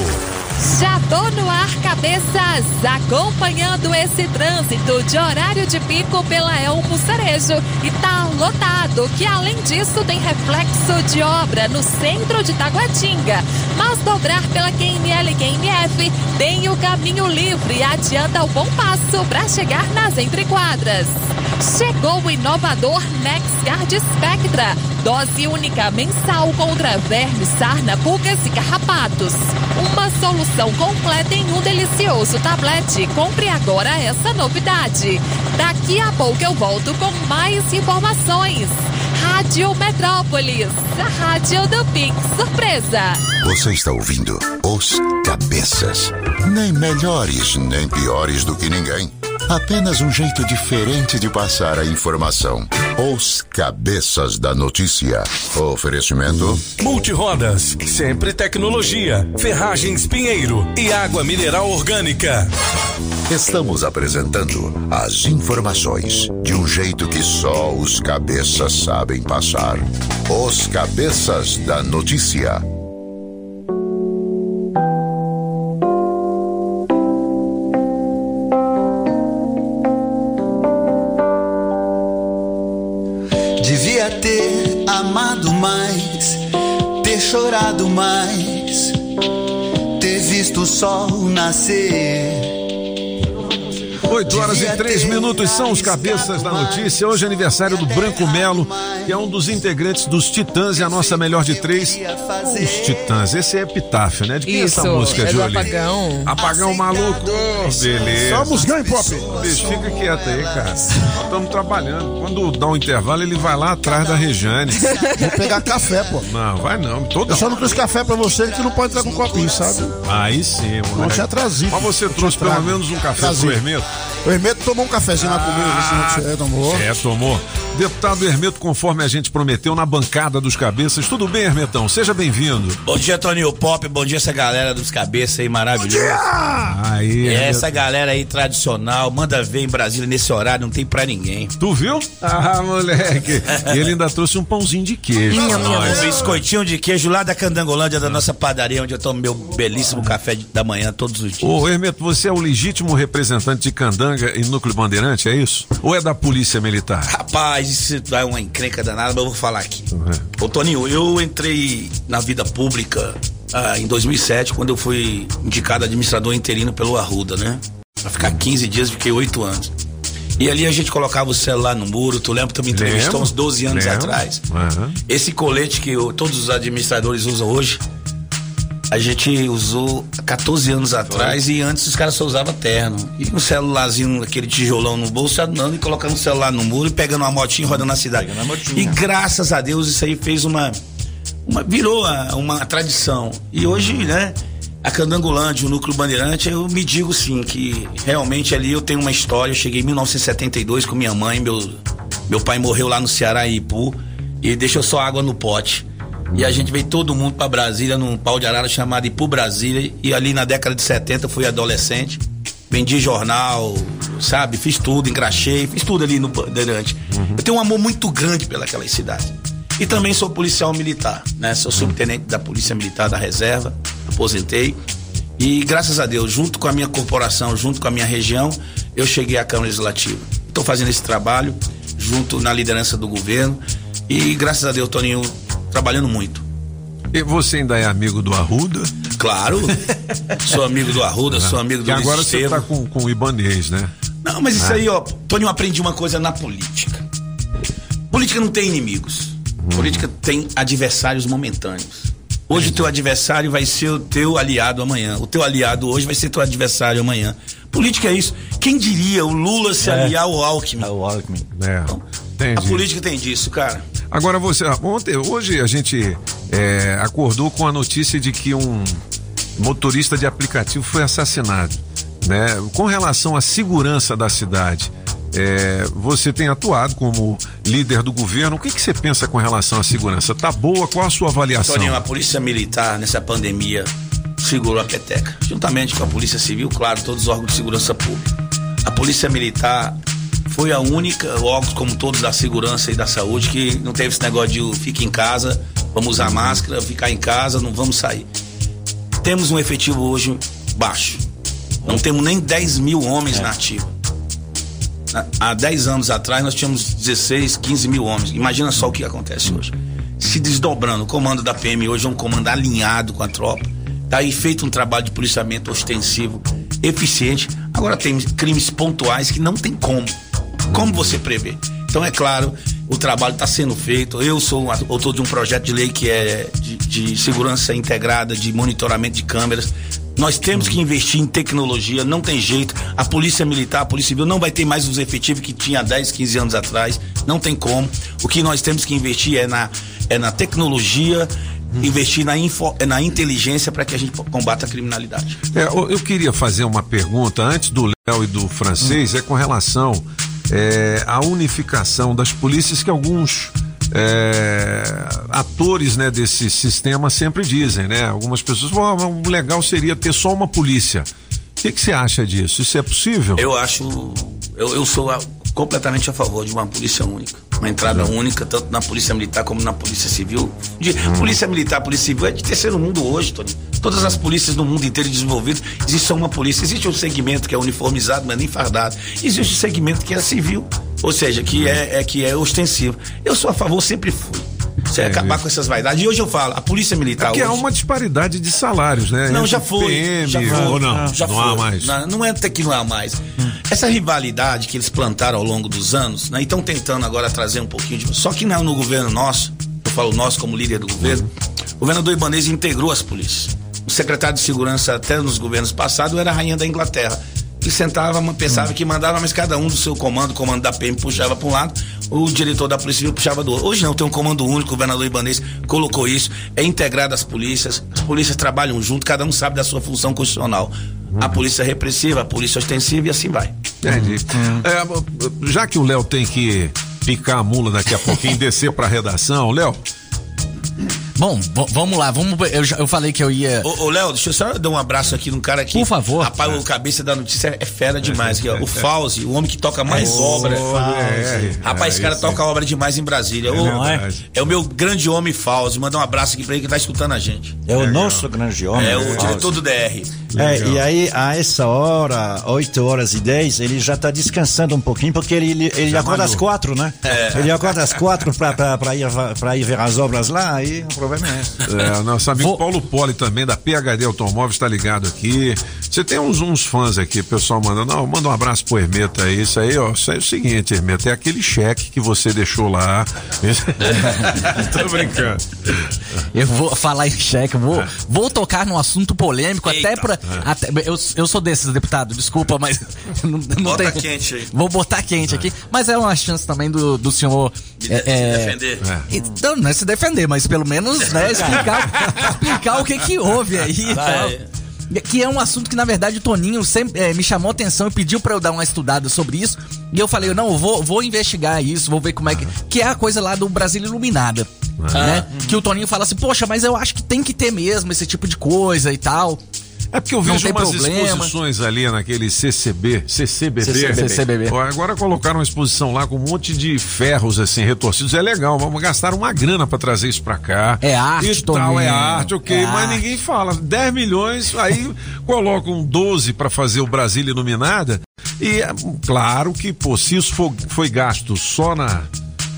Já tô no ar, cabeças, acompanhando esse trânsito de horário de pico pela Elmo Cerejo. E tá lotado, que além disso tem reflexo de obra no centro de Taguatinga. Mas dobrar pela QML e QMF tem o caminho livre e adianta o bom passo para chegar nas entrequadras. Chegou o inovador NexGard Spectra. Dose única mensal contra vermes, sarna, pulgas e carrapatos. Uma solução completa em um delicioso tablete. Compre agora essa novidade. Daqui a pouco eu volto com mais informações. Rádio Metrópolis, a rádio do Pix Surpresa. Você está ouvindo Os Cabeças. Nem melhores, nem piores do que ninguém. Apenas um jeito diferente de passar a informação. Os Cabeças da Notícia. Oferecimento. Multirodas, sempre tecnologia, ferragens Pinheiro e água mineral orgânica. Estamos apresentando as informações de um jeito que só os cabeças sabem passar. Os Cabeças da Notícia. Mais, ter visto o sol nascer. 8 horas e 3 minutos são os cabeças da notícia. Hoje é aniversário do Branco Melo, que é um dos integrantes dos Titãs e a nossa melhor de três. Os Titãs, esse é epitáfio, né? De quem é essa Isso, música, é do Jolie? Apagão. Apagão maluco. Beleza. Só musgão e pop. Bicho, fica quieto aí, cara. Nós estamos trabalhando. Quando dá um intervalo, ele vai lá atrás da Regiane. Vou pegar café, pô. Não, vai não. Toda Eu só não trouxe café pra você que não pode entrar com um copinho, sabe? Aí sim, Não moleque. tinha trazido. Mas você trouxe pelo menos um café pro Hermeto? O Hermeto tomou um cafezinho lá comigo. Ah, você tomou. É, tomou. Deputado Hermeto, conforme a gente prometeu na bancada dos cabeças. Tudo bem, Hermetão? Seja bem-vindo. Bom dia, Toninho Pop. Bom dia, essa galera dos cabeças aí maravilhosa. Aí, É, essa Hermeto. galera aí tradicional, manda ver em Brasília nesse horário, não tem pra ninguém. Tu viu? Ah, moleque. E ele ainda trouxe um pãozinho de queijo. pra nós. Um biscoitinho de queijo lá da Candangolândia, da nossa padaria, onde eu tomo meu belíssimo café da manhã todos os dias. Ô, Hermeto, você é o legítimo representante de Candanga e Núcleo Bandeirante, é isso? Ou é da Polícia Militar? Rapaz, isso é uma encrenca danada, mas eu vou falar aqui. Ô, Toninho, eu entrei na vida pública ah, em 2007, quando eu fui indicado administrador interino pelo Arruda, né? Pra ficar 15 dias, fiquei 8 anos. E ali a gente colocava o celular no muro, tu lembra? Tu me entrevistou uns 12 anos lembro. atrás. Aham. Esse colete que eu- todos os administradores usam hoje, a gente usou há 14 anos atrás e antes os caras só usavam terno. E um celularzinho, aquele tijolão no bolso, andando e colocando o celular no muro e pegando uma motinha e rodando na cidade. E graças a Deus isso aí fez uma. uma virou a- uma tradição. E hoje, né? A Candangolândia, o Núcleo Bandeirante, eu me digo sim que realmente ali eu tenho uma história. Eu cheguei em 1972 com minha mãe, meu, meu pai morreu lá no Ceará, em Ipu, e deixou só água no pote. E a gente veio todo mundo pra Brasília num pau de arara chamado Ipu Brasília. E ali na década de 70 eu fui adolescente. Vendi jornal, sabe? Fiz tudo, engraxei, fiz tudo ali no Bandeirante. Eu tenho um amor muito grande pelaquelas cidades. E também sou policial militar, né? Sou subtenente da Polícia Militar da Reserva, aposentei. E graças a Deus, junto com a minha corporação, junto com a minha região, eu cheguei à Câmara Legislativa. Estou fazendo esse trabalho junto na liderança do governo. E graças a Deus, Toninho, trabalhando muito. E você ainda é amigo do Arruda? Claro. sou amigo do Arruda, sou amigo do Luiz agora você Estevam. tá com, com o Ibanês, né? Não, mas isso Ah. aí, ó, Tony, eu aprendi uma coisa na política. Política não tem inimigos. Política tem adversários momentâneos. Hoje o teu adversário vai ser o teu aliado amanhã. O teu aliado hoje vai ser teu adversário amanhã. Política é isso. Quem diria o Lula se É. aliar ao Alckmin? o Alckmin. É. A Entendi. política tem disso, cara. Agora você, ontem, hoje a gente é, acordou com a notícia de que um motorista de aplicativo foi assassinado, né? Com relação à segurança da cidade, é, você tem atuado como líder do governo. O que, que você pensa com relação à segurança? Tá boa? Qual a sua avaliação? Toninho, a polícia militar nessa pandemia segurou a peteca. Juntamente com a polícia civil, claro, todos os órgãos de segurança pública. A polícia militar foi a única, órgãos como todos da segurança e da saúde, que não teve esse negócio de fique em casa, vamos usar máscara, ficar em casa, não vamos sair. Temos um efetivo hoje baixo. Não temos nem 10 mil homens na ativa. Há 10 anos atrás nós tínhamos 16, 15 mil homens. Imagina só o que acontece hoje. Se desdobrando. O comando da PM hoje é um comando alinhado com a tropa. Tá aí feito um trabalho de policiamento ostensivo, eficiente. Agora tem crimes pontuais que não tem como. Como você prevê? Então, é claro, o trabalho está sendo feito. Eu sou autor de um projeto de lei que é de, de segurança integrada, de monitoramento de câmeras. Nós temos que investir em tecnologia, não tem jeito. A Polícia Militar, a Polícia Civil não vai ter mais os efetivos que tinha 10, 15 anos atrás. Não tem como. O que nós temos que investir é na, é na tecnologia, investir na, info, é na inteligência para que a gente combata a criminalidade. É, eu queria fazer uma pergunta antes do Léo e do francês, é com relação é, à unificação das polícias que alguns é, atores né, desse sistema sempre dizem, né? Algumas pessoas "Ah, o legal seria ter só uma polícia. O que, que você acha disso? Isso é possível? Eu acho. Eu, eu sou a- completamente a favor de uma polícia única. Uma entrada única, tanto na Polícia Militar como na Polícia Civil. De, Polícia Militar, Polícia Civil é de terceiro mundo hoje, Tony. Todas as polícias do mundo inteiro desenvolvidas, existe só uma polícia. Existe um segmento que é uniformizado, mas nem fardado. Existe um segmento que é civil, ou seja, que é, é que é ostensivo. Eu sou a favor, sempre fui. Você É, acabar isso. com essas vaidades. E hoje eu falo, a Polícia Militar. Porque há hoje, uma disparidade de salários, né? não, Entre já foi. PM, já foi. ou não? Já não foi. há mais. Não, não é até que não há mais. Essa rivalidade que eles plantaram ao longo dos anos, né? E estão tentando agora trazer um pouquinho de. Só que não no governo nosso, eu falo nós como líder do governo, o governador Ibanez integrou as polícias. O secretário de segurança, até nos governos passados, era a rainha da Inglaterra. Que sentava, pensava que mandava, mas cada um do seu comando, o comando da PM puxava para um lado, o diretor da Polícia Civil puxava do outro. Hoje não, tem um comando único, o governador Ibanez colocou isso, é integrado às polícias, as polícias trabalham junto, cada um sabe da sua função constitucional. A polícia repressiva, a polícia ostensiva e assim vai. Entendi. É, já que o Léo tem que picar a mula daqui a pouquinho descer pra redação, Léo. Bom, vamos lá, vamos. Eu, já- eu falei que eu ia. Ô, ô, Léo, deixa eu só dar um abraço aqui num cara aqui. Por favor. Rapaz, o cabeça da notícia é fera demais. Aqui, ó. O Fauzi, o homem que toca mais É, obra. Fauzi. Rapaz, É, esse cara esse- toca obra demais em Brasília. É O- verdade. é o meu grande homem Fauzi. Mandar um abraço aqui pra ele que tá escutando a gente. É o nosso grande homem. É o Fauzi. diretor do DR. É, e aí, a essa hora, 8 horas e 10, ele já tá descansando um pouquinho, porque ele, ele, ele Já acorda às. 4, né? É. Ele acorda às 4 pra, pra, pra, ir, pra ir ver as obras lá, aí problema é esse. É, nosso amigo Paulo Poli também, da PHD Automóveis, está ligado aqui. Você tem uns, uns fãs aqui, o pessoal manda, não, manda um abraço pro Hermeta aí. Isso aí, ó, isso aí é o seguinte, Hermeta, é aquele cheque que você deixou lá. Tô brincando. Eu vou falar em cheque, vou, vou tocar num assunto polêmico, até pra. até- eu, eu sou desses, deputado, desculpa, mas. Não, não Bota tem- quente aí. Vou botar quente aqui, mas é uma chance também do, do senhor. De, é, de é, defender. Então, não é se defender, mas pelo menos né, explicar, explicar o que que houve aí. e tal. Que é um assunto que, na verdade, o Toninho sempre eh, me chamou a atenção e pediu pra eu dar uma estudada sobre isso. E eu falei, não, eu vou, vou investigar isso, vou ver como é que. Que é a coisa lá do Brasil Iluminada. Né? Que o Toninho fala assim, poxa, mas eu acho que tem que ter mesmo esse tipo de coisa e tal. É porque eu vejo umas problema. exposições ali naquele CCB, CCBB. CCBB. Ó, Agora colocaram uma exposição lá com um monte de ferros assim retorcidos. É legal, vamos gastar uma grana pra trazer isso pra cá. É arte, e tal, é arte, ok, É mas arte. ninguém fala. 10 milhões, aí colocam 12 pra fazer o Brasília Iluminada. E é, claro que, pô, se isso for- foi gasto só na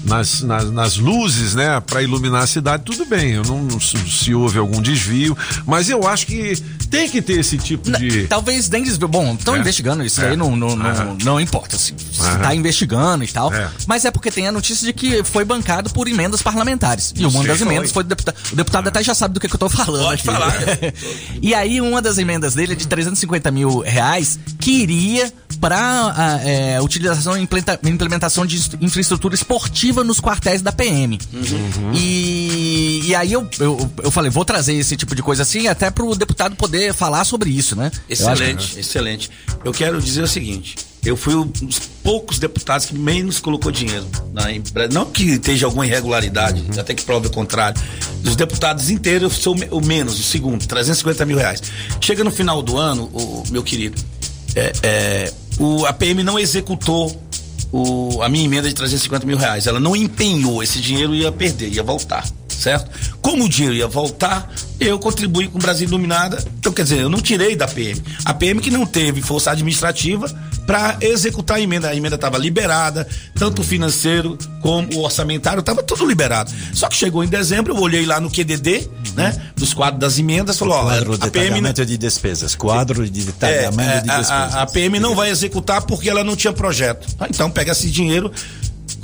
nas, nas, nas luzes, né, para iluminar a cidade, tudo bem. Eu não, não se, houve algum desvio, mas eu acho que tem que ter esse tipo de. Talvez nem desvio. Bom, estão É. investigando isso É. aí, não, não, não, não importa. Se, se Aham. tá investigando e tal. É. Mas é porque tem a notícia de que foi bancado por emendas parlamentares. E uma das emendas foi do deputado. O deputado até já sabe do que, que eu tô falando. Pode aqui. falar. e aí, uma das emendas dele é de 350 mil reais que iria para utilização e implementação de infraestrutura esportiva nos quartéis da PM. E, e aí eu, eu, eu falei, vou trazer esse tipo de coisa assim, até pro deputado poder falar sobre isso, né? Eu acho que- Excelente, excelente. Eu quero dizer o seguinte: eu fui um dos poucos deputados que menos colocou dinheiro na empresa. Não que esteja alguma irregularidade, até que prove o contrário. Dos deputados inteiros, eu sou o o menos, o segundo, 350 mil reais. Chega no final do ano, o, meu querido, é, é, o, a PM não executou o- a minha emenda de 350 mil reais. Ela não empenhou, esse dinheiro ia perder, ia voltar. Certo? Como o dinheiro ia voltar, eu contribuí com o Brasil Iluminada. Então, quer dizer, eu não tirei da PM. A PM que não teve força administrativa para executar a emenda. A emenda estava liberada, tanto o financeiro como o orçamentário, estava tudo liberado. Só que chegou em dezembro, eu olhei lá no QDD, né, dos quadros das emendas, falou, ó, Quadro de a PM detalhamento de despesas. Quadro de detalhamento é, de a- despesas. A, a PM não vai executar porque ela não tinha projeto. Ah, Então pega esse dinheiro,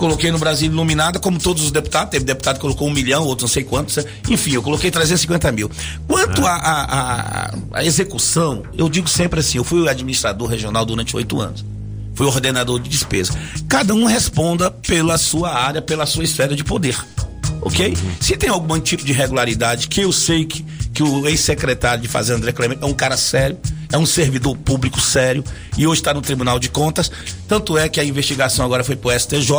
coloquei no Brasil Iluminada, como todos os deputados. Teve deputado que colocou um milhão, outro não sei quantos. Enfim, eu coloquei 350 mil. Quanto à a, a, a execução, eu digo sempre assim: eu fui o administrador regional durante oito anos. Fui ordenador de despesa. Cada um responda pela sua área, pela sua esfera de poder. Ok? Se tem algum tipo de irregularidade, que eu sei que, que o ex-secretário de Fazenda, André Clemente, é um cara sério, é um servidor público sério e hoje está no Tribunal de Contas. Tanto é que a investigação agora foi pro STJ.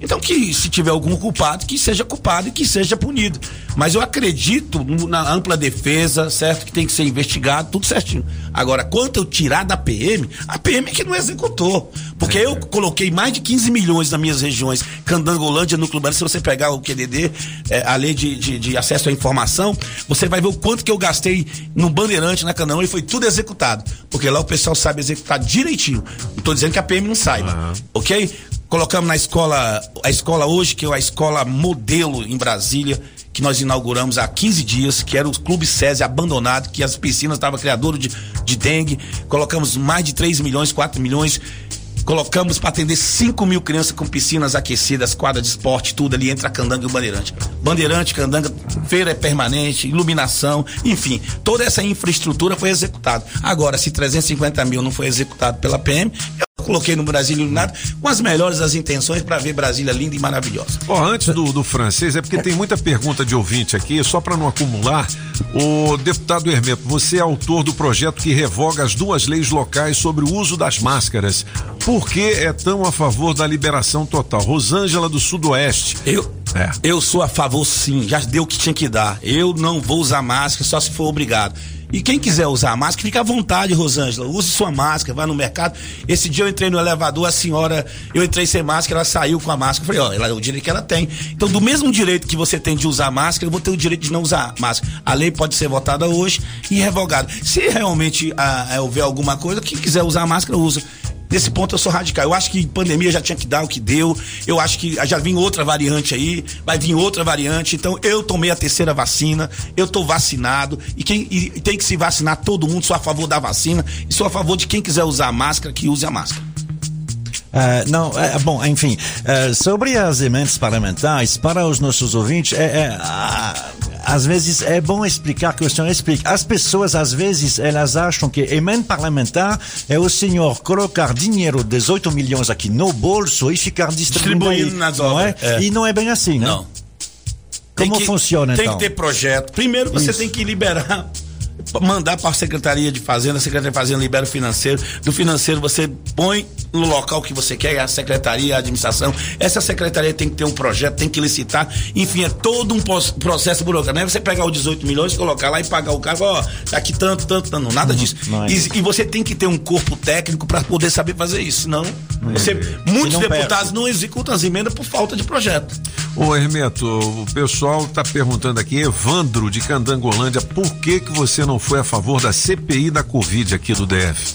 Então, que se tiver algum culpado, que seja culpado e que seja punido. Mas eu acredito na ampla defesa, certo? Que tem que ser investigado, tudo certinho. Agora, quanto eu tirar da PM, a PM é que não executou. Porque eu coloquei mais de 15 milhões nas minhas regiões, Candangolândia, Núcleo Urbano. Se você pegar o QDD, é, a lei de, de- de acesso à informação, você vai ver o quanto que eu gastei no Bandeirante, na Canaã, e foi tudo executado. Porque lá o pessoal sabe executar direitinho. Não tô dizendo que a PM não saiba, ok? Colocamos na escola, a escola hoje, que é a escola modelo em Brasília, que nós inauguramos há 15 dias, que era o Clube SESI abandonado, que as piscinas estavam criador de, de dengue. Colocamos mais de 3 milhões, 4 milhões. Colocamos para atender 5 mil crianças com piscinas aquecidas, quadra de esporte, tudo ali entre a Candanga e o Bandeirante. Bandeirante, Candanga, feira é permanente, iluminação, enfim, toda essa infraestrutura foi executada. Agora, se 350 mil não foi executado pela PM, eu coloquei no Brasil Iluminado com as melhores das intenções para ver Brasília linda e maravilhosa. Ó, antes do, do francês, é porque tem muita pergunta de ouvinte aqui, só para não acumular. O deputado Hermeto, você é autor do projeto que revoga as duas leis locais sobre o uso das máscaras. Por que é tão a favor da liberação total? Rosângela do Sudoeste. Eu, eu sou a favor sim, já deu o que tinha que dar. Eu não vou usar máscara só se for obrigado. E quem quiser usar máscara, fica à vontade, Rosângela. Use sua máscara, vá no mercado. Esse dia eu entrei no elevador, a senhora, eu entrei sem máscara, ela saiu com a máscara. Eu falei, ó, ela, o direito que ela tem. Então, do mesmo direito que você tem de usar máscara, eu vou ter o direito de não usar máscara. A lei pode ser votada hoje e revogada. Se realmente ah, houver alguma coisa, quem quiser usar máscara, usa. Nesse ponto eu sou radical. Eu acho que pandemia já tinha que dar o que deu. Eu acho que já vem outra variante aí, vai vir outra variante. Então eu tomei a terceira vacina, eu tô vacinado e quem e tem que se vacinar todo mundo. Sou a favor da vacina e sou a favor de quem quiser usar máscara que use a máscara. Ah, não, é, bom, enfim, ah, sobre as emendas parlamentares, para os nossos ouvintes, é, é, às vezes é bom explicar que o senhor explica. As pessoas, às vezes, elas acham que emenda parlamentar é o senhor colocar dinheiro, 18 milhões aqui no bolso e ficar distribuindo, Distribuindo nas não obras, é? é. E não é bem assim, né? Não. Como Tem que- funciona, Tem então? que ter projeto. Primeiro você Isso. tem que liberar, mandar para a Secretaria de Fazenda, a Secretaria de Fazenda libera o financeiro. Do financeiro você põe no local que você quer, a Secretaria, a administração. Essa Secretaria tem que ter um projeto, tem que licitar. Enfim, é todo um processo burocrático. Não é você pegar os 18 milhões, colocar lá e pagar o carro, ó, daqui tanto, tanto, tanto. Não, nada disso. não é e, e você tem que ter um corpo técnico para poder saber fazer isso. Senão, você, muitos não deputados não executam as emendas por falta de projeto. Ô Hermeto, o pessoal tá perguntando aqui, Evandro de Candangolândia, por que que você não foi a favor da CPI da Covid aqui do DF?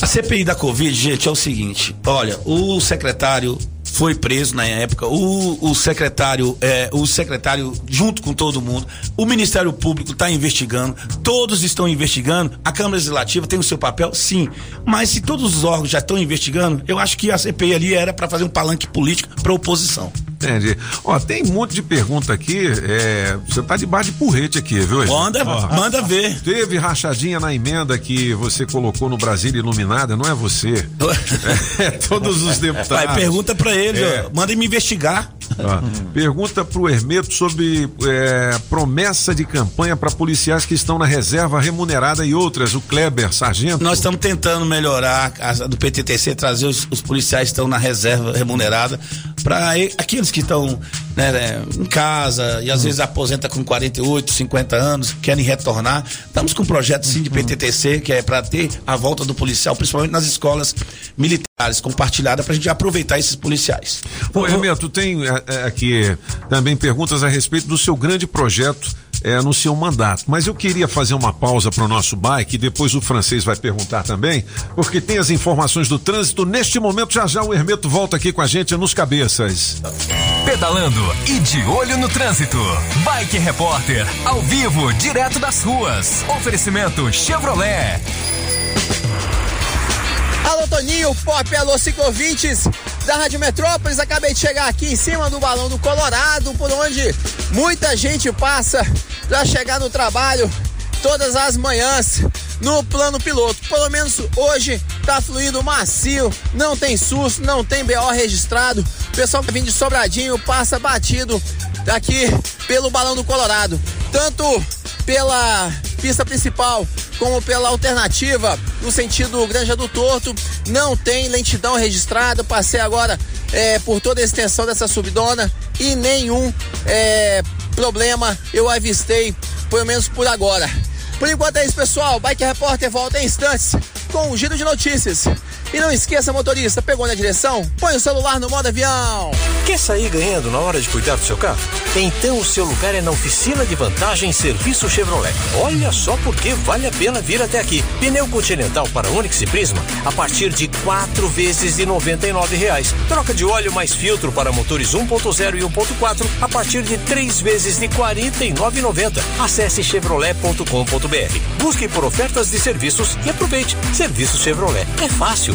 A CPI da Covid, gente, é o seguinte: olha, o secretário foi preso na época, o, o secretário, é, o secretário, junto com todo mundo, o Ministério Público está investigando, todos estão investigando, a Câmara Legislativa tem o seu papel, sim. Mas se todos os órgãos já estão investigando, eu acho que a CPI ali era para fazer um palanque político para oposição. Entendi. Ó, tem um monte de pergunta aqui. É, você tá debaixo de porrete aqui, viu? Manda, Ó, manda ver. Teve rachadinha na emenda que você colocou no Brasília Iluminada, não é você. É, todos os deputados. Vai, pergunta para eles, É. manda me investigar. Ó, pergunta pro Hermeto sobre é, promessa de campanha para policiais que estão na reserva remunerada e outras. O Kleber, sargento. Nós estamos tentando melhorar a, do PTTC, trazer os, os policiais que estão na reserva remunerada para aqueles que estão né, né, em casa e às vezes aposenta com 48, 50 anos, querem retornar. Estamos com um projeto sim de PTTC que é para ter a volta do policial, principalmente nas escolas militares compartilhadas para a gente aproveitar esses policiais. Ô, Hermeto, tem é, é, aqui também perguntas a respeito do seu grande projeto é, anunciou um mandato. Mas eu queria fazer uma pausa para o nosso bike, e depois o francês vai perguntar também, porque tem as informações do trânsito. Neste momento, já já o Hermeto volta aqui com a gente nos cabeças. Pedalando e de olho no trânsito. Bike Repórter, ao vivo, direto das ruas. Oferecimento Chevrolet. Alô Toninho, Pop, alô ciclovintes da Rádio Metrópolis. Acabei de chegar aqui em cima do balão do Colorado, por onde muita gente passa para chegar no trabalho todas as manhãs no plano piloto. Pelo menos hoje tá fluindo macio, não tem susto, não tem BO registrado. O pessoal que vem de Sobradinho passa batido aqui pelo balão do Colorado. Tanto pela pista principal como pela alternativa no sentido Granja do Torto, não tem lentidão registrada. Passei agora é, por toda a extensão dessa subidona e nenhum é, problema eu avistei, pelo menos por agora. Por enquanto é isso, pessoal. Bike Repórter volta em instantes com um giro de notícias. E não esqueça, motorista, pegou na direção? Põe o celular no modo avião. Quer sair ganhando na hora de cuidar do seu carro? Então o seu lugar é na oficina de vantagem Serviço Chevrolet. Olha só porque vale a pena vir até aqui. Pneu Continental para Onix e Prisma a partir de quatro vezes de noventa e reais. Troca de óleo mais filtro para motores 1.0 e 1.4 a partir de três vezes de quarenta e Acesse chevrolet.com.br. Busque por ofertas de serviços e aproveite. Serviço Chevrolet. É fácil,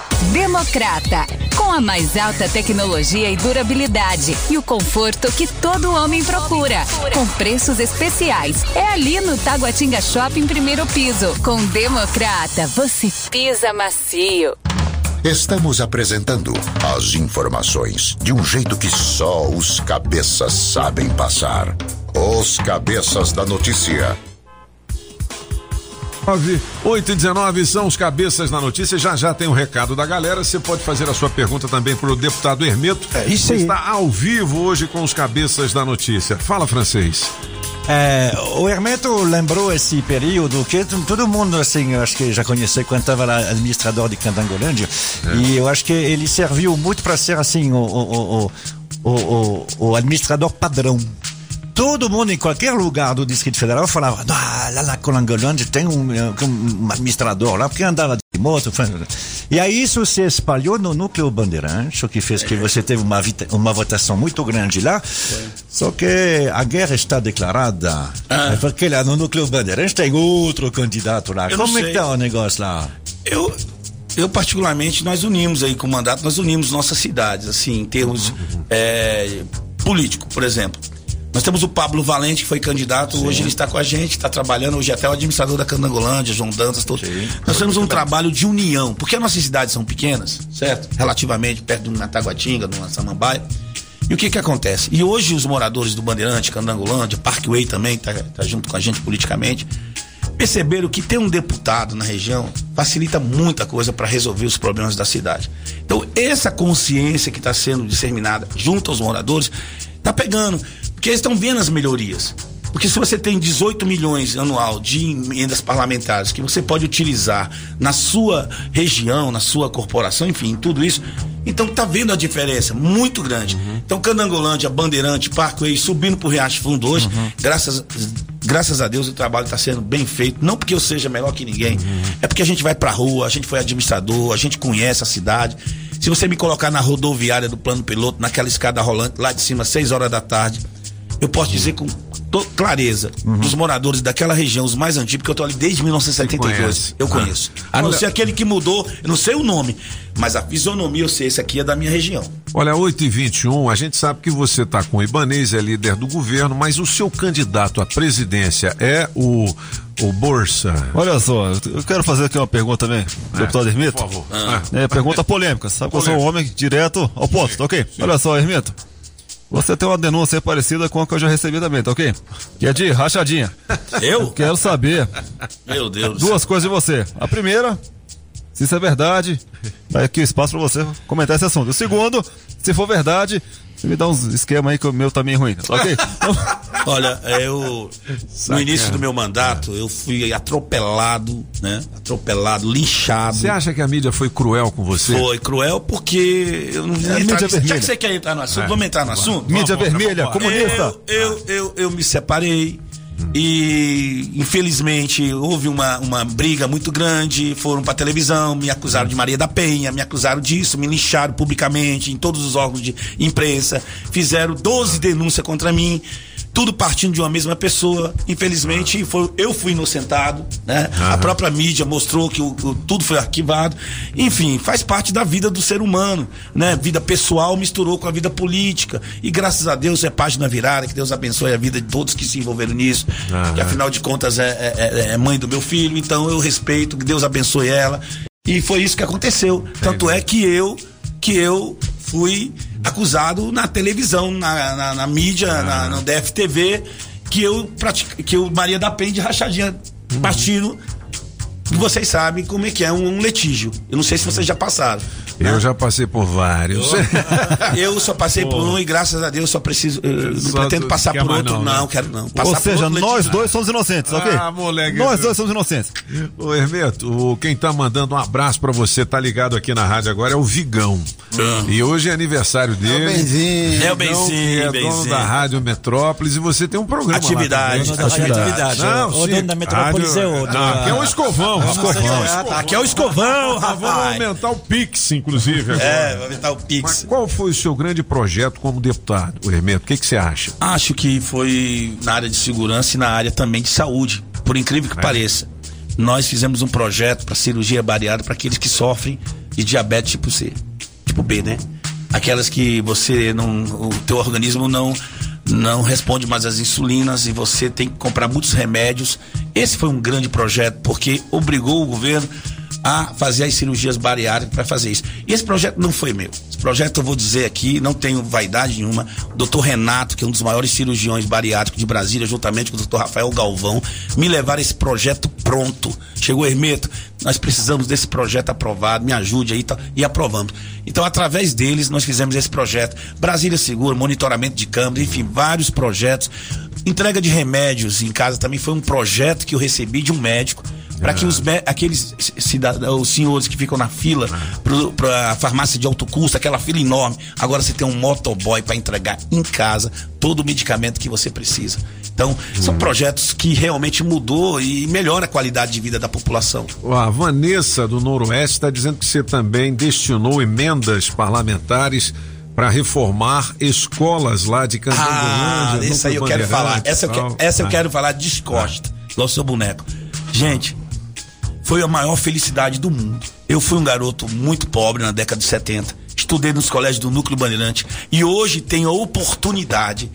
Democrata, com a mais alta tecnologia e durabilidade e o conforto que todo homem procura, com preços especiais. É ali no Taguatinga Shopping primeiro piso. Com Democrata, você pisa macio. Estamos apresentando as informações de um jeito que só os cabeças sabem passar. Os cabeças da notícia. 9, 8 e 19 são os cabeças na notícia. Já já tem o um recado da galera. Você pode fazer a sua pergunta também para o deputado Hermeto. É isso aí. está ao vivo hoje com os cabeças da notícia. Fala, francês. É, o Hermeto lembrou esse período que todo mundo, assim, eu acho que já conheceu quando estava lá administrador de Candangolândia. É. E eu acho que ele serviu muito para ser, assim, o, o, o, o administrador padrão todo mundo em qualquer lugar do Distrito Federal falava, ah, lá na Colangolândia tem um, um, administrador lá, porque andava de moto. E aí isso se espalhou no núcleo Bandeirante, o que fez que você teve uma, uma votação muito grande lá. Só que a guerra está declarada. Ah. Porque lá no núcleo Bandeirante tem outro candidato lá. Eu Como é que tá o negócio lá? Eu, eu particularmente, nós unimos aí com o mandato, nós unimos nossas cidades, assim, em termos é, político, por exemplo. Nós temos o Pablo Valente, que foi candidato, Sim. hoje ele está com a gente, está trabalhando, hoje até o administrador da Candangolândia, João Dantas, todos. Nós temos um trabalho de união, porque as nossas cidades são pequenas, certo? Relativamente, perto do Nataguatinga, do Samambaia. E o que que acontece? E hoje os moradores do Bandeirante, Candangolândia, Parkway também está tá junto com a gente politicamente, perceberam que ter um deputado na região facilita muita coisa para resolver os problemas da cidade. Então, essa consciência que está sendo disseminada junto aos moradores está pegando. Porque eles estão vendo as melhorias. Porque se você tem 18 milhões anual de emendas parlamentares que você pode utilizar na sua região, na sua corporação, enfim, tudo isso, então tá vendo a diferença muito grande. Uhum. Então Canangolândia, Bandeirante, Parkway subindo pro Riacho Fundo hoje, uhum. graças graças a Deus o trabalho está sendo bem feito, não porque eu seja melhor que ninguém, uhum. é porque a gente vai pra rua, a gente foi administrador, a gente conhece a cidade. Se você me colocar na rodoviária do plano piloto, naquela escada rolante lá de cima, 6 horas da tarde, eu posso dizer com clareza uhum. dos moradores daquela região, os mais antigos, porque eu tô ali desde 1972. Eu conheço. Ah. A não Olha... ser aquele que mudou, eu não sei o nome, mas a fisionomia eu sei, esse aqui é da minha região. Olha, 8 e 21 a gente sabe que você tá com o Ibanez, é líder do governo, mas o seu candidato à presidência é o o Bolsa. Olha só, eu quero fazer aqui uma pergunta também, é, deputado Hermito. Por favor. Ah. É, pergunta polêmica, sabe polêmica. que eu sou um homem direto ao ponto, tá ok? Sim. Olha só, Hermito. Você tem uma denúncia parecida com a que eu já recebi também, tá ok? Que é de rachadinha. Eu? quero saber. Meu Deus. Duas coisas de você. A primeira, se isso é verdade, vai aqui o espaço para você comentar esse assunto. O segundo, se for verdade, Você me dá uns esquema aí que o meu também é ruim, tá ok? Olha, eu no Sacana. início do meu mandato, eu fui atropelado, né? Atropelado, linchado. Você acha que a mídia foi cruel com você? Foi cruel porque eu não É, ia mídia nisso. Já vermelha. que você quer entrar no assunto, É. vamos entrar no assunto? Mídia Vamos, vermelha, vamos. comunista. Eu, eu, eu, eu me separei. E infelizmente houve uma, uma briga muito grande. Foram pra televisão, me acusaram de Maria da Penha, me acusaram disso, me lincharam publicamente em todos os órgãos de imprensa. Fizeram 12 denúncias contra mim. Tudo partindo de uma mesma pessoa. Infelizmente, foi, eu fui inocentado. Né? A própria mídia mostrou que o, o- tudo foi arquivado. Enfim, faz parte da vida do ser humano. Né? Vida pessoal misturou com a vida política. E graças a Deus é página virada. Que Deus abençoe a vida de todos que se envolveram nisso. Que afinal de contas é, é- é- é mãe do meu filho. Então eu respeito. Que Deus abençoe ela. E foi isso que aconteceu. Tanto é que eu que eu fui acusado na televisão, na, na, na mídia, na, no DFTV, que eu que eu Maria da Penha de rachadinha partindo. Vocês sabem como é que é um, um litígio. Eu não sei se vocês já passaram. Eu já passei por vários. Eu só passei por um e graças a Deus só preciso. eu não Só pretendo passar por outro, não, não, né? quero não. Ou Passar por seja, outro nós dois somos inocentes, ok? Ah, moleque. Nós dois somos inocentes. Ô, Hermeto, o- quem tá mandando um abraço pra você, tá ligado aqui na rádio agora, é o Vigão. E hoje é aniversário dele. Benzinho. É o Benzinho, é Benzinho. dono da Rádio Metrópolis e você tem um programa Atividade, atividade. Não, O sim. dono da Metrópolis Rádio- é outro. Não, aqui é um escovão. escovão. Aqui é o escovão, Vamos aumentar o Pix, inclusive. Agora. É, vai aumentar o Pix. Mas qual foi o seu grande projeto como deputado, o Hermeto? O que que você acha? Acho que foi na área de segurança e na área também de saúde, por incrível É. que pareça. Nós fizemos um projeto para cirurgia bariátrica para aqueles que sofrem de diabetes tipo C, tipo B, né? Aquelas que você não, o teu organismo não não responde mais às insulinas e você tem que comprar muitos remédios. Esse foi um grande projeto porque obrigou o governo a fazer as cirurgias bariátricas para fazer isso. E esse projeto não foi meu. Esse projeto eu vou dizer aqui, não tenho vaidade nenhuma. O doutor Renato, que é um dos maiores cirurgiões bariátricos de Brasília, juntamente com o doutor Rafael Galvão, me levaram esse projeto pronto. Chegou Hermeto, nós precisamos desse projeto aprovado, me ajude aí tá, e aprovamos. Então, através deles, nós fizemos esse projeto. Brasília Seguro, monitoramento de câmeras, enfim, vários projetos. Entrega de remédios em casa também foi um projeto que eu recebi de um médico para que os mé- aqueles cidadãos, os senhores que ficam na fila para a farmácia de alto custo, aquela fila enorme, agora você tem um motoboy para entregar em casa todo o medicamento que você precisa. Então, são projetos que realmente mudou e melhora a qualidade de vida da população. A Vanessa do Noroeste está dizendo que você também destinou emendas parlamentares para reformar escolas lá de Ah, Candangolândia. esse aí eu quero falar. Essa eu, que- essa eu quero falar descosta. Igual seu boneco. Gente, foi a maior felicidade do mundo. Eu fui um garoto muito pobre na década de 70. Estudei nos colégios do Núcleo Bandeirante e hoje tenho a oportunidade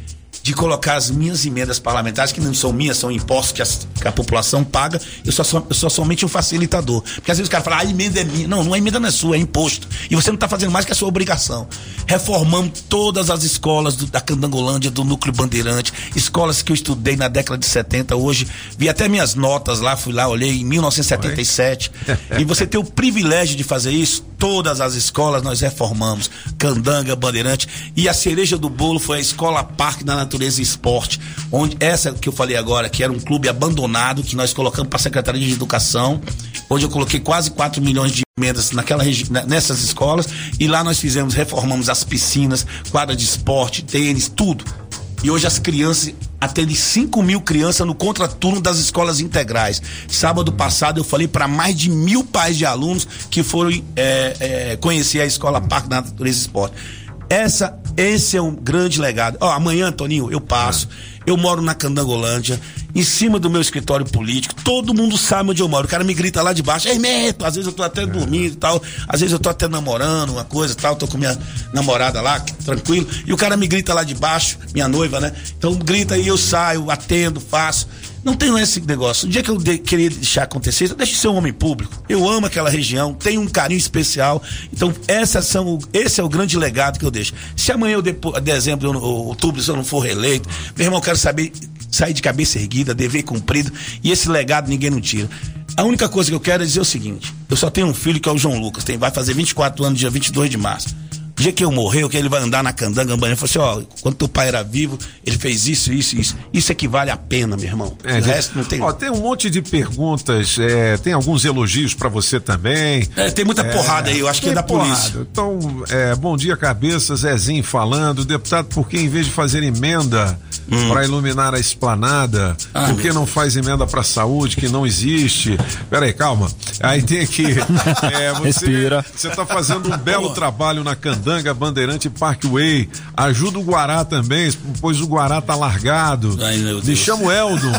de colocar as minhas emendas parlamentares, que não são minhas, são impostos que, as- que a população paga. Eu sou, eu sou somente um facilitador. Porque às vezes o cara fala, ah, a emenda é minha. Não, não é emenda não é sua, é imposto. E você não está fazendo mais que a sua obrigação. Reformamos todas as escolas do- da Candangolândia, do Núcleo Bandeirante, escolas que eu estudei na década de 70. Hoje, vi até minhas notas lá, fui lá, olhei em 1977. e você tem o privilégio de fazer isso, todas as escolas nós reformamos. Candanga, Bandeirante. E a cereja do bolo foi a Escola Parque da Natureza e Esporte, onde essa que eu falei agora, que era um clube abandonado, que nós colocamos para a Secretaria de Educação, onde eu coloquei quase 4 milhões de emendas naquela nessas escolas. E lá nós fizemos, reformamos as piscinas, quadra de esporte, tênis, tudo. E hoje as crianças atendem 5 mil crianças no contraturno das escolas integrais. Sábado passado eu falei para mais de mil pais de alunos que foram é, é, conhecer a escola Parque da Natureza Esporte. Essa, esse é um grande legado. Ó, amanhã, Toninho, eu passo. Eu moro na Candangolândia, em cima do meu escritório político. Todo mundo sabe onde eu moro. O cara me grita lá de baixo, Ei, Meto! Às vezes eu tô até dormindo e tal. Às vezes eu tô até namorando, uma coisa e tal. Tô com minha namorada lá, tranquilo. E o cara me grita lá de baixo, minha noiva, né? Então grita e eu saio, atendo, faço. Não tenho esse negócio. O dia que eu de, queria deixar acontecer, eu deixo de ser um homem público. Eu amo aquela região, tenho um carinho especial. Então, essas são, esse é o grande legado que eu deixo. Se amanhã, eu depo, dezembro, outubro, se eu não for reeleito, meu irmão, eu quero saber, sair de cabeça erguida, dever cumprido. E esse legado ninguém não tira. A única coisa que eu quero é dizer o seguinte: eu só tenho um filho que é o João Lucas, tem, vai fazer 24 anos, dia 22 de março. O dia que eu morrer, que ele vai andar na candanga, ele falou assim, ó, quando teu pai era vivo, ele fez isso, isso, isso. Isso é que vale a pena, meu irmão. É, o resto não tem. Ó, tem um monte de perguntas, é, tem alguns elogios pra você também. É, tem muita porrada aí, eu acho que é da polícia. porrada. Então, é, bom dia, cabeça, Zezinho falando. Deputado, por que em vez de fazer emenda pra iluminar a esplanada, Hum. Ai, por que não faz emenda pra saúde, que não existe? Peraí, calma. Aí tem aqui. é, você, Respira. Você tá fazendo um belo trabalho na Candanga Bandeirante Parkway. Ajuda o Guará também, pois o Guará tá largado. Ai, meu Me chamo Eldon.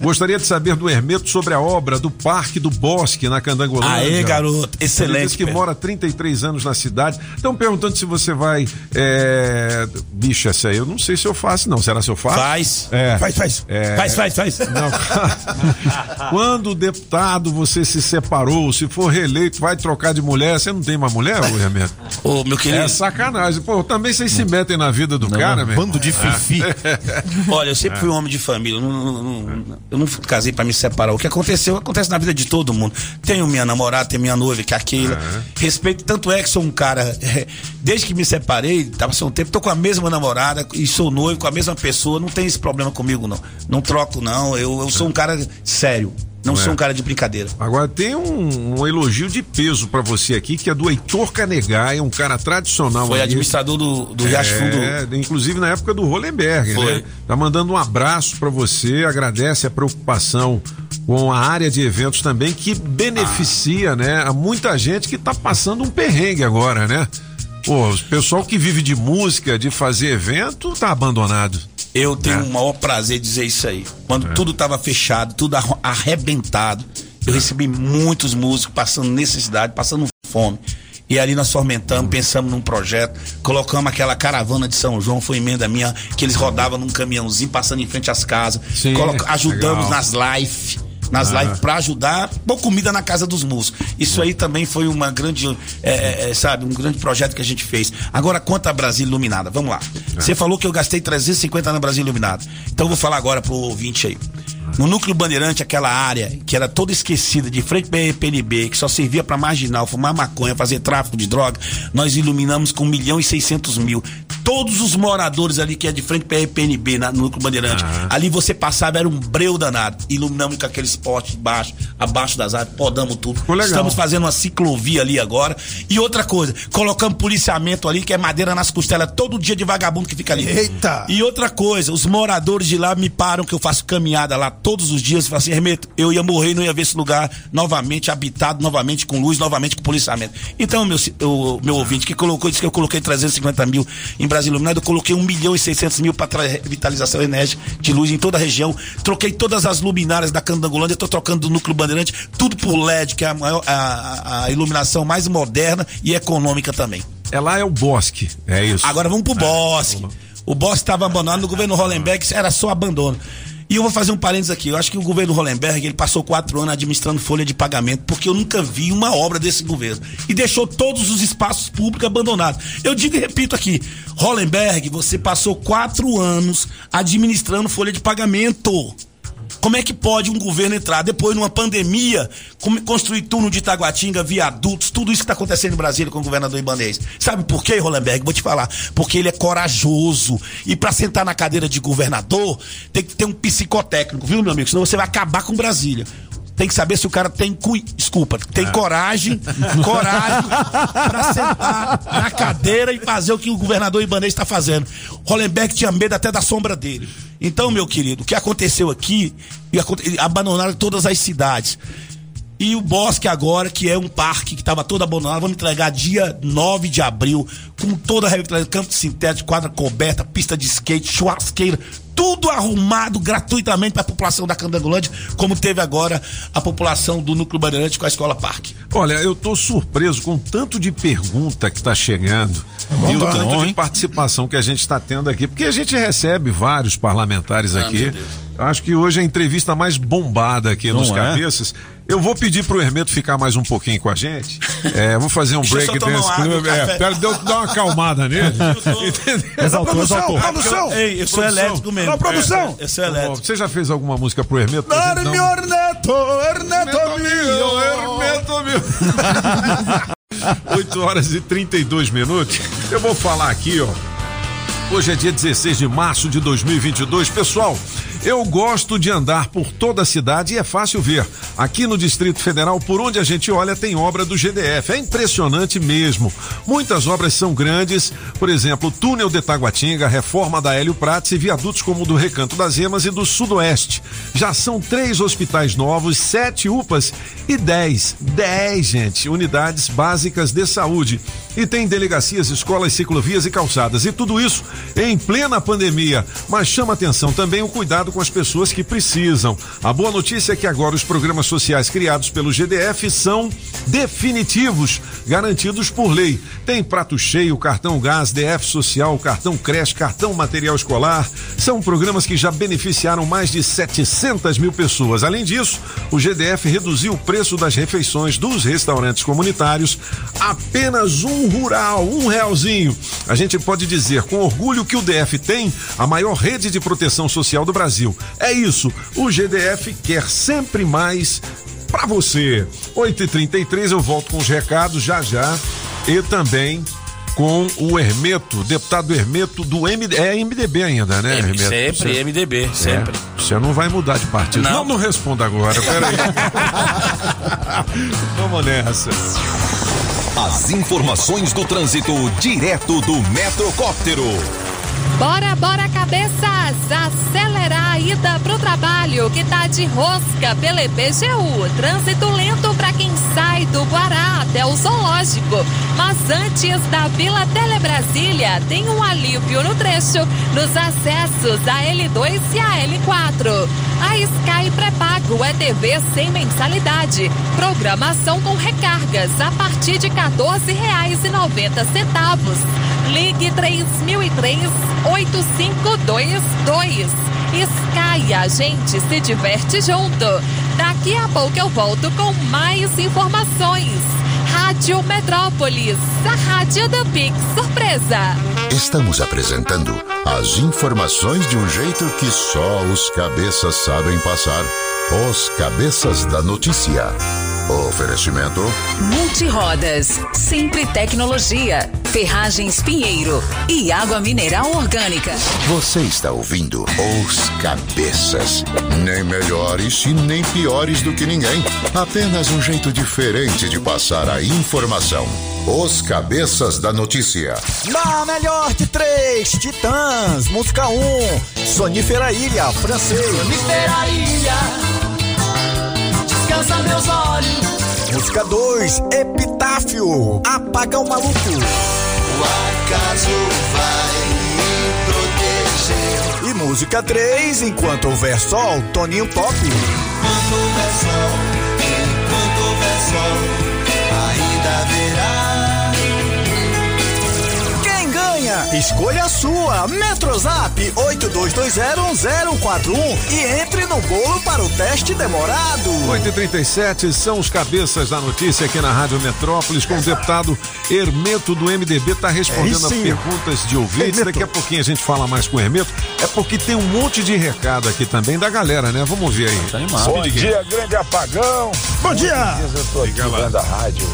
Gostaria de saber do Hermeto sobre a obra do Parque do Bosque na Candangolândia. Aê, garoto. Excelente, Ele diz que Pedro. mora há 33 anos na cidade. Estão perguntando se você vai. É... Bicho, essa aí eu não sei se eu faço, não. Será se eu faço? Faz. É. Faz, faz. É. Faz, faz, faz. Não. Quando deputado você se separou, se for reeleito, vai trocar de mulher. Você não tem mais mulher, ô Hermeto? Ô, meu querido. É sacanagem. Pô, também vocês se metem na vida do cara, meu. bando de irmão. fifi. Olha, eu sempre fui um homem de família. Eu não, não- não- eu não casei pra me separar. O que aconteceu, acontece na vida de todo mundo. Tenho minha namorada, tenho minha noiva, que é a Keila. Respeito, tanto é que sou um cara. é, desde que me separei, tava sem um tempo, tô com a mesma namorada e sou noivo com a mesma pessoa. Não tem esse problema comigo, não. Não troco, não. Eu, eu sou um cara sério. Não É. sou um cara de brincadeira. Agora tem um, um elogio de peso pra você aqui, que é do Heitor Canegai, um cara tradicional. Foi administrador do, do Riacho Fundo. É, inclusive na época do Hollenberg, Foi. né? Tá mandando um abraço pra você, agradece a preocupação com a área de eventos também, que beneficia, né, a muita gente que tá passando um perrengue agora, né? Pô, o pessoal que vive de música, de fazer evento, tá abandonado. Eu tenho É. o maior prazer de dizer isso aí. Quando tudo tava fechado, tudo arrebentado, eu recebi muitos músicos passando necessidade, passando fome. E ali nós fomentamos, pensamos num projeto, colocamos aquela caravana de São João, foi emenda minha, que eles rodavam num caminhãozinho, passando em frente às casas. Sim, Coloca- ajudamos legal. nas lives. Nas Ah. lives pra ajudar, pôr comida na casa dos músicos. Isso aí também foi uma grande, é, é, sabe, um grande projeto que a gente fez. Agora, quanto a Brasília Iluminada, vamos lá. Você falou que eu gastei 350 na Brasília Iluminada. Então eu vou falar agora pro ouvinte aí. No núcleo Bandeirante, aquela área que era toda esquecida, de frente para PNB, que só servia para marginal, fumar maconha, fazer tráfico de droga, nós iluminamos com 1 milhão e 600 mil. Todos os moradores ali que é de frente para PNB, na, no núcleo Bandeirante, ali você passava, era um breu danado. Iluminamos com aqueles postes baixo, abaixo das árvores, podamos tudo. Estamos fazendo uma ciclovia ali agora. E outra coisa, colocamos policiamento ali, que é madeira nas costelas, todo dia de vagabundo que fica ali. Eita! E outra coisa, os moradores de lá me param que eu faço caminhada lá todos os dias e falam assim, Hermeto, eu ia morrer e não ia ver esse lugar novamente habitado, novamente com luz, novamente com policiamento. Então, meu, o meu ouvinte que colocou, disse que eu coloquei 350 mil em Brasil Iluminado, eu coloquei 1 milhão e 600 mil para revitalização enérgica de luz em toda a região. Troquei todas as luminárias da Candangolândia, estou trocando do núcleo Bandeirante, tudo por LED, que é a, maior, a, a iluminação mais moderna e econômica também. É lá é o Bosque, é isso. Agora vamos pro Bosque. O Bosque estava abandonado no governo Hollenberg, era só abandono. E eu vou fazer um parênteses aqui. Eu acho que o governo Hollenberg ele passou quatro anos administrando folha de pagamento, porque eu nunca vi uma obra desse governo. E deixou todos os espaços públicos abandonados. Eu digo e repito aqui: Hollenberg, você passou quatro anos administrando folha de pagamento. Como é que pode um governo entrar depois numa pandemia, construir túnel de Itaguatinga, viadutos, tudo isso que está acontecendo em Brasília com o governador Ibanez? Sabe por quê, Rolenberg? Vou te falar. Porque ele é corajoso. E para sentar na cadeira de governador, tem que ter um psicotécnico, viu, meu amigo? Senão você vai acabar com Brasília. Tem que saber se o cara tem cui... desculpa, tem coragem, coragem pra sentar na cadeira e fazer o que o governador Ibanez está fazendo. Hollenberg tinha medo até da sombra dele. Então, meu querido, o que aconteceu aqui, abandonaram todas as cidades. E o Bosque agora, que é um parque que estava todo abandonado, vamos entregar dia 9 de abril, com toda a revitalização, campo sintético, quadra coberta, pista de skate, churrasqueira, tudo arrumado gratuitamente para a população da Candangolândia, como teve agora a população do Núcleo Bandeirante com a Escola Parque. Olha, eu tô surpreso com o tanto de pergunta que tá chegando e o tanto bom, de participação que a gente está tendo aqui, porque a gente recebe vários parlamentares Ah, aqui. Meu Acho que hoje é a entrevista mais bombada aqui Não nos é? cabeças. Eu vou pedir pro Hermeto ficar mais um pouquinho com a gente. É, vou fazer um break dance club. É, pera, deu, dá uma acalmada nele. Entendeu? Exaltou, Produção, exaltou. produção! Ei, eu sou Produção. elétrico mesmo. Alô, produção! Eu sou elétrico. Você já fez alguma música pro Hermeto? Orneto, Orneto Hermeto mio. meu, Hermeto meu. 8 horas e 32 minutos. Eu vou falar aqui, ó. Hoje é dia 16 de março de 2022. Pessoal, eu gosto de andar por toda a cidade e é fácil ver. Aqui no Distrito Federal, por onde a gente olha, tem obra do GDF. É impressionante mesmo. Muitas obras são grandes, por exemplo, o túnel de Taguatinga, reforma da Hélio Prates e viadutos como o do Recanto das Emas e do Sudoeste. Já são três hospitais novos, sete UPAs e dez, dez, gente, unidades básicas de saúde. E tem delegacias, escolas, ciclovias e calçadas. E tudo isso em plena pandemia. Mas chama atenção também o cuidado com as pessoas que precisam. A boa notícia é que agora os programas sociais criados pelo GDF são definitivos, garantidos por lei. Tem prato cheio, cartão gás, DF social, cartão creche, cartão material escolar. São programas que já beneficiaram mais de 700 mil pessoas. Além disso, o GDF reduziu o preço das refeições dos restaurantes comunitários apenas um rural, um realzinho. A gente pode dizer com orgulho que o DF tem a maior rede de proteção social do Brasil. É isso, o GDF quer sempre mais para você. 8h33 eu volto com os recados já já e também com o Hermeto, deputado Hermeto do MD, é MDB ainda, né, É, Hermeto? sempre, Você- MDB, sempre. É, você não vai mudar de partido. Não, Não. não, responda agora, peraí. Vamos nessa. As informações do trânsito direto do Metrocóptero. Bora, bora, cabeças! Acelerar a ida pro trabalho, que tá de rosca pela EPGU. Trânsito lento para quem sai do Guará até o Zoológico. Mas antes da Vila Telebrasília, tem um alívio no trecho nos acessos à L2 e à L4. A Sky pré-pago é TV sem mensalidade. Programação com recargas a partir de R$ 14,90. Ligue 3003 8522. Sky, a gente se diverte junto. Daqui a pouco eu volto com mais informações. Rádio Metrópolis, a rádio da Pix Surpresa. Estamos apresentando as informações de um jeito que só os cabeças sabem passar. Os cabeças da notícia. Oferecimento Multirodas, sempre tecnologia, ferragens Pinheiro e água mineral orgânica. Você está ouvindo Os Cabeças. Nem melhores e nem piores do que ninguém. Apenas um jeito diferente de passar a informação. Os Cabeças da Notícia. Na melhor de três, Titãs, música 1, um, Sonífera Ilha, francês. Sonífera Ilha, descansa meus olhos. Música 2, Epitáfio, Apaga o Maluco. O acaso vai me proteger. E música 3, Enquanto Houver Sol, Toninho Pop. Enquanto houver sol, enquanto houver sol, ainda haverá. Escolha a sua. Metrozap 82201041 e entre no bolo para o teste demorado. 8h37 são os cabeças da notícia aqui na Rádio Metrópolis com o deputado Hermeto do MDB. Está respondendo É as perguntas de ouvintes. Hermeto. Daqui a pouquinho a gente fala mais com o Hermeto. É porque tem um monte de recado aqui também da galera, né? Vamos ver aí. Bom dia, grande apagão. Bom dia. Muitos dias eu tô aqui vendo a rádio,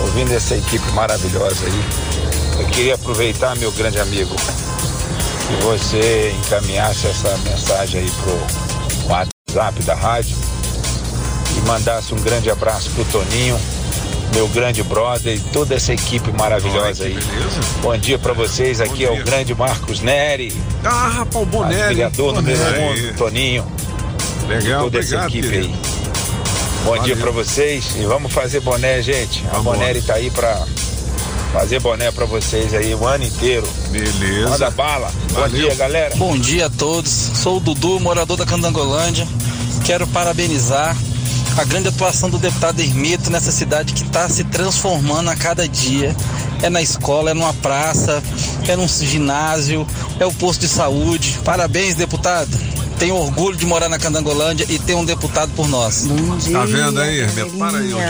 ouvindo essa equipe maravilhosa aí. Eu queria aproveitar, meu grande amigo, que você encaminhasse essa mensagem aí pro WhatsApp da rádio e mandasse um grande abraço pro Toninho, meu grande brother e toda essa equipe maravilhosa aí. Bom dia pra vocês, aqui é o grande Marcos Neri. Ah, rapaz, o Bonelli. Vereador número um, Toninho. Legal, toda essa equipe querido. aí. Bom dia Valeu. pra vocês e vamos fazer boné, gente. A. Bonelli tá aí pra fazer boné pra vocês aí o ano inteiro. Beleza. Manda bala. Bom Valeu. dia, galera. Bom dia a todos. Sou o Dudu, morador da Candangolândia. Quero parabenizar a grande atuação do deputado Hermito nessa cidade que está se transformando a cada dia. É na escola, é numa praça, é num ginásio, é o posto de saúde. Parabéns, deputado. Tenho orgulho de morar na Candangolândia e ter um deputado por nós. Bom Tá vendo aí, Hermeto? Para aí, Joey.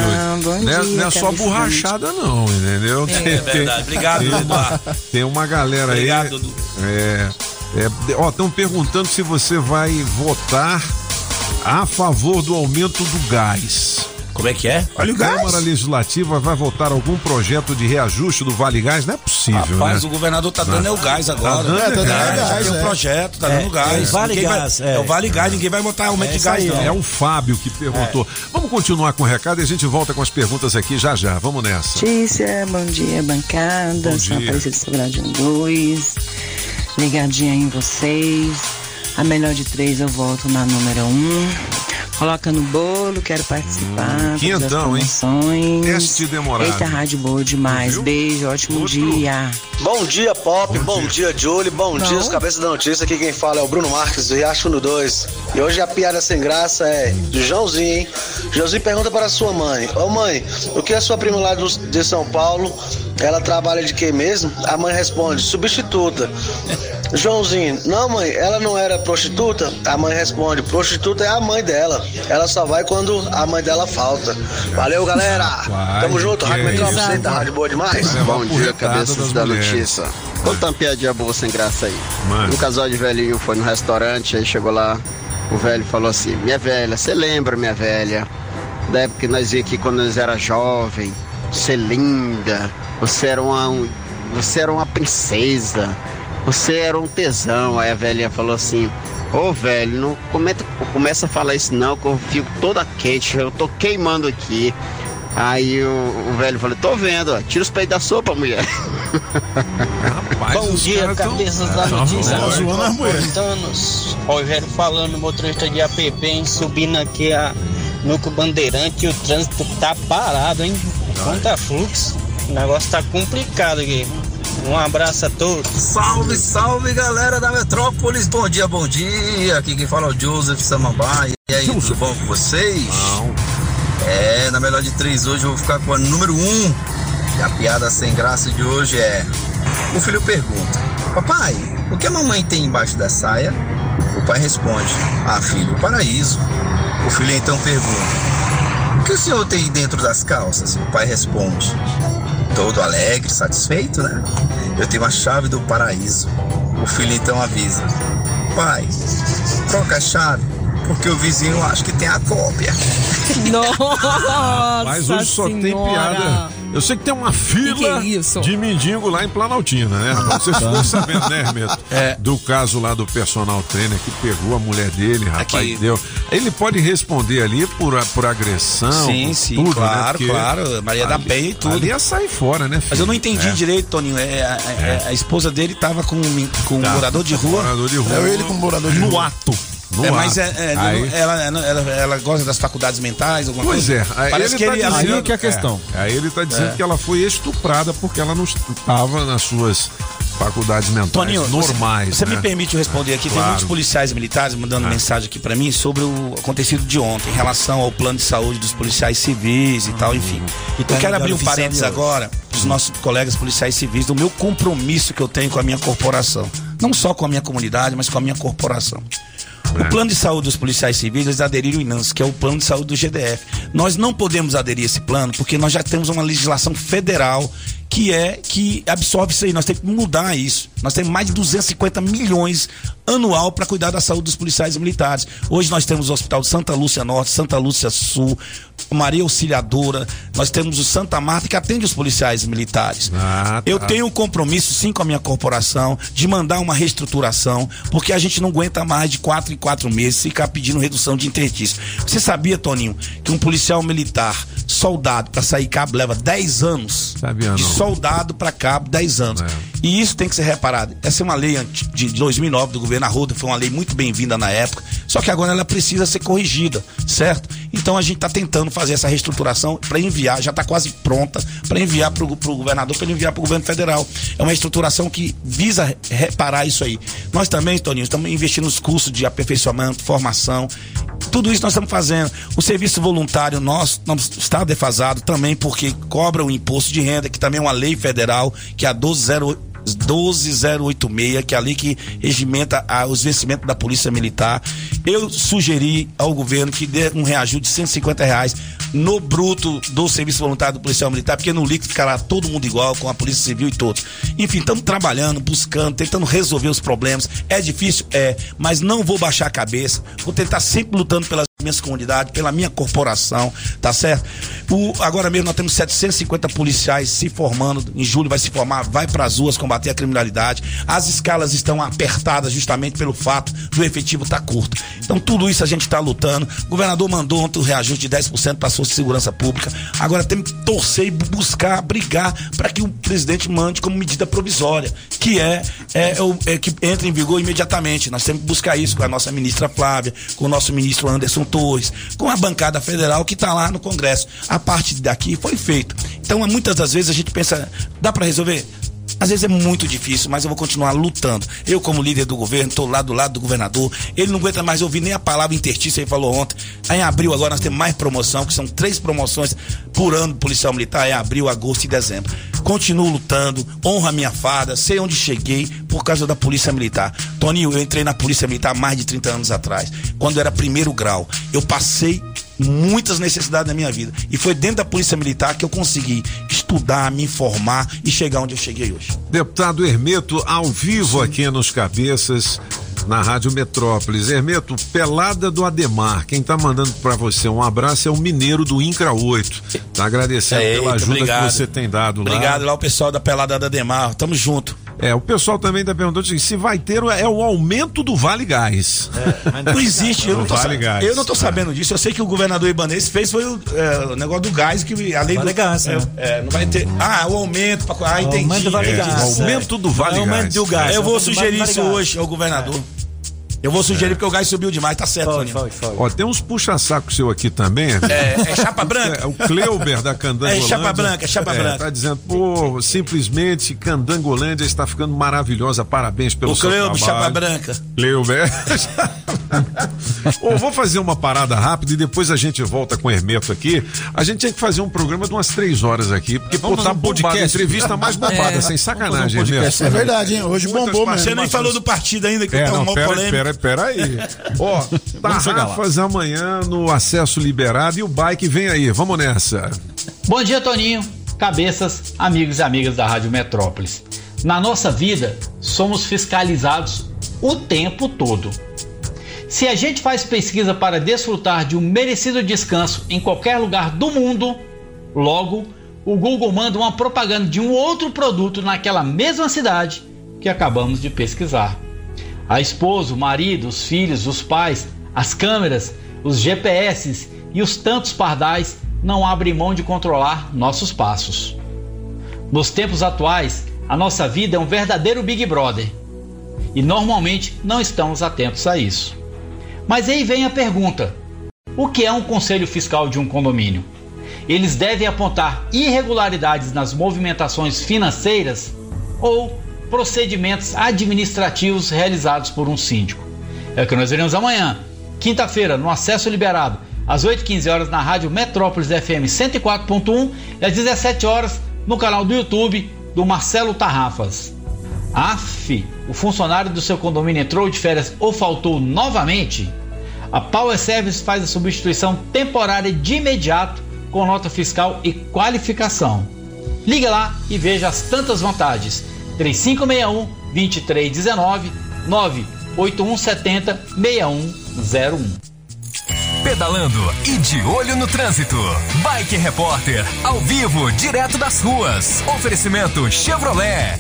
Não é, não é só borrachada, não, entendeu? É verdade. Obrigado, tem, Eduardo. tem uma galera Obrigado, aí. Dudu. É, é, ó, estão perguntando se você vai votar a favor do aumento do gás. Como é que é? A Câmara Legislativa vai votar algum projeto de reajuste do Vale Gás? Não é possível, Rapaz, né? o governador tá dando é o gás agora. dando é, é gás, já é. tem um projeto, tá É, dando gás. é o Vale Ninguém vai- Gás, é. é. o Vale Gás, ninguém vai botar aumento de gás, não. É o Fábio que perguntou. Vamos continuar com o recado e a gente volta com as perguntas aqui já já. Vamos nessa. Notícia, bom dia, bancada. Bom Sou dia. Aparecida Sobradinho 2. Ligadinha em vocês. A melhor de três eu volto na número um. Coloca no bolo, quero participar. Hum, quinhentão, hein? Teste demorado. Eita, rádio boa demais. Beijo, ótimo dia. Bom dia, Pop. Bom, dia, Julie. Bom, dia, os cabeças da notícia. Aqui quem fala é o Bruno Marques, do Riacho no 2. E hoje a piada sem graça é do Joãozinho, hein? Joãozinho pergunta para sua mãe: Ô mãe, o que a sua prima lá de São Paulo, ela trabalha de quê mesmo? A mãe responde: substituta. Joãozinho, não, mãe, ela não era prostituta? A mãe responde: prostituta é a mãe dela. Ela só vai quando a mãe dela falta. Valeu, galera. Vai, Tamo junto, que Rádio é Metrópole. Center, Rádio Boa demais. Bom dia, cabeças da mulheres. notícia. Conta uma piadinha boa sem graça aí. Mano. Um casal de velhinho foi no restaurante, aí chegou lá, o velho falou assim, minha velha, você lembra, minha velha, da época que nós ia aqui quando nós era jovem, você é linda, você era uma, um- você era uma princesa, você era um tesão. Aí a velhinha falou assim, ô velho, não comenta, começa a falar isso não, que eu fico toda quente, eu tô queimando aqui. Aí o, o velho falou, tô vendo, ó, tira os peitos da sopa, mulher. Bom dia, cabeças da notícia. Tá zoando as mulheres. Metropolitanos. Rogério falando, motorista de app, hein, subindo aqui a Nuco Bandeirante e o trânsito tá parado, hein? Quanta fluxo. O negócio tá complicado aqui. Um abraço a todos. Salve, salve galera da Metrópolis, bom dia, bom dia. Aqui quem fala é o Joseph Samambaia. E aí, tudo bom com vocês? É, na melhor de três hoje eu vou ficar com a número um. E a piada sem graça de hoje é: O filho pergunta, Papai, o que a mamãe tem embaixo da saia? O pai responde: Ah, filho, o paraíso. O filho então pergunta: que o senhor tem dentro das calças? O pai responde: Todo alegre, satisfeito, né? Eu tenho a chave do paraíso. O filho então avisa: Pai, troca a chave, porque o vizinho acha que tem a cópia. Nossa Mas hoje só tem Senhora. piada. Eu sei que tem uma fila Que que é de mendigo lá em Planaltina, né? Vocês ficou sabendo, né, Hermeto? Do caso lá do personal trainer que pegou a mulher dele, rapaz, Aqui. deu. Ele pode responder ali por, por agressão. Sim, por sim, tudo, claro, né? Claro. Maria da ali- Penha e tudo. Ali ia sair fora, né? Mas eu não entendi É. direito, Toninho. É, a, é- a esposa dele tava com, um- com um Tá. morador de rua. Morador de rua. É ele com morador de No rua. ato. É, mas é, é, Aí- ela, ela, ela- ela gosta das faculdades mentais, alguma Pois coisa? é, aí Parece ele que tá ele dizendo, ela- que é a questão. Aí ele tá dizendo É. que ela foi estuprada porque ela não estava nas suas faculdades mentais Toninho, você- normais. Você, né? me permite eu responder aqui? Tem Claro. muitos policiais militares mandando mensagem aqui pra mim sobre o acontecido de ontem, em relação ao plano de saúde dos policiais civis e tal, enfim. E tá eu quero abrir um parênteses agora pros nossos colegas policiais civis do meu compromisso que eu tenho com a minha corporação. Não só com a minha comunidade, mas com a minha corporação. O plano de saúde dos policiais civis, eles aderiram o INANS, que é o plano de saúde do GDF. Nós não podemos aderir a esse plano porque nós já temos uma legislação federal que é que absorve isso aí. Nós temos que mudar isso. Nós temos mais de 250 milhões anual para cuidar da saúde dos policiais e militares. Hoje nós temos o Hospital de Santa Lúcia Norte, Santa Lúcia Sul, Maria Auxiliadora, nós temos o Santa Marta que atende os policiais militares. Ah, Eu tenho um compromisso, sim, com a minha corporação, de mandar uma reestruturação, porque a gente não aguenta mais de quatro em quatro meses ficar pedindo redução de intertício. Você sabia, Toninho, que um policial militar, soldado, para sair cabo, leva 10 anos? Sabia de não. soldado para cabo, 10 anos. E isso tem que ser reparado. Essa é uma lei de 2009 do governo Arruda, foi uma lei muito bem-vinda na época, só que agora ela precisa ser corrigida, certo? Então a gente está tentando fazer essa reestruturação para enviar, já está quase pronta, para enviar para o governador, para ele enviar para o governo federal. É uma estruturação que visa re- reparar isso aí. Nós também, Toninho, estamos investindo nos cursos de aperfeiçoamento, formação. Tudo isso nós estamos fazendo. O serviço voluntário nosso está defasado também porque cobra o imposto de renda, que também é uma lei federal, que é a 120 12086, que é a lei que regimenta os vencimentos da Polícia Militar. Eu sugeri ao governo que dê um reajuste de 150 reais no bruto do serviço voluntário do policial militar, porque no líquido ficará todo mundo igual, com a Polícia Civil e todos. Enfim, estamos trabalhando, buscando, tentando resolver os problemas. É difícil? É, mas não vou baixar a cabeça. Vou tentar sempre lutando pelas minhas comunidades, pela minha corporação, tá certo? O- agora mesmo nós temos 750 policiais se formando, em julho vai se formar, vai para as ruas combater a criminalidade. As escalas estão apertadas justamente pelo fato do efetivo estar curto. Então tudo isso a gente está lutando. O governador mandou ontem o reajuste de 10% para a de Segurança Pública. Agora temos que torcer e bu- buscar, brigar para que o presidente mande como medida provisória, que é, é, o- é que entre em vigor imediatamente. Nós temos que buscar isso com a nossa ministra Flávia, com o nosso ministro Anderson Torres, com a bancada federal que está lá no Congresso. A parte daqui foi feita. Então, muitas das vezes a gente pensa, dá para resolver? Às vezes é muito difícil, mas eu vou continuar lutando. Eu, como líder do governo, estou lá do lado do governador. Ele não aguenta mais ouvir nem a palavra interstícia, ele falou ontem. Aí em abril agora nós temos mais promoção, que são três promoções por ano policial militar, é abril, agosto e dezembro. Continuo lutando, honro a minha farda, sei onde cheguei por causa da polícia militar. Toninho, eu entrei na polícia militar mais de 30 anos atrás, quando era primeiro grau. Eu passei muitas necessidades na minha vida. E foi dentro da Polícia Militar que eu consegui estudar, me informar e chegar onde eu cheguei hoje. Deputado Hermeto, ao vivo aqui nos Cabeças, na Rádio Metrópolis. Hermeto, pelada do Ademar. Quem tá mandando pra você um abraço é o mineiro do Incra 8. Tá agradecendo Eita, pela ajuda obrigado. que você tem dado lá. Obrigado lá o pessoal da Pelada da Demar. Tamo junto. É, o pessoal também tá perguntando assim, se vai ter o- é o aumento do Vale Gás. Não existe, eu não, tô, Vale Gás. eu não tô sabendo disso. Eu sei que o governador Ibanez fez foi o, é, o negócio do gás, que além Vale do. Gás, é, né? é, não vai ter. Ah, o aumento. Pra, ah, entendi. aumento do Vale É, Gás, o aumento do Vale é Gás. aumento do gás, Eu é vou do sugerir Vale isso Gás. hoje ao governador. Eu vou sugerir porque o gás subiu demais, tá certo, Toninho. Ó, tem uns puxa-saco seu aqui também. É, é chapa branca? É, o Cleuber da Candangolândia. É chapa branca, é chapa branca. Tá dizendo, pô, simplesmente Candangolândia está ficando maravilhosa. Parabéns pelo O seu Cleuber, trabalho. chapa branca. Cleuber. Ô, vou fazer uma parada rápida e depois a gente volta com o Hermeto aqui. A gente tinha que fazer um programa de umas três horas aqui, porque pô, Vamos tá um. Entrevista mais bombada, É. sem sacanagem, um Hermeto. É verdade, hein? Hoje Muitas bombou mesmo. Você nem falou do partido ainda, que É, tá não, uma pera, polêmica. pera, pera aí. Ó, Vamos tarrafas amanhã no acesso liberado e o bike vem aí. Vamos nessa. Bom dia, Toninho, cabeças, amigos e amigas da Rádio Metrópolis. Na nossa vida, somos fiscalizados o tempo todo. Se a gente faz pesquisa para desfrutar de um merecido descanso em qualquer lugar do mundo, logo o Google manda uma propaganda de um outro produto naquela mesma cidade que acabamos de pesquisar. A esposa, o marido, os filhos, os pais, as câmeras, os GPS e os tantos pardais não abrem mão de controlar nossos passos. Nos tempos atuais, a nossa vida é um verdadeiro Big Brother e normalmente não estamos atentos a isso. Mas aí vem a pergunta: o que é um conselho fiscal de um condomínio? Eles devem apontar irregularidades nas movimentações financeiras ou procedimentos administrativos realizados por um síndico? É o que nós veremos amanhã, quinta-feira, no acesso liberado, às 8h15 horas na Rádio Metrópolis FM 104.1 e às 17 horas no canal do YouTube do Marcelo Tarrafas. AF, o funcionário do seu condomínio entrou de férias ou faltou novamente? A Power Service faz a substituição temporária de imediato com nota fiscal e qualificação. Liga lá e veja as tantas vantagens. 3561 2319 98170 6101. Pedalando e de olho no trânsito. Bike Repórter, ao vivo, direto das ruas. Oferecimento Chevrolet.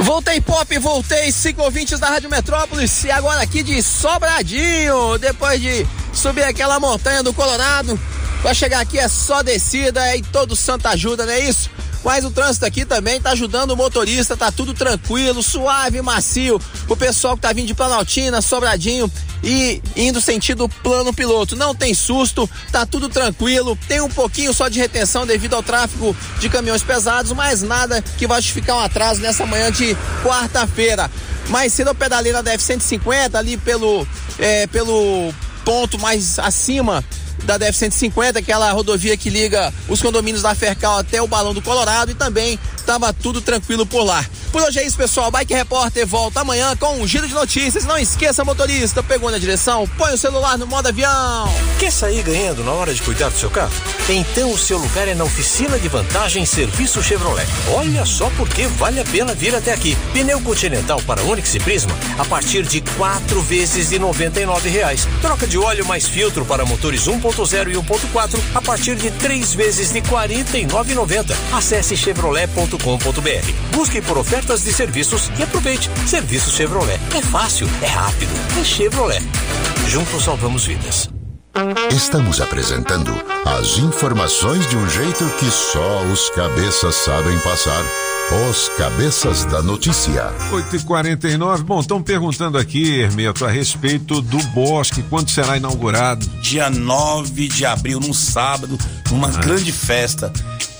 Voltei pop, voltei, cinco ouvintes da Rádio Metrópolis e agora aqui de Sobradinho, depois de subir aquela montanha do Colorado, pra chegar aqui é só descida e todo santo ajuda, não é isso? Mas o trânsito aqui também tá ajudando o motorista, tá tudo tranquilo, suave, macio. O pessoal que tá vindo de Planaltina, Sobradinho e indo sentido plano piloto. Não tem susto, tá tudo tranquilo. Tem um pouquinho só de retenção devido ao tráfego de caminhões pesados, mas nada que vai justificar um atraso nessa manhã de quarta-feira. Mais cedo eu pedalei na DF 150 ali pelo, é, pelo ponto mais acima da DF-150, aquela rodovia que liga os condomínios da Fercal até o Balão do Colorado e também estava tudo tranquilo por lá. Por hoje é isso, pessoal. Bike Repórter volta amanhã com um giro de notícias. Não esqueça, motorista, pegou na direção, põe o celular no modo avião. Quer sair ganhando na hora de cuidar do seu carro? Então o seu lugar é na oficina de vantagem Serviço Chevrolet. Olha só porque vale a pena vir até aqui. Pneu Continental para Onix e Prisma a partir de quatro vezes de 99 reais. Troca de óleo mais filtro para motores 1.0 e 1.4 a partir de três vezes de R$ 49,90. Acesse chevrolet.com.br. Busque por ofertas de serviços e aproveite. Serviço Chevrolet. É fácil, é rápido, é Chevrolet. Juntos salvamos vidas. Estamos apresentando as informações de um jeito que só os cabeças sabem passar. Os cabeças da notícia. 8h49. Bom, estão perguntando aqui, Hermeto, a respeito do bosque, quando será inaugurado? Dia 9 de abril, num sábado, numa grande festa.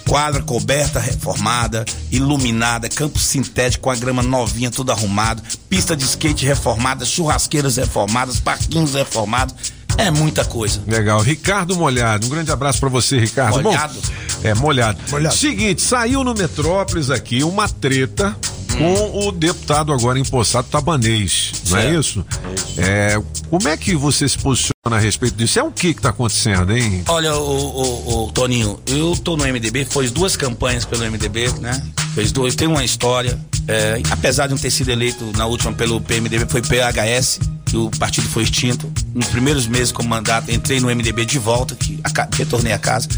Quadra coberta, reformada, iluminada, campo sintético com a grama novinha, tudo arrumado, pista de skate reformada, churrasqueiras reformadas, parquinhos reformados. É muita coisa. Legal. Ricardo Molhado, um grande abraço pra você, Ricardo. Molhado? Bom, é, molhado. Seguinte, saiu no Metrópolis aqui uma treta com o deputado agora empossado Tabanês, não é Certo. isso? É, como é que você se posiciona a respeito disso? É o que que tá acontecendo, hein? Olha, o, o, o Toninho, eu tô no MDB, fiz duas campanhas pelo MDB, né? Fez duas, tem uma história. é, apesar de não ter sido eleito na última pelo PMDB, foi PHS, que o partido foi extinto. Nos primeiros meses como mandato, entrei no MDB de volta, que retornei a casa.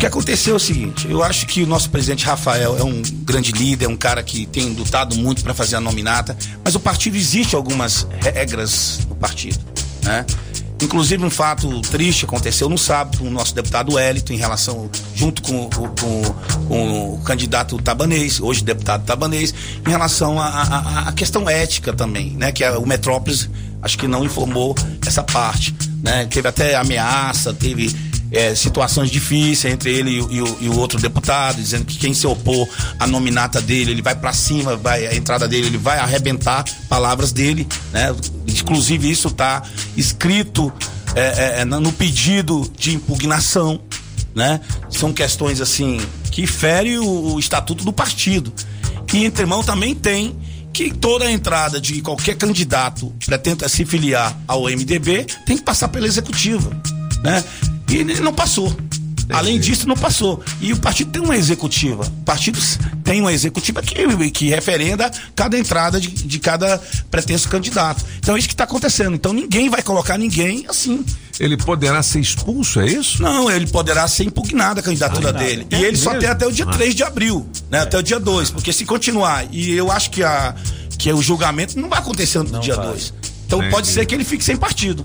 O que aconteceu é o seguinte, eu acho que o nosso presidente Rafael é um grande líder, é um cara que tem lutado muito para fazer a nominata, mas o partido existe algumas regras no partido, né? Inclusive um fato triste aconteceu no sábado com o nosso deputado Wellington em relação, junto com, com- com o candidato Tabanês, hoje deputado Tabanês, em relação à- questão ética também, né? Que a- o Metrópolis acho que não informou essa parte, né? Teve até ameaça, teve é, situações difíceis entre ele e, e e o outro deputado, dizendo que quem se opor à nominata dele, ele vai pra cima, vai a entrada dele, ele vai arrebentar palavras dele, né? Inclusive isso tá escrito é, é, é, no pedido de impugnação, né? São questões assim que ferem o, o estatuto do partido. E entre mão também tem que toda a entrada de qualquer candidato que pretenda se filiar ao MDB tem que passar pela executiva, né? E ele não passou. Além disso, não passou. E o partido tem uma executiva. O partido tem uma executiva que, que referenda cada entrada de, de cada pretenso candidato. Então é isso que está acontecendo. Então ninguém vai colocar ninguém assim. Ele poderá ser expulso, é isso? Não, ele poderá ser impugnada a candidatura Impugnada. dele. É e ele só mesmo? tem até o dia Ah. 3 de abril, né? Até o dia 2. Porque se continuar, e eu acho que, a, que o julgamento não vai acontecer no dia 2. Então Entendi. pode ser que ele fique sem partido.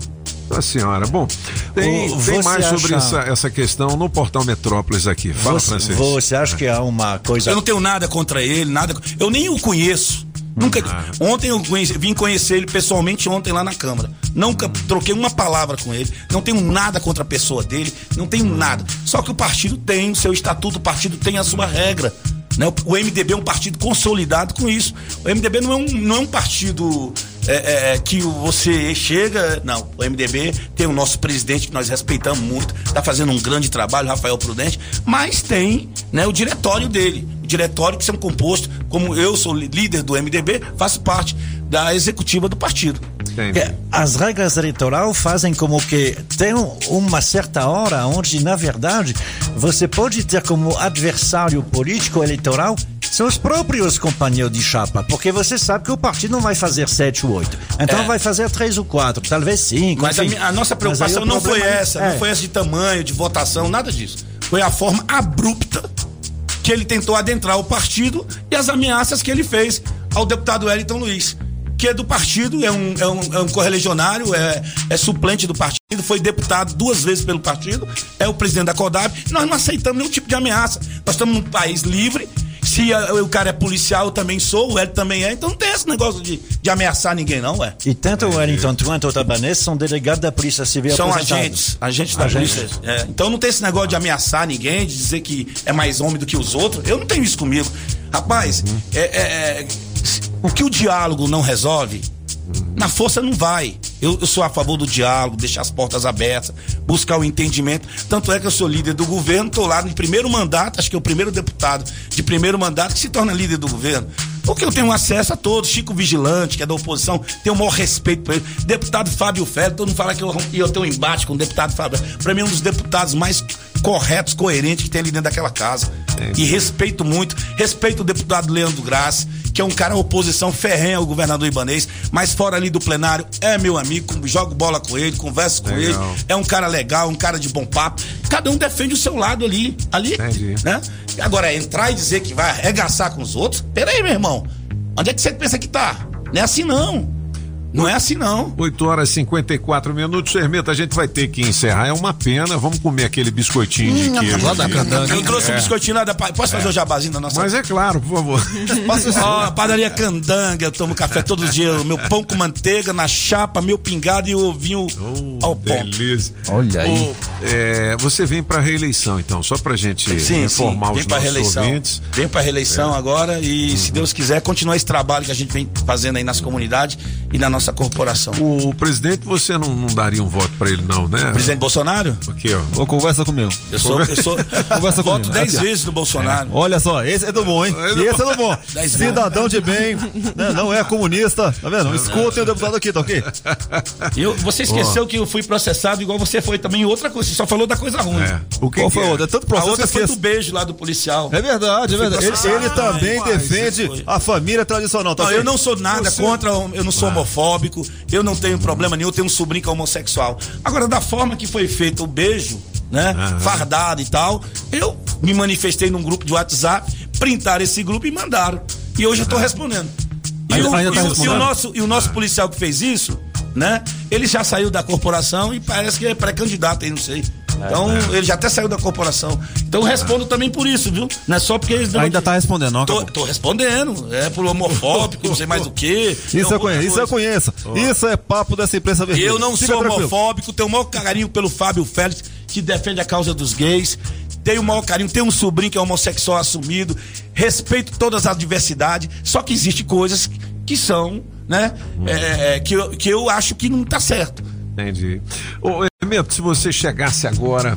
Nossa senhora, bom, tem, O- tem mais sobre acha- essa, essa questão no portal Metrópolis aqui. Fala, Você, Francisco. você acha que há uma coisa. Eu não tenho nada contra ele, nada. Eu nem o conheço. Nunca. Ontem eu conheci- vim conhecer ele pessoalmente ontem lá na Câmara. Nunca troquei uma palavra com ele. Não tenho nada contra a pessoa dele. Não tenho nada. Só que o partido tem o seu estatuto, o partido tem a sua regra. Né? O, o MDB é um partido consolidado com isso. O MDB não é um, não é um partido é, é, é, que você chega. Não, o MDB tem o nosso presidente que nós respeitamos muito, está fazendo um grande trabalho, Rafael Prudente, mas tem né, o diretório dele. Diretório que são composto, como eu sou líder do MDB, faço parte da executiva do partido. É, As regras eleitorais fazem como que tem uma certa hora onde, na verdade, você pode ter como adversário político eleitoral são os próprios companheiros de chapa, porque você sabe que o partido não vai fazer 7 ou 8. Então É. vai fazer 3 ou 4, talvez 5. Mas a, minha- a nossa preocupação não foi essa, é. não foi essa de tamanho, de votação, nada disso. Foi a forma abrupta que ele tentou adentrar o partido e as ameaças que ele fez ao deputado Wellington Luiz, que é do partido, é um, é um, é um correligionário, é, é suplente do partido, foi deputado duas vezes pelo partido, é o presidente da CODAB. Nós não aceitamos nenhum tipo de ameaça. Nós estamos num país livre. Se o cara é policial, eu também sou, o Wellington também é. Então não tem esse negócio de, de ameaçar ninguém, não, ué. E tanto o Wellington quanto o Tabanês são delegados da Polícia Civil São agentes, agentes da Agentes. polícia. É, então não tem esse negócio de ameaçar ninguém, de dizer que é mais homem do que os outros. Eu não tenho isso comigo. Rapaz, é- é- é, o que o diálogo não resolve, na força não vai. Eu, eu sou a favor do diálogo, deixar as portas abertas, buscar o entendimento. Tanto é que eu sou líder do governo, tô lá no primeiro mandato, acho que é o primeiro deputado de primeiro mandato que se torna líder do governo. Porque eu tenho acesso a todos. Chico Vigilante, que é da oposição, tenho o maior respeito por ele. Deputado Fábio Félix, todo mundo fala que eu, eu tenho um embate com o deputado Fábio. Pra mim, é um dos deputados mais corretos, coerentes que tem ali dentro daquela casa. E respeito muito. Respeito o deputado Leandro Graça, que é um cara oposição ferrenha ao governador Ibanês, mas fora ali do plenário, é meu amigo, jogo bola com ele, converso com Legal. ele. É um cara legal, um cara de bom papo. Cada um defende o seu lado ali. Ali, né? Agora, entrar e dizer que vai arregaçar com os outros, peraí, meu irmão. Onde é que você pensa que tá? Não é assim, não. Não é assim, não. 8 horas e 54 minutos, Hermeto, a gente vai ter que encerrar. É uma pena, vamos comer aquele biscoitinho de queijo. ali. Eu trouxe um É. biscoitinho lá da. Posso fazer o jabazinho da nossa. Mas é claro, por favor. Ó, padaria Candanga, eu tomo café todos os dias. Meu pão com manteiga na chapa, meu pingado e o ovinho ao pão. Delícia. Olha aí. É, você vem pra reeleição, então, só pra gente Sim, informar sim, vem os pra nossos reeleição. ouvintes. Vem pra reeleição É. agora e, se Deus quiser, continuar esse trabalho que a gente vem fazendo aí nas comunidades e na nossa corporação. O presidente, você não, não daria um voto pra ele, não, né? Presidente Bolsonaro? Aqui, ó. Ô, conversa comigo. Eu sou, eu sou Conversa voto comigo. 10 Aqui, ó. vezes no Bolsonaro. Olha só, esse é do bom, hein? Esse é do bom. Dez. Cidadão de bem, né? não é comunista, tá vendo? Escutem o deputado aqui, tá ok? Eu, você esqueceu que eu fui processado igual você foi também em outra coisa. Você só falou da coisa ruim. O que Qual que foi é? a outra? É tanto processo a outra foi do beijo lá do policial. É verdade, é verdade. Ele, ele também defende a família tradicional, tá Não, eu não sou nada Você- contra, eu não sou homofóbico, eu não tenho problema nenhum, eu tenho um sobrinho que é homossexual. Agora, da forma que foi feito o beijo, né? Fardado e tal, eu me manifestei num grupo de WhatsApp, printaram esse grupo e mandaram. E hoje eu tô respondendo. E, Ainda- o, ainda tá e o- e nosso, e o nosso policial que fez isso, né? Ele já saiu da corporação e parece que é pré-candidato aí, não sei. Então, ele já até saiu da corporação. Então, respondo também por isso, viu? Não é só porque eles dão Ainda tá respondendo, não? Tô, tô respondendo. É por homofóbico, não sei mais o quê. Isso eu conheço, isso eu conheço. Isso é papo dessa imprensa vermelha. Eu não sou homofóbico, tenho o maior carinho pelo Fábio Félix, que defende a causa dos gays. Tenho o maior carinho, tenho um sobrinho que é homossexual assumido. Respeito todas as diversidades. Só que existem coisas que são, né? é, é, que, eu, que eu acho que não tá certo. Entendi. Ô, Hermeto, se você chegasse agora,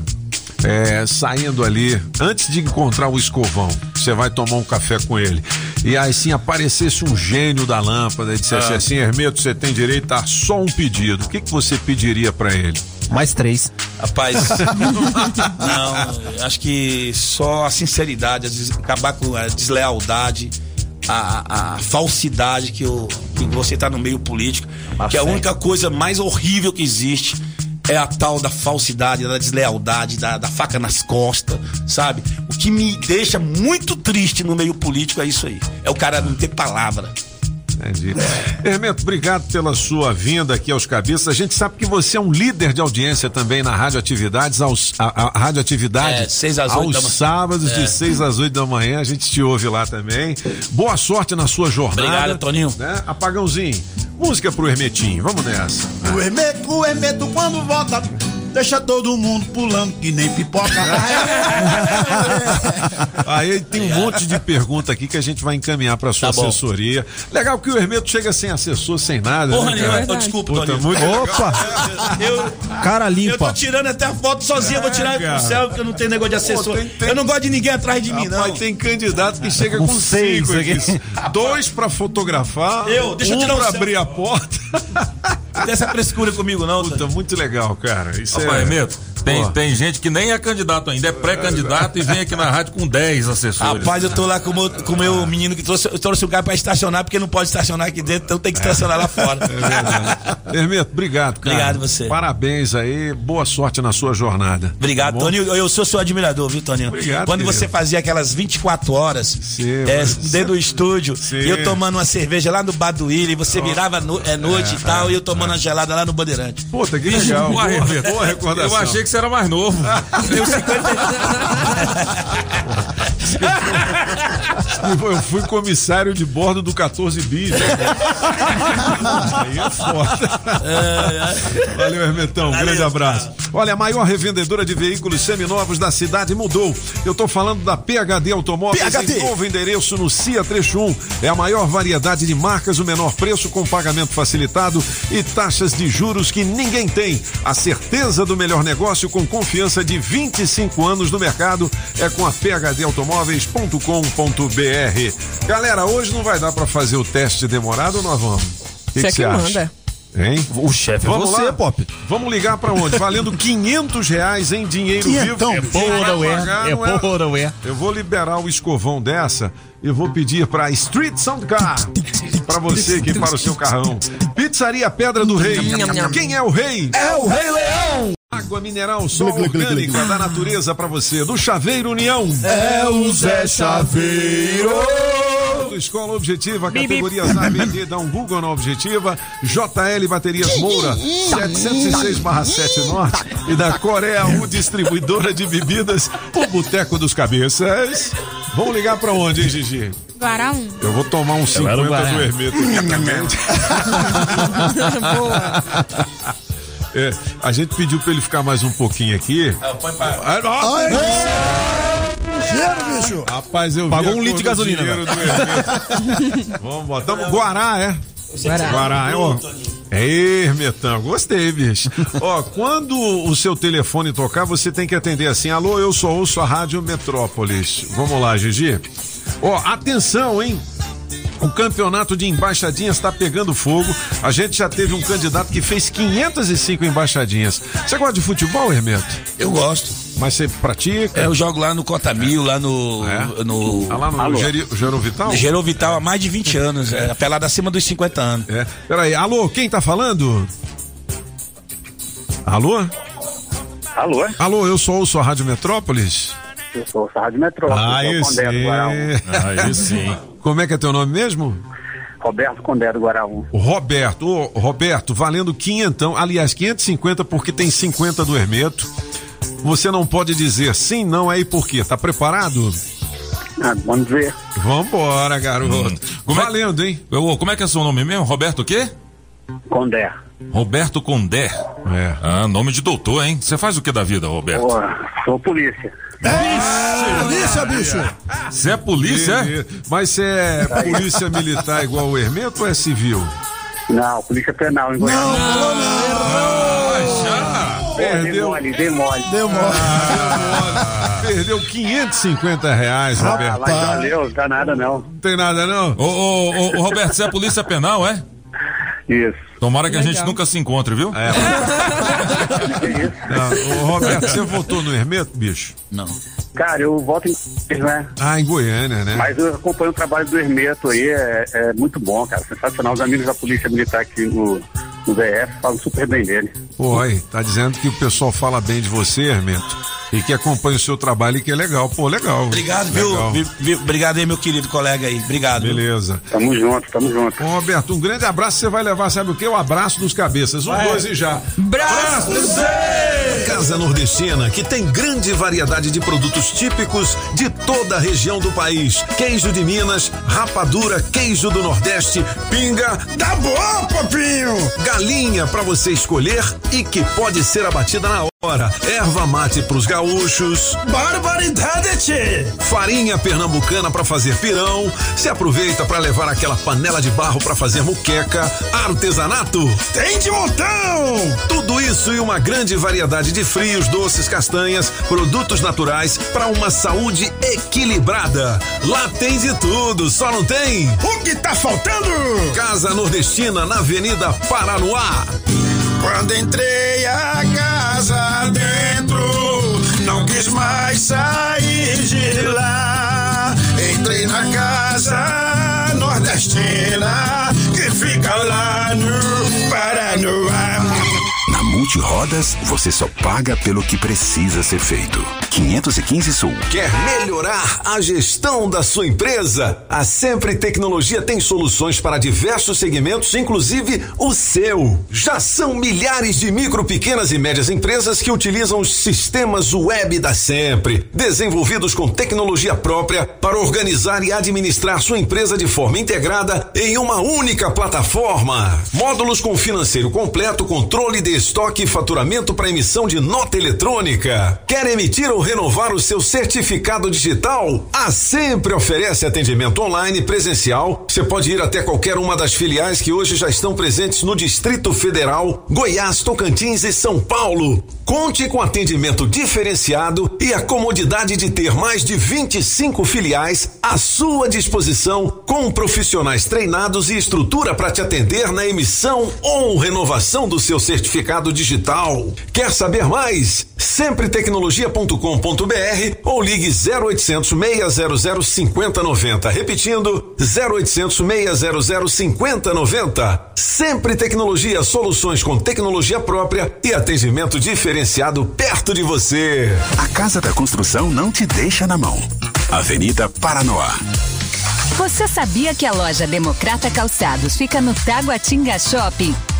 é, saindo ali, antes de encontrar o escovão, você vai tomar um café com ele, e aí sim aparecesse um gênio da lâmpada e dissesse Ah. assim, Hermeto, você tem direito a só um pedido. O que, que você pediria pra ele? Mais três. Rapaz, não, acho que só a sinceridade, a acabar com a deslealdade, a, a- a falsidade que, o, que você tá no meio político, que a fé. única coisa mais horrível que existe é a tal da falsidade, da deslealdade, da, da faca nas costas, sabe? O que me deixa muito triste no meio político é isso aí. É o cara não ter palavra. Entendi. Hermeto, obrigado pela sua vinda aqui aos cabeças. A gente sabe que você é um líder de audiência também na Rádio Atividades, aos, a, a Rádio Atividade É, seis às oito aos da manhã. sábados, É. de 6 às 8 da manhã. A gente te ouve lá também. Boa sorte na sua jornada. Obrigado, Toninho. Né? Apagãozinho, música pro Hermetinho. Vamos nessa. O Hermeto, o Hermeto quando volta, deixa todo mundo pulando que nem pipoca. Aí tem um monte de pergunta aqui que a gente vai encaminhar pra sua Tá assessoria. Legal que o Hermeto chega sem assessor, sem nada. Porra né, cara? oh, desculpa, Puta, muito Opa! Eu, Cara eu limpa. tô tirando até a foto sozinho, vou tirar cara. pro céu, porque eu não tenho negócio de assessor. Pô, tem- tem- Eu não gosto de ninguém atrás de mim, não. Rapaz, tem candidato que chega Com com seis cinco. Dois pra fotografar, Eu, deixa eu um tirar o pra céu. abrir a porta. Não tem essa frescura comigo, não. Puta, muito legal, cara. Isso é... Hermeto, tem, Pô. tem gente que nem é candidato ainda, é pré-candidato e vem aqui na rádio com 10 assessores. Rapaz, eu tô lá com o meu, com meu menino que trouxe, trouxe o cara pra estacionar, porque não pode estacionar aqui dentro, então tem que estacionar lá fora. Hermeto, obrigado, cara. Obrigado você. Parabéns aí, boa sorte na sua jornada. Obrigado, Tá? Toninho. Eu, sou seu admirador, viu, Toninho? Obrigado, Quando querido. você fazia aquelas 24 horas Sim, é, dentro do estúdio, Sim. e eu tomando uma cerveja lá no Bar do Willi, você virava no- é, noite e tal, e eu tomando uma gelada lá no Bandeirante. Puta, que legal. Boa, Hermeto, boa recordação. Eu achei que que você era mais novo. Eu 50. Eu fui comissário de bordo do 14 bis. Aí é foda. Valeu, Hermetão. Um grande abraço. Olha, a maior revendedora de veículos seminovos da cidade mudou. Eu tô falando da PHD Automóveis PHD. em novo endereço no CIA Trecho 1. É a maior variedade de marcas, o menor preço com pagamento facilitado e taxas de juros que ninguém tem. A certeza do melhor negócio com confiança de 25 anos no mercado é com a phdautomóveis.com.br. Galera, hoje não vai dar pra fazer o teste demorado ou nós vamos? O que Você que que acha? manda. Hein? O chefe é Vamos você, lá? Pop. Vamos ligar pra onde? Valendo 500 reais em dinheiro Quinhentão. vivo. É Quem vai Bora, ué. pagar É não bora, ué. Eu vou liberar o escovão dessa e vou pedir pra Street Sound Car pra você aqui para o seu carrão. Pizzaria Pedra do Rei. Quem é o rei? É o Rei Leão! Água mineral só orgânica da natureza pra você. Do Chaveiro União. É o Zé Chaveiro! Escola Objetiva, categorias A, B, D, dá um Google na Objetiva. JL Baterias Moura, 706/7 Norte. E da Coreia U, distribuidora de bebidas, o Boteco dos Cabeças. Vamos ligar pra onde, hein, Gigi? Guará 1. Eu vou tomar um 50 era o do. Hermeto também. É, a gente pediu pra ele ficar mais um pouquinho aqui. Ah, nossa! Dinheiro, bicho! Rapaz, eu Pagou um litro de gasolina. Vamos botar. Guará, é? Guará. Guará, é, ó. É, Hermetão, gostei, bicho. ó, quando o seu telefone tocar, você tem que atender assim: alô, eu só ouço a Rádio Metrópolis. Vamos lá, Gigi. Ó, atenção, hein? O campeonato de embaixadinhas está pegando fogo. A gente já teve um candidato que fez 505 embaixadinhas. Você gosta de futebol, Hermeto? Eu gosto. Mas você pratica? É, eu jogo lá no Cotamil, lá no. no Ah, lá no Geri- Gero Vital? Gerou Vital há mais de 20 anos. É, pelada acima dos 50 anos. É. Peraí, alô, quem tá falando? Alô? Alô? Alô, eu sou ouço a Rádio Metrópolis. Eu sou o Rádio sou Condé do Guará 1. sim. Como é que é teu nome mesmo? Roberto Condé do Guará 1. O Roberto. Ô, Roberto, valendo quinhentão. Aliás, 550 porque tem 50 do Hermeto. Você não pode dizer sim, não, aí por quê? Tá preparado? Ah, vamos ver. Vambora, garoto. Como é- Valendo, hein? Ô, como é que é seu nome mesmo? Roberto o quê? Condé. Roberto Condé. É. Ah, nome de doutor, hein? Você faz o que da vida, Roberto? Pô, sou polícia. Polícia, bicho! Você é polícia, é? Mas você é polícia militar igual o Hermeto ou é civil? Não, polícia penal em Goiás. já? Perdeu. Deu mole, deu mole. Deu mole. Perdeu 550 reais, Ah, Roberto. mas valeu, não dá nada não. Não tem nada, não? Ô, ô, ô, ô, Roberto, você é polícia penal, é? Isso. Tomara que a gente Legal. nunca se encontre, viu? É. Não, ô, Roberto, você votou no Hermeto, bicho? Não. Cara, eu volto em né? Ah, em Goiânia, né? Mas eu acompanho o trabalho do Hermeto aí, é, é muito bom, cara. Sensacional. Os amigos da Polícia Militar aqui no, no DF falam super bem dele. Pô, aí, tá dizendo que o pessoal fala bem de você, Hermeto, e que acompanha o seu trabalho e que é legal. Pô, legal. Obrigado, viu? Legal. Vi- vi- Obrigado aí, meu querido colega aí. Obrigado. viu? Beleza. Tamo junto, tamo junto. Ô, Roberto, um grande abraço. Você vai levar, sabe o quê? O abraço dos cabeças. Um, dois e já. Braço! Casa Nordestina, que tem grande variedade de produtos típicos de toda a região do país. Queijo de Minas, rapadura, queijo do Nordeste, pinga. Tá bom, papinho! Galinha pra você escolher e que pode ser abatida na hora. Erva mate pros gaúchos. Barbaridade, tchê! Farinha pernambucana pra fazer pirão. Se aproveita pra levar aquela panela de barro pra fazer muqueca. Artesanato. Tem de montão! Tudo isso e uma grande variedade de frios, doces, castanhas, produtos naturais para uma saúde equilibrada. Lá tem de tudo, só não tem. O que tá faltando? Casa Nordestina na Avenida Paranoá. Quando entrei a casa dentro, não quis mais sair de lá. Entrei na casa nordestina que fica lá no Paranoá. Multi multirodas, você só paga pelo que precisa ser feito. 515 Sul. Quer melhorar a gestão da sua empresa? A Sempre Tecnologia tem soluções para diversos segmentos, inclusive o seu. Já são milhares de micro, pequenas e médias empresas que utilizam os sistemas web da Sempre, desenvolvidos com tecnologia própria para organizar e administrar sua empresa de forma integrada em uma única plataforma. Módulos com financeiro completo, controle de estoque faturamento para emissão de nota eletrônica. Quer emitir ou renovar o seu certificado digital? A Sempre oferece atendimento online presencial. Você pode ir até qualquer uma das filiais que hoje já estão presentes no Distrito Federal, Goiás, Tocantins e São Paulo. Conte com atendimento diferenciado e a comodidade de ter mais de 25 filiais à sua disposição, com profissionais treinados e estrutura para te atender na emissão ou renovação do seu certificado digital. Quer saber mais? Sempretecnologia.com.br ou ligue 0800 600 5090. Repetindo, 0800 600 5090. Sempre Tecnologia, soluções com tecnologia própria e atendimento diferenciado perto de você. A Casa da Construção não te deixa na mão. Avenida Paranoá. Você sabia que a loja Democrata Calçados fica no Taguatinga Shopping?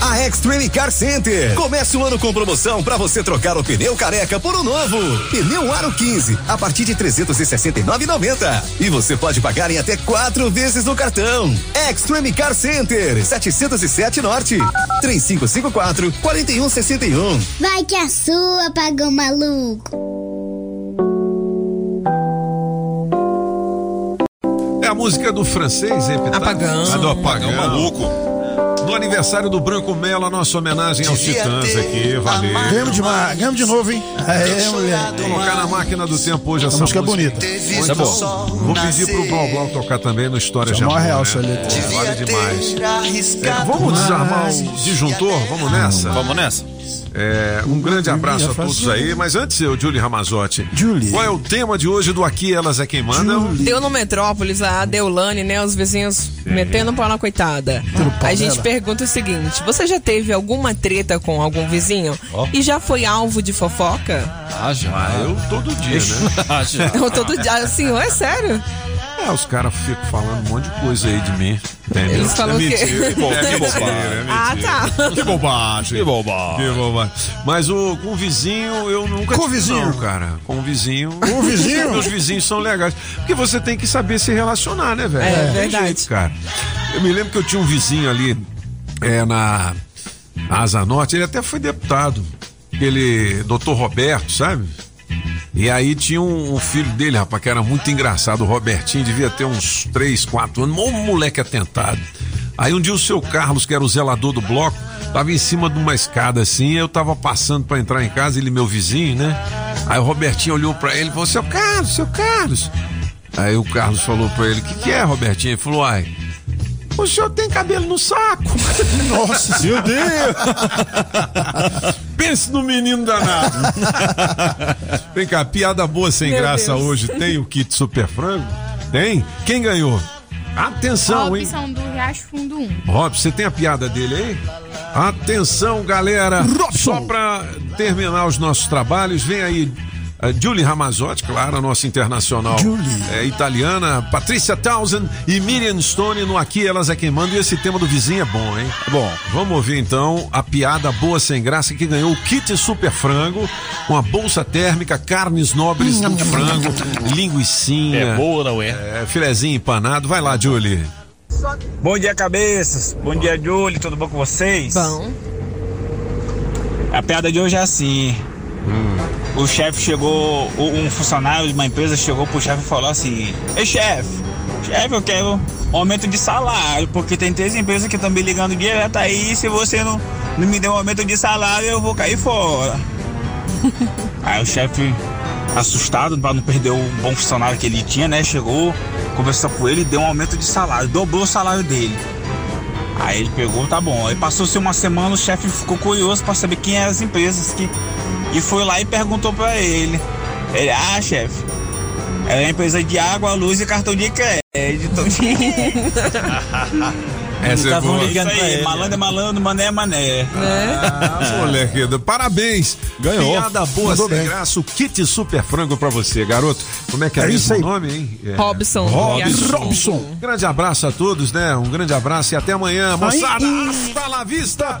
A Extreme Car Center. Começa o ano com promoção para você trocar o pneu careca por um novo. Pneu Aro 15 a partir de 369,90. E você pode pagar em até quatro vezes no cartão. Extreme Car Center, 707 Norte, 3554 4161. Vai que a sua pagou maluco. É a música do francês, hein, Pitá? Apagão. A do apagão. Apagão maluco. No aniversário do Branco Melo, a nossa homenagem aos titãs aqui, valeu. Ganhamos de, ganhamos de novo, hein? É, mulher. Vou colocar na máquina do tempo hoje essa música é bonita. Muito bom. Vou pedir pro Blau Blau tocar também no História de é Amor. mó real né? essa letra. Pô, Vale demais. É, vamos desarmar o disjuntor? Vamos nessa? Vamos nessa? É, um grande abraço a todos aí, mas antes, eu, Julie Ramazotti, Julie. qual é o tema de hoje do Aqui Elas é Quem Manda? Deu no Metrópolis a Deulane, né? Os vizinhos metendo pau na coitada. pau A gente pergunta o seguinte: você já teve alguma treta com algum vizinho? Ó. E já foi alvo de fofoca? Ah, já. Ah, eu todo dia, né? Ah, já. Eu todo dia, assim, é sério? É, os caras ficam falando um monte de coisa aí de mim. Entendeu? Eles falam é mentira, Que bo- é que mentira, bobagem. é Ah, tá. Que bobagem. Que bobagem. Que bobagem. Mas o, com o vizinho, eu nunca Com o vizinho? não, cara. Com o vizinho. Com o vizinho? Meus vizinhos são legais. Porque você tem que saber se relacionar, né, velho? É, tem verdade. jeito, cara. Eu me lembro que eu tinha um vizinho ali é, na, na Asa Norte, ele até foi deputado. Aquele doutor Roberto, sabe? E aí tinha um, um filho dele, rapaz, que era muito engraçado. O Robertinho devia ter uns 3, 4 anos. Um moleque atentado. Aí um dia o seu Carlos, que era o zelador do bloco, tava em cima de uma escada assim. Eu tava passando pra entrar em casa, ele, meu vizinho, né? Aí o Robertinho olhou pra ele e falou: Seu Carlos, seu Carlos. Aí o Carlos falou pra ele: O que, que é, Robertinho? Ele falou: Ai. O senhor tem cabelo no saco. Nossa, meu Deus! Pense no menino danado. Vem cá, piada boa sem Meu graça Deus. hoje. Tem o kit super frango? Tem? Quem ganhou? Atenção, hein? Robson do Riacho Fundo 1. Rob, você tem a piada dele aí? Atenção, galera. Só pra terminar os nossos trabalhos, vem aí a Julie Ramazotti, claro, a nossa internacional é, italiana, Patrícia Townsend e Miriam Stone no Aqui Elas é Quem Manda. E esse tema do vizinho é bom, hein? Bom, vamos ouvir então a piada boa sem graça que ganhou o kit super frango com a bolsa térmica, carnes nobres do frango, linguicinha. É boa, não é? é, filezinho empanado. Vai lá, Julie. Bom dia, cabeças. Bom dia, Julie. Tudo bom com vocês? Bom. A piada de hoje é assim. O chefe chegou, um funcionário de uma empresa chegou pro chefe e falou assim: Ei, chefe, chefe, eu quero um aumento de salário, porque tem três empresas que estão me ligando direto aí. Se você não, não me der um aumento de salário, eu vou cair fora. aí o chefe assustado para não perder o bom funcionário que ele tinha, né? Chegou, conversou com ele, deu um aumento de salário, dobrou o salário dele. Aí ele pegou, tá bom. Aí passou-se uma semana, o chefe ficou curioso para saber quem eram as empresas que e foi lá e perguntou para ele. Ele, ah, chefe, é a empresa de água, luz e cartão de crédito. Essa é Estavam boa. ligando Isso aí, ele. Malandro é malandro, mané é mané. Ah, moleque, parabéns. Ganhou. Piada boa, Mandou sem bem. graça. O kit super frango pra você, garoto. Como é que é, É isso aí. o nome, hein? É. Robson. Robson. Robson. Grande abraço a todos, né? Um grande abraço e até amanhã, moçada. Hasta la vista,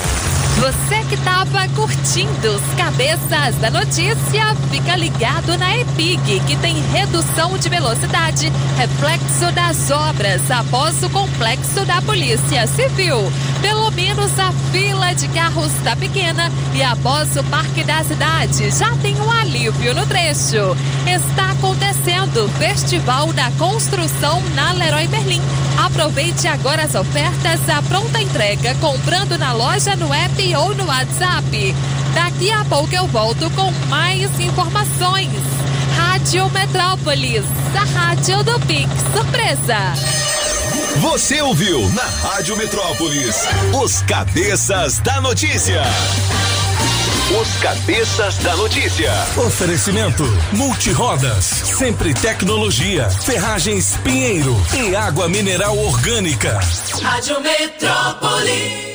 Você que estava curtindo os cabeças da notícia, fica ligado na EPIG, que tem redução de velocidade, reflexo das obras após o complexo da Polícia Civil. Pelo menos a fila de carros está pequena e após o Parque da Cidade já tem um alívio no trecho. Está acontecendo o Festival da Construção na Leroy Merlin. Aproveite agora as ofertas à pronta entrega, comprando na loja, no app ou no WhatsApp. Daqui a pouco eu volto com mais informações. Rádio Metrópolis, a rádio do Pix Surpresa. Você ouviu na Rádio Metrópolis os cabeças da notícia. Os cabeças da notícia. Oferecimento Multirodas, sempre tecnologia, ferragens Pinheiro e água mineral orgânica. Rádio Metrópolis.